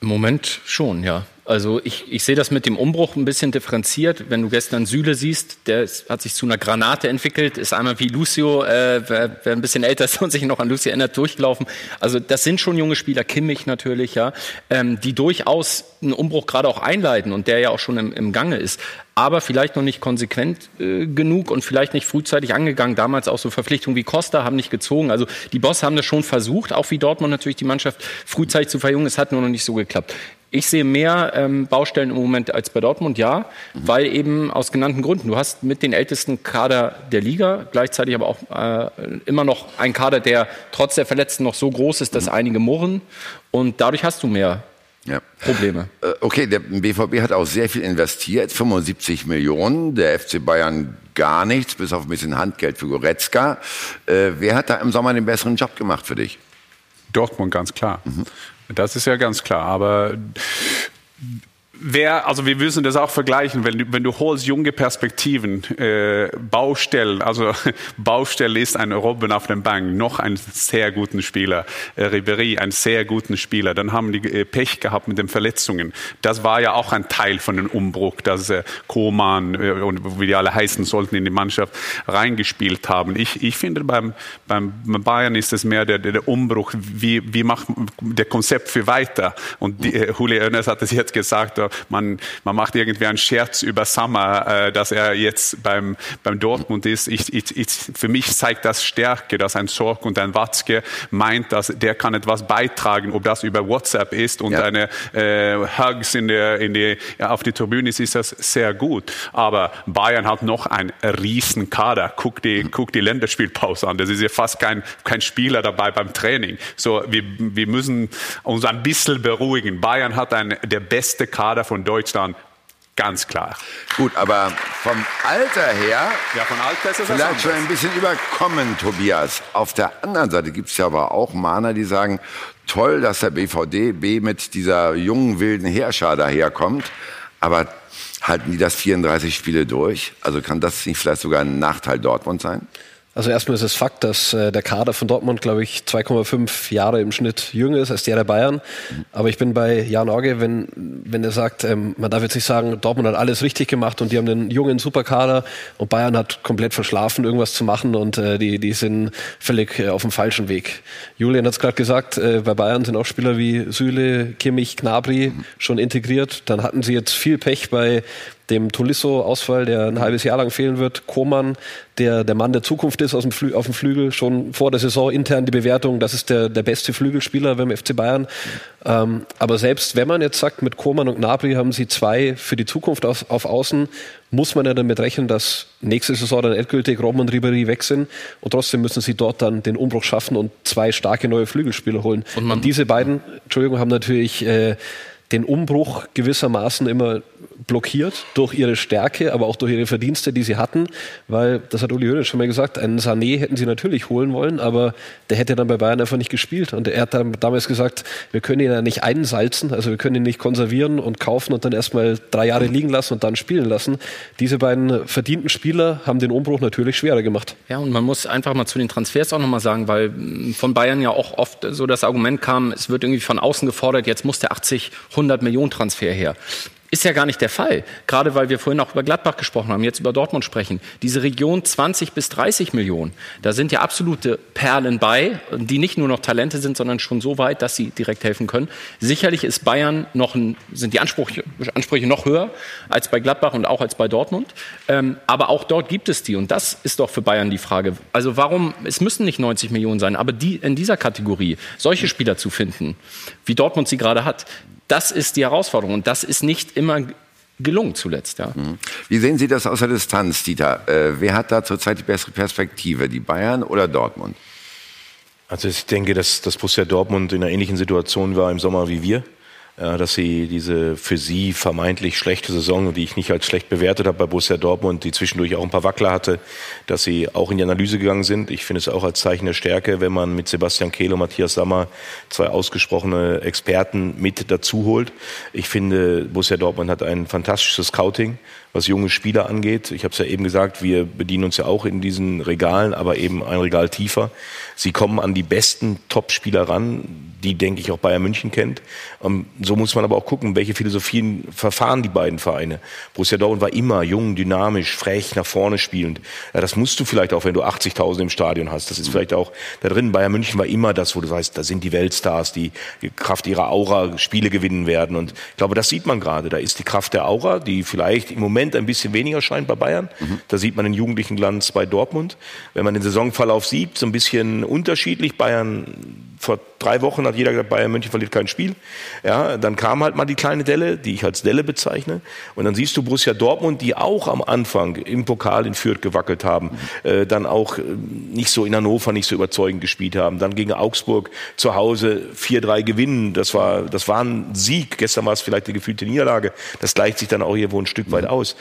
Im Moment schon, ja. Also ich, ich sehe das mit dem Umbruch ein bisschen differenziert. Wenn du gestern Süle siehst, der ist, hat sich zu einer Granate entwickelt, ist einmal wie Lucio, äh, wer, wer ein bisschen älter ist und sich noch an Lucio erinnert, durchgelaufen. Also das sind schon junge Spieler, Kimmich natürlich, ja, ähm, die durchaus einen Umbruch gerade auch einleiten und der ja auch schon im, im Gange ist. Aber vielleicht noch nicht konsequent äh, genug und vielleicht nicht frühzeitig angegangen. Damals auch so Verpflichtungen wie Costa haben nicht gezogen. Also die Boss haben das schon versucht, auch wie Dortmund natürlich die Mannschaft frühzeitig zu verjüngen. Es hat nur noch nicht so geklappt. Ich sehe mehr ähm, Baustellen im Moment als bei Dortmund, ja, mhm. weil eben aus genannten Gründen. Du hast mit den ältesten Kader der Liga, gleichzeitig aber auch äh, immer noch ein Kader, der trotz der Verletzten noch so groß ist, dass mhm. einige murren. Und dadurch hast du mehr ja. Probleme. Äh, okay, der BVB hat auch sehr viel investiert, 75 Millionen, der FC Bayern gar nichts, bis auf ein bisschen Handgeld für Goretzka. Äh, wer hat da im Sommer den besseren Job gemacht für dich? Dortmund, ganz klar. Mhm. Das ist ja ganz klar. Aber wer, also wir müssen das auch vergleichen, wenn du, wenn du holst junge Perspektiven, äh, Baustellen, also Baustelle ist ein Robben auf dem Bank, noch einen sehr guten Spieler, äh, Ribéry, einen sehr guten Spieler, dann haben die äh, Pech gehabt mit den Verletzungen. Das war ja auch ein Teil von dem Umbruch, dass äh, Koman äh, und wie die alle heißen sollten in die Mannschaft reingespielt haben. Ich, ich finde beim, beim Bayern ist es mehr der, der Umbruch, wie, wie macht der Konzept für weiter. Und die, äh, Julio Oenes hat es jetzt gesagt, man, man macht irgendwie einen Scherz über Sommer, äh, dass er jetzt beim, beim Dortmund ist. Ich, ich, ich, für mich zeigt das Stärke, dass ein Sorg und ein Watzke meint, dass der kann etwas beitragen, ob das über WhatsApp ist und ja. eine äh, Hugs in der, in die, ja, auf die Tribüne ist, ist das sehr gut. Aber Bayern hat noch einen riesen Kader. Guck die, mhm. guck die Länderspielpause an. Das ist ja fast kein, kein Spieler dabei beim Training. So, wir, wir müssen uns ein bisschen beruhigen. Bayern hat einen, der beste Kader Kader von Deutschland ganz klar. Gut, aber vom Alter her, ja, von Alter ist es vielleicht schon ein bisschen überkommen, Tobias. Auf der anderen Seite gibt es ja aber auch Mahner, die sagen, toll, dass der BVDB mit dieser jungen, wilden Heerschar daherkommt, aber halten die das 34 Spiele durch? Also kann das nicht vielleicht sogar ein Nachteil Dortmund sein? Also erstmal ist es Fakt, dass äh, der Kader von Dortmund, glaube ich, 2,5 Jahre im Schnitt jünger ist als der der Bayern. Aber ich bin bei Jan Orge, wenn, wenn er sagt, ähm, man darf jetzt nicht sagen, Dortmund hat alles richtig gemacht und die haben einen jungen Superkader und Bayern hat komplett verschlafen, irgendwas zu machen und äh, die, die sind völlig äh, auf dem falschen Weg. Julian hat es gerade gesagt, äh, bei Bayern sind auch Spieler wie Süle, Kimmich, Gnabry schon integriert. Dann hatten sie jetzt viel Pech bei dem Tolisso-Ausfall, der ein halbes Jahr lang fehlen wird, Koman, der der Mann der Zukunft ist aus dem Flü auf dem Flügel, schon vor der Saison intern die Bewertung, das ist der, der beste Flügelspieler beim FC Bayern. Ähm, aber selbst wenn man jetzt sagt, mit Koman und Gnabry haben sie zwei für die Zukunft auf, auf Außen, muss man ja damit rechnen, dass nächste Saison dann endgültig Robben und Ribéry weg sind und trotzdem müssen sie dort dann den Umbruch schaffen und zwei starke neue Flügelspieler holen. Und, und diese beiden, Entschuldigung, haben natürlich äh, den Umbruch gewissermaßen immer blockiert durch ihre Stärke, aber auch durch ihre Verdienste, die sie hatten, weil, das hat Uli Hoeneß schon mal gesagt, einen Sané hätten sie natürlich holen wollen, aber der hätte dann bei Bayern einfach nicht gespielt und er hat dann damals gesagt, wir können ihn ja nicht einsalzen, also wir können ihn nicht konservieren und kaufen und dann erstmal drei Jahre liegen lassen und dann spielen lassen. Diese beiden verdienten Spieler haben den Umbruch natürlich schwerer gemacht. Ja, und man muss einfach mal zu den Transfers auch nochmal sagen, weil von Bayern ja auch oft so das Argument kam, es wird irgendwie von außen gefordert, jetzt muss der 80, 100 Millionen Transfer her. Ist ja gar nicht der Fall. Gerade weil wir vorhin auch über Gladbach gesprochen haben, jetzt über Dortmund sprechen. Diese Region 20 bis 30 Millionen, da sind ja absolute Perlen bei, die nicht nur noch Talente sind, sondern schon so weit, dass sie direkt helfen können. Sicherlich ist Bayern noch ein, sind die Ansprüche, Ansprüche noch höher als bei Gladbach und auch als bei Dortmund. Ähm, aber auch dort gibt es die. Und das ist doch für Bayern die Frage. Also warum, es müssen nicht 90 Millionen sein, aber die in dieser Kategorie solche Spieler zu finden, wie Dortmund sie gerade hat, das ist die Herausforderung. Und das ist nicht immer gelungen zuletzt. Ja. Wie sehen Sie das aus der Distanz, Dieter? Äh, wer hat da zurzeit die bessere Perspektive, die Bayern oder Dortmund? Also ich denke, dass, dass Borussia Dortmund in einer ähnlichen Situation war im Sommer wie wir. Ja, dass sie diese für sie vermeintlich schlechte Saison, die ich nicht als schlecht bewertet habe bei Borussia Dortmund, die zwischendurch auch ein paar Wackler hatte, dass sie auch in die Analyse gegangen sind. Ich finde es auch als Zeichen der Stärke, wenn man mit Sebastian Kehl und Matthias Sammer zwei ausgesprochene Experten mit dazu holt. Ich finde, Borussia Dortmund hat ein fantastisches Scouting was junge Spieler angeht. Ich habe es ja eben gesagt, wir bedienen uns ja auch in diesen Regalen, aber eben ein Regal tiefer. Sie kommen an die besten Top-Spieler ran, die, denke ich, auch Bayern München kennt. Um, ähm, so muss man aber auch gucken, welche Philosophien verfahren die beiden Vereine. Borussia Dortmund war immer jung, dynamisch, frech, nach vorne spielend. Ja, das musst du vielleicht auch, wenn du 80.000 im Stadion hast. Das ist vielleicht auch da drin. Bayern München war immer das, wo du weißt, da sind die Weltstars, die Kraft ihrer Aura Spiele gewinnen werden. Und ich glaube, das sieht man gerade. Da ist die Kraft der Aura, die vielleicht im Moment Moment ein bisschen weniger scheint bei Bayern. Mhm. Da sieht man den jugendlichen Glanz bei Dortmund. Wenn man den Saisonverlauf sieht, so ein bisschen unterschiedlich. Bayern vor drei Wochen hat jeder gesagt, Bayern München verliert kein Spiel. Ja, dann kam halt mal die kleine Delle, die ich als Delle bezeichne. Und dann siehst du Borussia Dortmund, die auch am Anfang im Pokal in Fürth gewackelt haben, mhm. äh, dann auch äh, nicht so in Hannover nicht so überzeugend gespielt haben, dann gegen Augsburg zu Hause 4-3 gewinnen. Das war, das war ein Sieg. Gestern war es vielleicht eine gefühlte Niederlage. Das gleicht sich dann auch irgendwo ein Stück weit mhm. Aus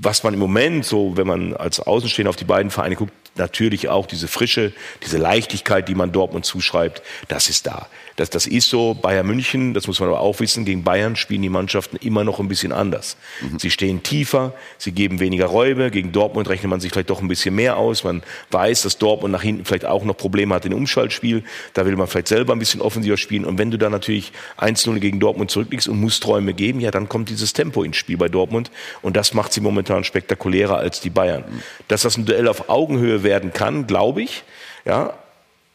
was man im Moment so, wenn man als Außenstehender auf die beiden Vereine guckt, natürlich auch diese Frische, diese Leichtigkeit, die man Dortmund zuschreibt, das ist da. Das, das ist so. Bayern München, das muss man aber auch wissen, gegen Bayern spielen die Mannschaften immer noch ein bisschen anders. Mhm. Sie stehen tiefer, sie geben weniger Räume. Gegen Dortmund rechnet man sich vielleicht doch ein bisschen mehr aus. Man weiß, dass Dortmund nach hinten vielleicht auch noch Probleme hat im Umschaltspiel. Da will man vielleicht selber ein bisschen offensiver spielen. Und wenn du dann natürlich 1-0 gegen Dortmund zurückliegst und musst Räume geben, ja, dann kommt dieses Tempo ins Spiel bei Dortmund. Und das macht sie momentan spektakulärer als die Bayern. Mhm. Dass das ein Duell auf Augenhöhe werden kann, glaube ich. Ja,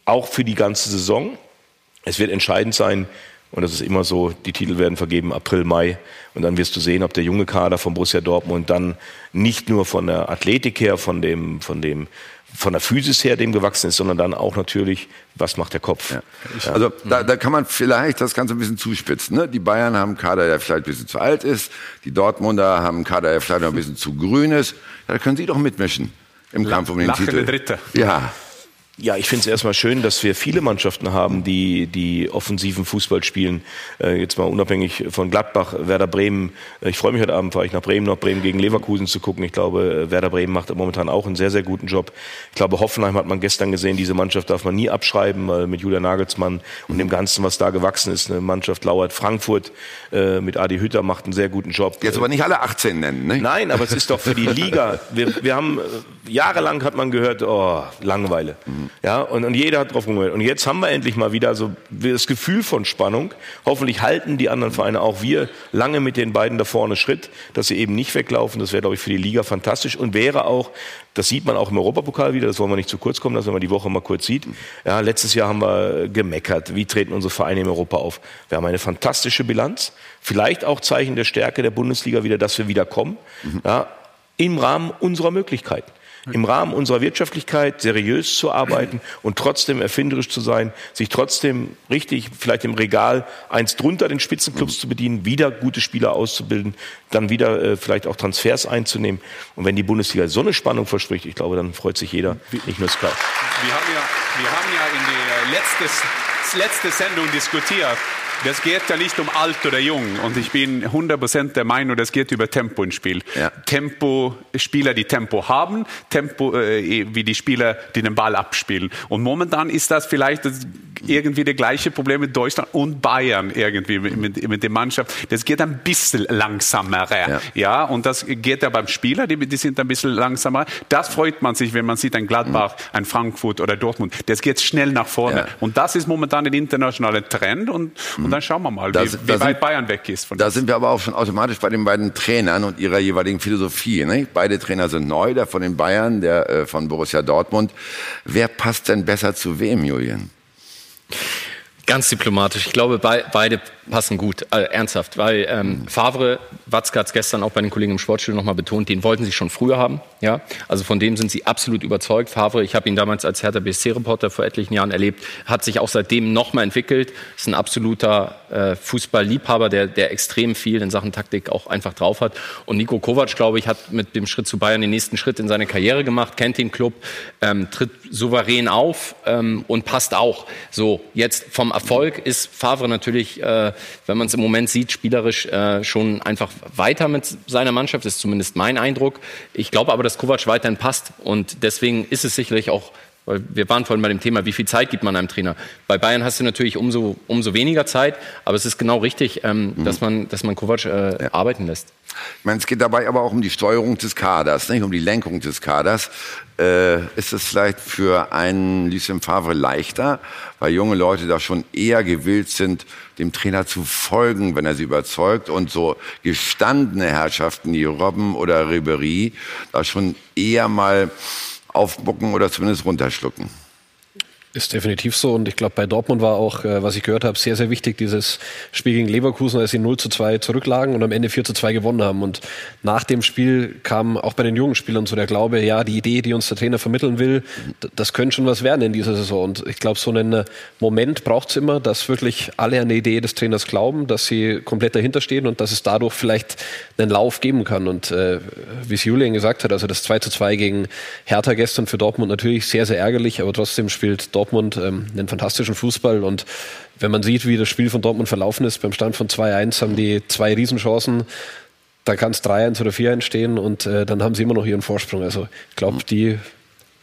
auch für die ganze Saison. Es wird entscheidend sein, und das ist immer so, die Titel werden vergeben April, Mai. Und dann wirst du sehen, ob der junge Kader von Borussia Dortmund dann nicht nur von der Athletik her, von dem, von dem, von der Physis her dem gewachsen ist, sondern dann auch natürlich, was macht der Kopf. Ja. Ja. Also da, da kann man vielleicht das Ganze ein bisschen zuspitzen. Ne? Die Bayern haben einen Kader, der vielleicht ein bisschen zu alt ist. Die Dortmunder haben einen Kader, der vielleicht noch ein bisschen zu grün ist. Da können Sie doch mitmischen im Kampf um den Lachende Titel. Dritte. Ja. Ja, ich finde es erstmal schön, dass wir viele Mannschaften haben, die die offensiven Fußball spielen. Äh, jetzt mal unabhängig von Gladbach, Werder Bremen. Äh, ich freue mich heute Abend, fahre ich nach Bremen, noch Bremen gegen Leverkusen zu gucken. Ich glaube, äh, Werder Bremen macht momentan auch einen sehr, sehr guten Job. Ich glaube, Hoffenheim hat man gestern gesehen, diese Mannschaft darf man nie abschreiben, weil mit Julian Nagelsmann und dem Ganzen, was da gewachsen ist, eine Mannschaft lauert. Frankfurt äh, mit Adi Hütter macht einen sehr guten Job. Jetzt aber nicht alle 18 nennen, ne? Nein, aber es ist doch für die Liga. Wir, wir haben, äh, jahrelang hat man gehört, oh, Langeweile. Mhm. Ja, und, und jeder hat drauf gehört. Und jetzt haben wir endlich mal wieder so das Gefühl von Spannung. Hoffentlich halten die anderen Vereine, auch wir, lange mit den beiden da vorne Schritt, dass sie eben nicht weglaufen. Das wäre, glaube ich, für die Liga fantastisch und wäre auch, das sieht man auch im Europapokal wieder, das wollen wir nicht zu kurz kommen lassen, wenn man die Woche mal kurz sieht. Ja, letztes Jahr haben wir gemeckert, wie treten unsere Vereine in Europa auf. Wir haben eine fantastische Bilanz, vielleicht auch Zeichen der Stärke der Bundesliga wieder, dass wir wieder kommen, ja, im Rahmen unserer Möglichkeiten im Rahmen unserer Wirtschaftlichkeit seriös zu arbeiten und trotzdem erfinderisch zu sein, sich trotzdem richtig vielleicht im Regal eins drunter den Spitzenclubs zu bedienen, wieder gute Spieler auszubilden, dann wieder äh, vielleicht auch Transfers einzunehmen. Und wenn die Bundesliga so eine Spannung verspricht, ich glaube, dann freut sich jeder, nicht nur Sky. Wir haben ja, wir haben ja in der letzten letzte Sendung diskutiert, das geht ja nicht um alt oder jung. Und ich bin 100% der Meinung, das geht über Tempo im Spiel. Ja. Tempo, Spieler, die Tempo haben, Tempo, äh, wie die Spieler, die den Ball abspielen. Und momentan ist das vielleicht irgendwie das gleiche Problem mit Deutschland und Bayern irgendwie mit, mit, mit der Mannschaft. Das geht ein bisschen langsamer. Ja. ja. und das geht ja beim Spieler, die, die sind ein bisschen langsamer. Das freut man sich, wenn man sieht, ein Gladbach, ein Frankfurt oder Dortmund. Das geht schnell nach vorne. Ja. Und das ist momentan ein internationaler Trend. Und, und dann schauen wir mal, da, wie, da wie weit sind, Bayern weg ist. da sind wir aber auch schon automatisch bei den beiden Trainern und ihrer jeweiligen Philosophie. Ne? Beide Trainer sind neu, der von den Bayern, der äh, von Borussia Dortmund. Wer passt denn besser zu wem, Julian? Ganz diplomatisch. Ich glaube, be beide passen gut, äh, ernsthaft, weil ähm, Favre, Watzke hat es gestern auch bei den Kollegen im Sportstudio nochmal betont, den wollten sie schon früher haben. Ja? Also von dem sind sie absolut überzeugt. Favre, ich habe ihn damals als Hertha BSC-Reporter vor etlichen Jahren erlebt, hat sich auch seitdem nochmal entwickelt. Ist ein absoluter äh, Fußballliebhaber, der, der extrem viel in Sachen Taktik auch einfach drauf hat. Und Nico Kovac, glaube ich, hat mit dem Schritt zu Bayern den nächsten Schritt in seine Karriere gemacht, kennt den Club, ähm, tritt souverän auf ähm, und passt auch. So, jetzt vom Erfolg ist Favre natürlich, äh, wenn man es im Moment sieht, spielerisch äh, schon einfach weiter mit seiner Mannschaft, ist zumindest mein Eindruck. Ich glaube aber, dass Kovac weiterhin passt und deswegen ist es sicherlich auch weil wir waren vorhin bei dem Thema, wie viel Zeit gibt man einem Trainer? Bei Bayern hast du natürlich umso, umso weniger Zeit, aber es ist genau richtig, ähm, mhm. dass, man, dass man Kovac äh, ja. arbeiten lässt. Ich meine, es geht dabei aber auch um die Steuerung des Kaders, nicht um die Lenkung des Kaders. Äh, ist es vielleicht für einen Lucien Favre leichter, weil junge Leute da schon eher gewillt sind, dem Trainer zu folgen, wenn er sie überzeugt und so gestandene Herrschaften wie Robben oder Ribery da schon eher mal aufbucken oder zumindest runterschlucken. Ist definitiv so. Und ich glaube, bei Dortmund war auch, äh, was ich gehört habe, sehr, sehr wichtig, dieses Spiel gegen Leverkusen, als sie 0 zu 2 zurücklagen und am Ende 4 zu 2 gewonnen haben. Und nach dem Spiel kam auch bei den jungen Spielern so der Glaube, ja, die Idee, die uns der Trainer vermitteln will, das könnte schon was werden in dieser Saison. Und ich glaube, so einen äh, Moment braucht es immer, dass wirklich alle an die Idee des Trainers glauben, dass sie komplett dahinter stehen und dass es dadurch vielleicht einen Lauf geben kann. Und äh, wie es Julian gesagt hat, also das 2 zu 2 gegen Hertha gestern für Dortmund natürlich sehr, sehr ärgerlich, aber trotzdem spielt Dortmund Dortmund ähm, einen fantastischen Fußball und wenn man sieht, wie das Spiel von Dortmund verlaufen ist, beim Stand von 2-1 haben die zwei Riesenchancen. Da kann es 3-1 oder 4-1 stehen und äh, dann haben sie immer noch ihren Vorsprung. Also ich glaube, die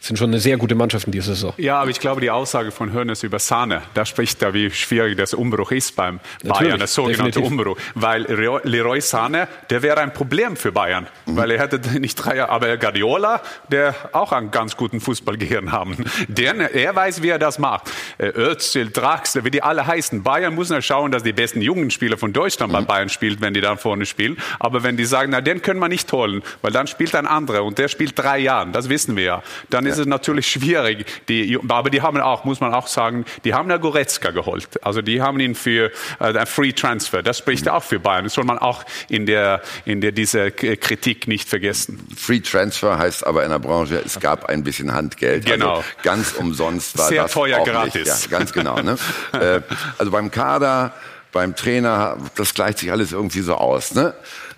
sind schon eine sehr gute Mannschaft in dieser Saison. Ja, aber ich glaube, die Aussage von Hörnes über Sahne, da spricht er, wie schwierig das Umbruch ist beim Natürlich, Bayern, das sogenannte definitiv. Umbruch. Weil Leroy Sahne, der wäre ein Problem für Bayern, mhm. weil er hätte nicht drei Jahre, aber Guardiola, der auch einen ganz guten Fußballgehirn haben, der, er weiß, wie er das macht. Äh, Özil, Draxler, wie die alle heißen. Bayern muss nur schauen, dass die besten jungen Spieler von Deutschland mhm. bei Bayern spielen, wenn die da vorne spielen. Aber wenn die sagen, na, den können wir nicht holen, weil dann spielt ein anderer und der spielt drei Jahre, das wissen wir ja, dann ist es natürlich schwierig. Die, aber die haben auch, muss man auch sagen, die haben ja Goretzka geholt. Also die haben ihn für äh, Free Transfer. Das spricht auch für Bayern. Das soll man auch in der, in der, dieser Kritik nicht vergessen. Free Transfer heißt aber in der Branche, es gab ein bisschen Handgeld. Also genau. Also ganz umsonst war Sehr das teuer auch gratis. Nicht. Ja, ganz genau. Ne? äh, also beim Kader, beim Trainer, das gleicht sich alles irgendwie so aus. Ne?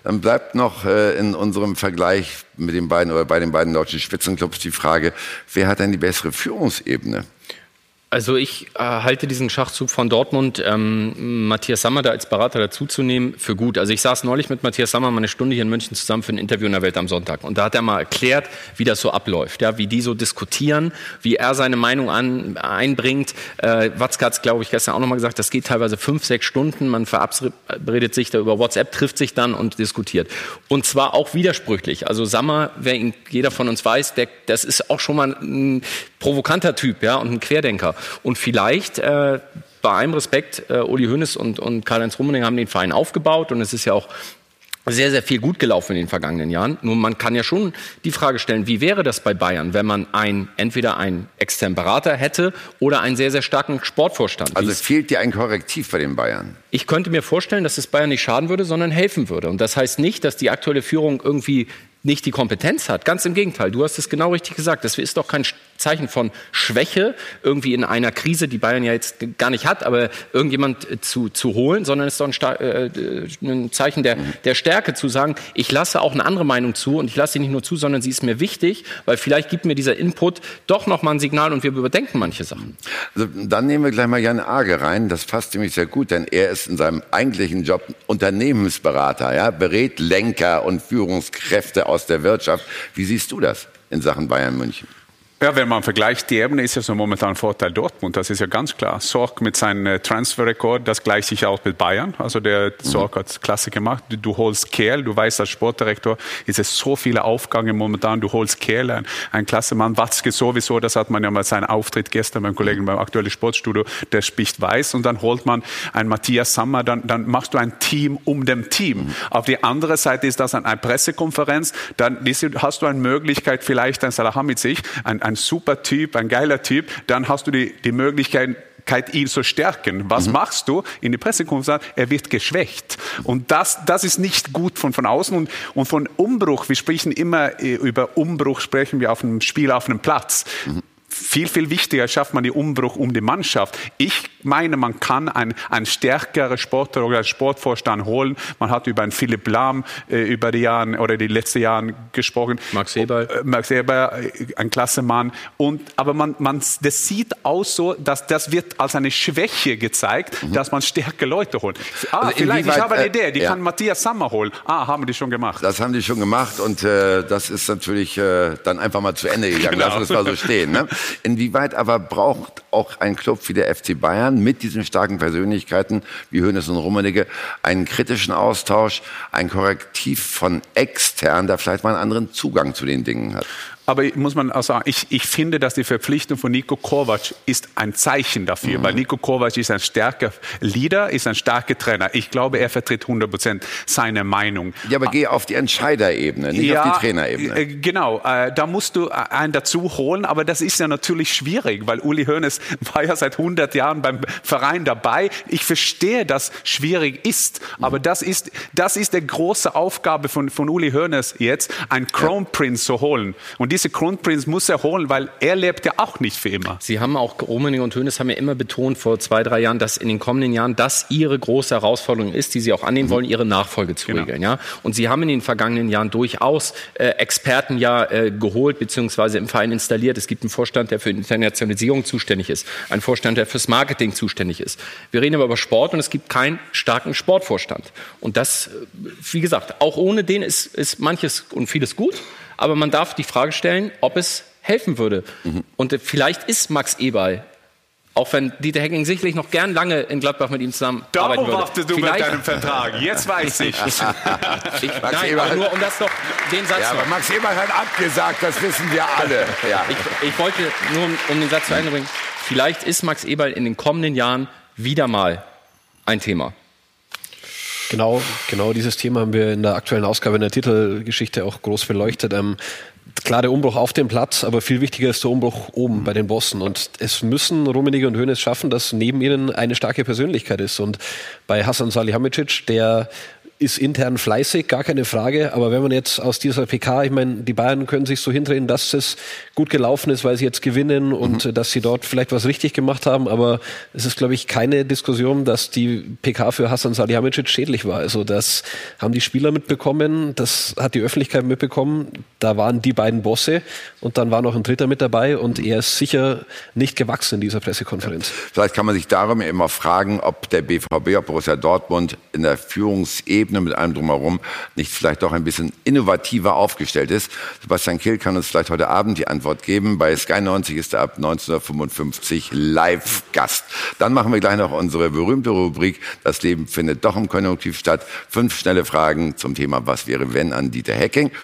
Dann bleibt noch äh, in unserem Vergleich mit den beiden oder bei den beiden deutschen Spitzenclubs die Frage, wer hat denn die bessere Führungsebene? Also ich äh, halte diesen Schachzug von Dortmund, ähm, Matthias Sammer da als Berater dazuzunehmen, für gut. Also ich saß neulich mit Matthias Sammer mal eine Stunde hier in München zusammen für ein Interview in der Welt am Sonntag. Und da hat er mal erklärt, wie das so abläuft, ja, wie die so diskutieren, wie er seine Meinung an, einbringt. Äh, Watzke hat es, glaube ich, gestern auch nochmal gesagt, das geht teilweise fünf, sechs Stunden. Man verabredet sich da über WhatsApp, trifft sich dann und diskutiert. Und zwar auch widersprüchlich. Also Sammer, wer ihn, jeder von uns weiß, der, das ist auch schon mal ein provokanter Typ ja, und ein Querdenker. Und vielleicht äh, bei allem Respekt, äh, Uli Hoeneß und, und Karl-Heinz Rummening haben den Verein aufgebaut und es ist ja auch sehr, sehr viel gut gelaufen in den vergangenen Jahren. Nur man kann ja schon die Frage stellen, wie wäre das bei Bayern, wenn man ein, entweder einen externen Berater hätte oder einen sehr, sehr starken Sportvorstand. Also fehlt dir ein Korrektiv bei den Bayern? Ich könnte mir vorstellen, dass es Bayern nicht schaden würde, sondern helfen würde. Und das heißt nicht, dass die aktuelle Führung irgendwie nicht die Kompetenz hat. Ganz im Gegenteil, du hast es genau richtig gesagt. Das ist doch kein Zeichen von Schwäche, irgendwie in einer Krise, die Bayern ja jetzt gar nicht hat, aber irgendjemand äh, zu, zu holen, sondern es ist doch ein, äh, ein Zeichen der, der Stärke zu sagen, ich lasse auch eine andere Meinung zu und ich lasse sie nicht nur zu, sondern sie ist mir wichtig, weil vielleicht gibt mir dieser Input doch nochmal ein Signal und wir überdenken manche Sachen. Also, dann nehmen wir gleich mal Jan Arge rein. Das passt nämlich sehr gut, denn er ist in seinem eigentlichen Job Unternehmensberater, ja, berät Lenker und Führungskräfte aus der Wirtschaft. Wie siehst du das in Sachen Bayern München? Ja, wenn man vergleicht die Ebene, ist ja so momentan ein Vorteil Dortmund. Das ist ja ganz klar. Sorg mit seinem äh, Transferrekord, das gleicht sich auch mit Bayern. Also der Sorg hat klasse gemacht. Du, du, holst Kerl, du weißt als Sportdirektor, ist es so viele Aufgaben momentan. Du holst Kerl, ein, ein klasse Mann. Watzke sowieso, das hat man ja mal seinen Auftritt gestern beim Kollegen beim aktuellen Sportstudio, der spricht weiß. Und dann holt man einen Matthias Sammer, dann, dann machst du ein Team um dem Team. Auf die andere Seite ist das eine Pressekonferenz, dann hast du eine Möglichkeit, vielleicht ein Salahamidzic, ein ein super Typ, ein geiler Typ, dann hast du die, die Möglichkeit, ihn zu stärken. Was machst du? In der Pressekonferenz, er wird geschwächt. Und das, das ist nicht gut von, von außen. Und, und von Umbruch, wir sprechen immer äh, über Umbruch, sprechen wir auf einem Spiel, auf einem Platz viel, viel wichtiger schafft man den Umbruch um die Mannschaft. Ich meine, man kann ein, ein stärkerer Sportler oder Sportvorstand holen. Man hat über einen Philipp Lahm äh, über die Jahre oder die letzten Jahre gesprochen. Max Eberl. Äh, Max Eberl, äh, ein klasse Mann. Und, aber man, man, das sieht aus so, dass das wird als eine Schwäche gezeigt, dass man stärkere Leute holt. Ah, Also vielleicht, ich habe eine äh, Idee, die ja. kann Matthias Sammer holen. Ah, haben die schon gemacht. Das haben die schon gemacht und äh, das ist natürlich äh, dann einfach mal zu Ende gegangen. Genau. Lassen wir es mal so stehen. Ne? Inwieweit aber braucht auch ein Club wie der FC Bayern mit diesen starken Persönlichkeiten wie Hoeneß und Rummenigge einen kritischen Austausch, ein Korrektiv von extern, der vielleicht mal einen anderen Zugang zu den Dingen hat? Aber muss man auch sagen, ich, ich finde, dass die Verpflichtung von Nico Kovac ist ein Zeichen dafür, weil Nico Kovac ist ein starker Leader, ist ein starker Trainer. Ich glaube, er vertritt 100 Prozent seine Meinung. Ja, aber geh auf die Entscheiderebene, nicht auf die Trainerebene. äh, Genau, äh, da musst du äh, einen dazu holen, aber das ist ja natürlich schwierig, weil Uli Hoeneß war ja seit 100 Jahren beim Verein dabei. Ich verstehe, dass schwierig ist, aber das ist, das ist die große Aufgabe von, von Uli Hoeneß jetzt, einen Crown Prince zu holen. Und diese Crown Prince muss er holen, weil er lebt ja auch nicht für immer. Sie haben auch, Rummenigge und Hoeneß haben ja immer betont vor zwei, drei Jahren, dass in den kommenden Jahren das ihre große Herausforderung ist, die sie auch annehmen wollen, ihre Nachfolge zu regeln. Ja? Und sie haben in den vergangenen Jahren durchaus äh, Experten ja äh, geholt, beziehungsweise im Verein installiert. Es gibt einen Vorstand, der für Internationalisierung zuständig ist, einen Vorstand, der fürs Marketing zuständig ist. Wir reden aber über Sport und es gibt keinen starken Sportvorstand. Und das, äh, wie gesagt, auch ohne den ist, ist manches und vieles gut. Aber man darf die Frage stellen, ob es helfen würde. Und äh, vielleicht ist Max Eberl, auch wenn Dieter Hecking sicherlich noch gern lange in Gladbach mit ihm zusammenarbeiten Darum würde. wartest du mit vielleicht, deinem Vertrag. Jetzt weiß ich. ich Max nein, Eberl- aber nur um das noch, den Satz Ja, noch. aber Max Eberl hat abgesagt, das wissen wir alle. Ja. Ich, ich wollte nur, um, um den Satz zu Ende bringen, vielleicht ist Max Eberl in den kommenden Jahren wieder mal ein Thema. Genau, genau dieses Thema haben wir in der aktuellen Ausgabe in der Titelgeschichte auch groß beleuchtet. Ähm, klar der Umbruch auf dem Platz, aber viel wichtiger ist der Umbruch oben bei den Bossen. Und es müssen Rummenigge und Hoeneß schaffen, dass neben ihnen eine starke Persönlichkeit ist. Und bei Hasan Salihamidzic, der ist intern fleißig, gar keine Frage. Aber wenn man jetzt aus dieser PK, ich meine, die Bayern können sich so hindrehen, dass es gut gelaufen ist, weil sie jetzt gewinnen und äh, dass sie dort vielleicht was richtig gemacht haben. Aber es ist, glaube ich, keine Diskussion, dass die PK für Hasan Salihamidzic schädlich war. Also das haben die Spieler mitbekommen, das hat die Öffentlichkeit mitbekommen. Da waren die beiden Bosse und dann war noch ein Dritter mit dabei und er ist sicher nicht gewachsen in dieser Pressekonferenz. Vielleicht kann man sich darum immer fragen, ob der BVB, ob Borussia Dortmund in der Führungsebene mit allem drumherum nicht vielleicht doch ein bisschen innovativer aufgestellt ist. Sebastian Kill kann uns vielleicht heute Abend die Antwort geben. Bei Sky 90 ist er ab 1955 Live-Gast. Dann machen wir gleich noch unsere berühmte Rubrik Das Leben findet doch im Konjunktiv statt. Fünf schnelle Fragen zum Thema Was wäre wenn an Dieter Hecking.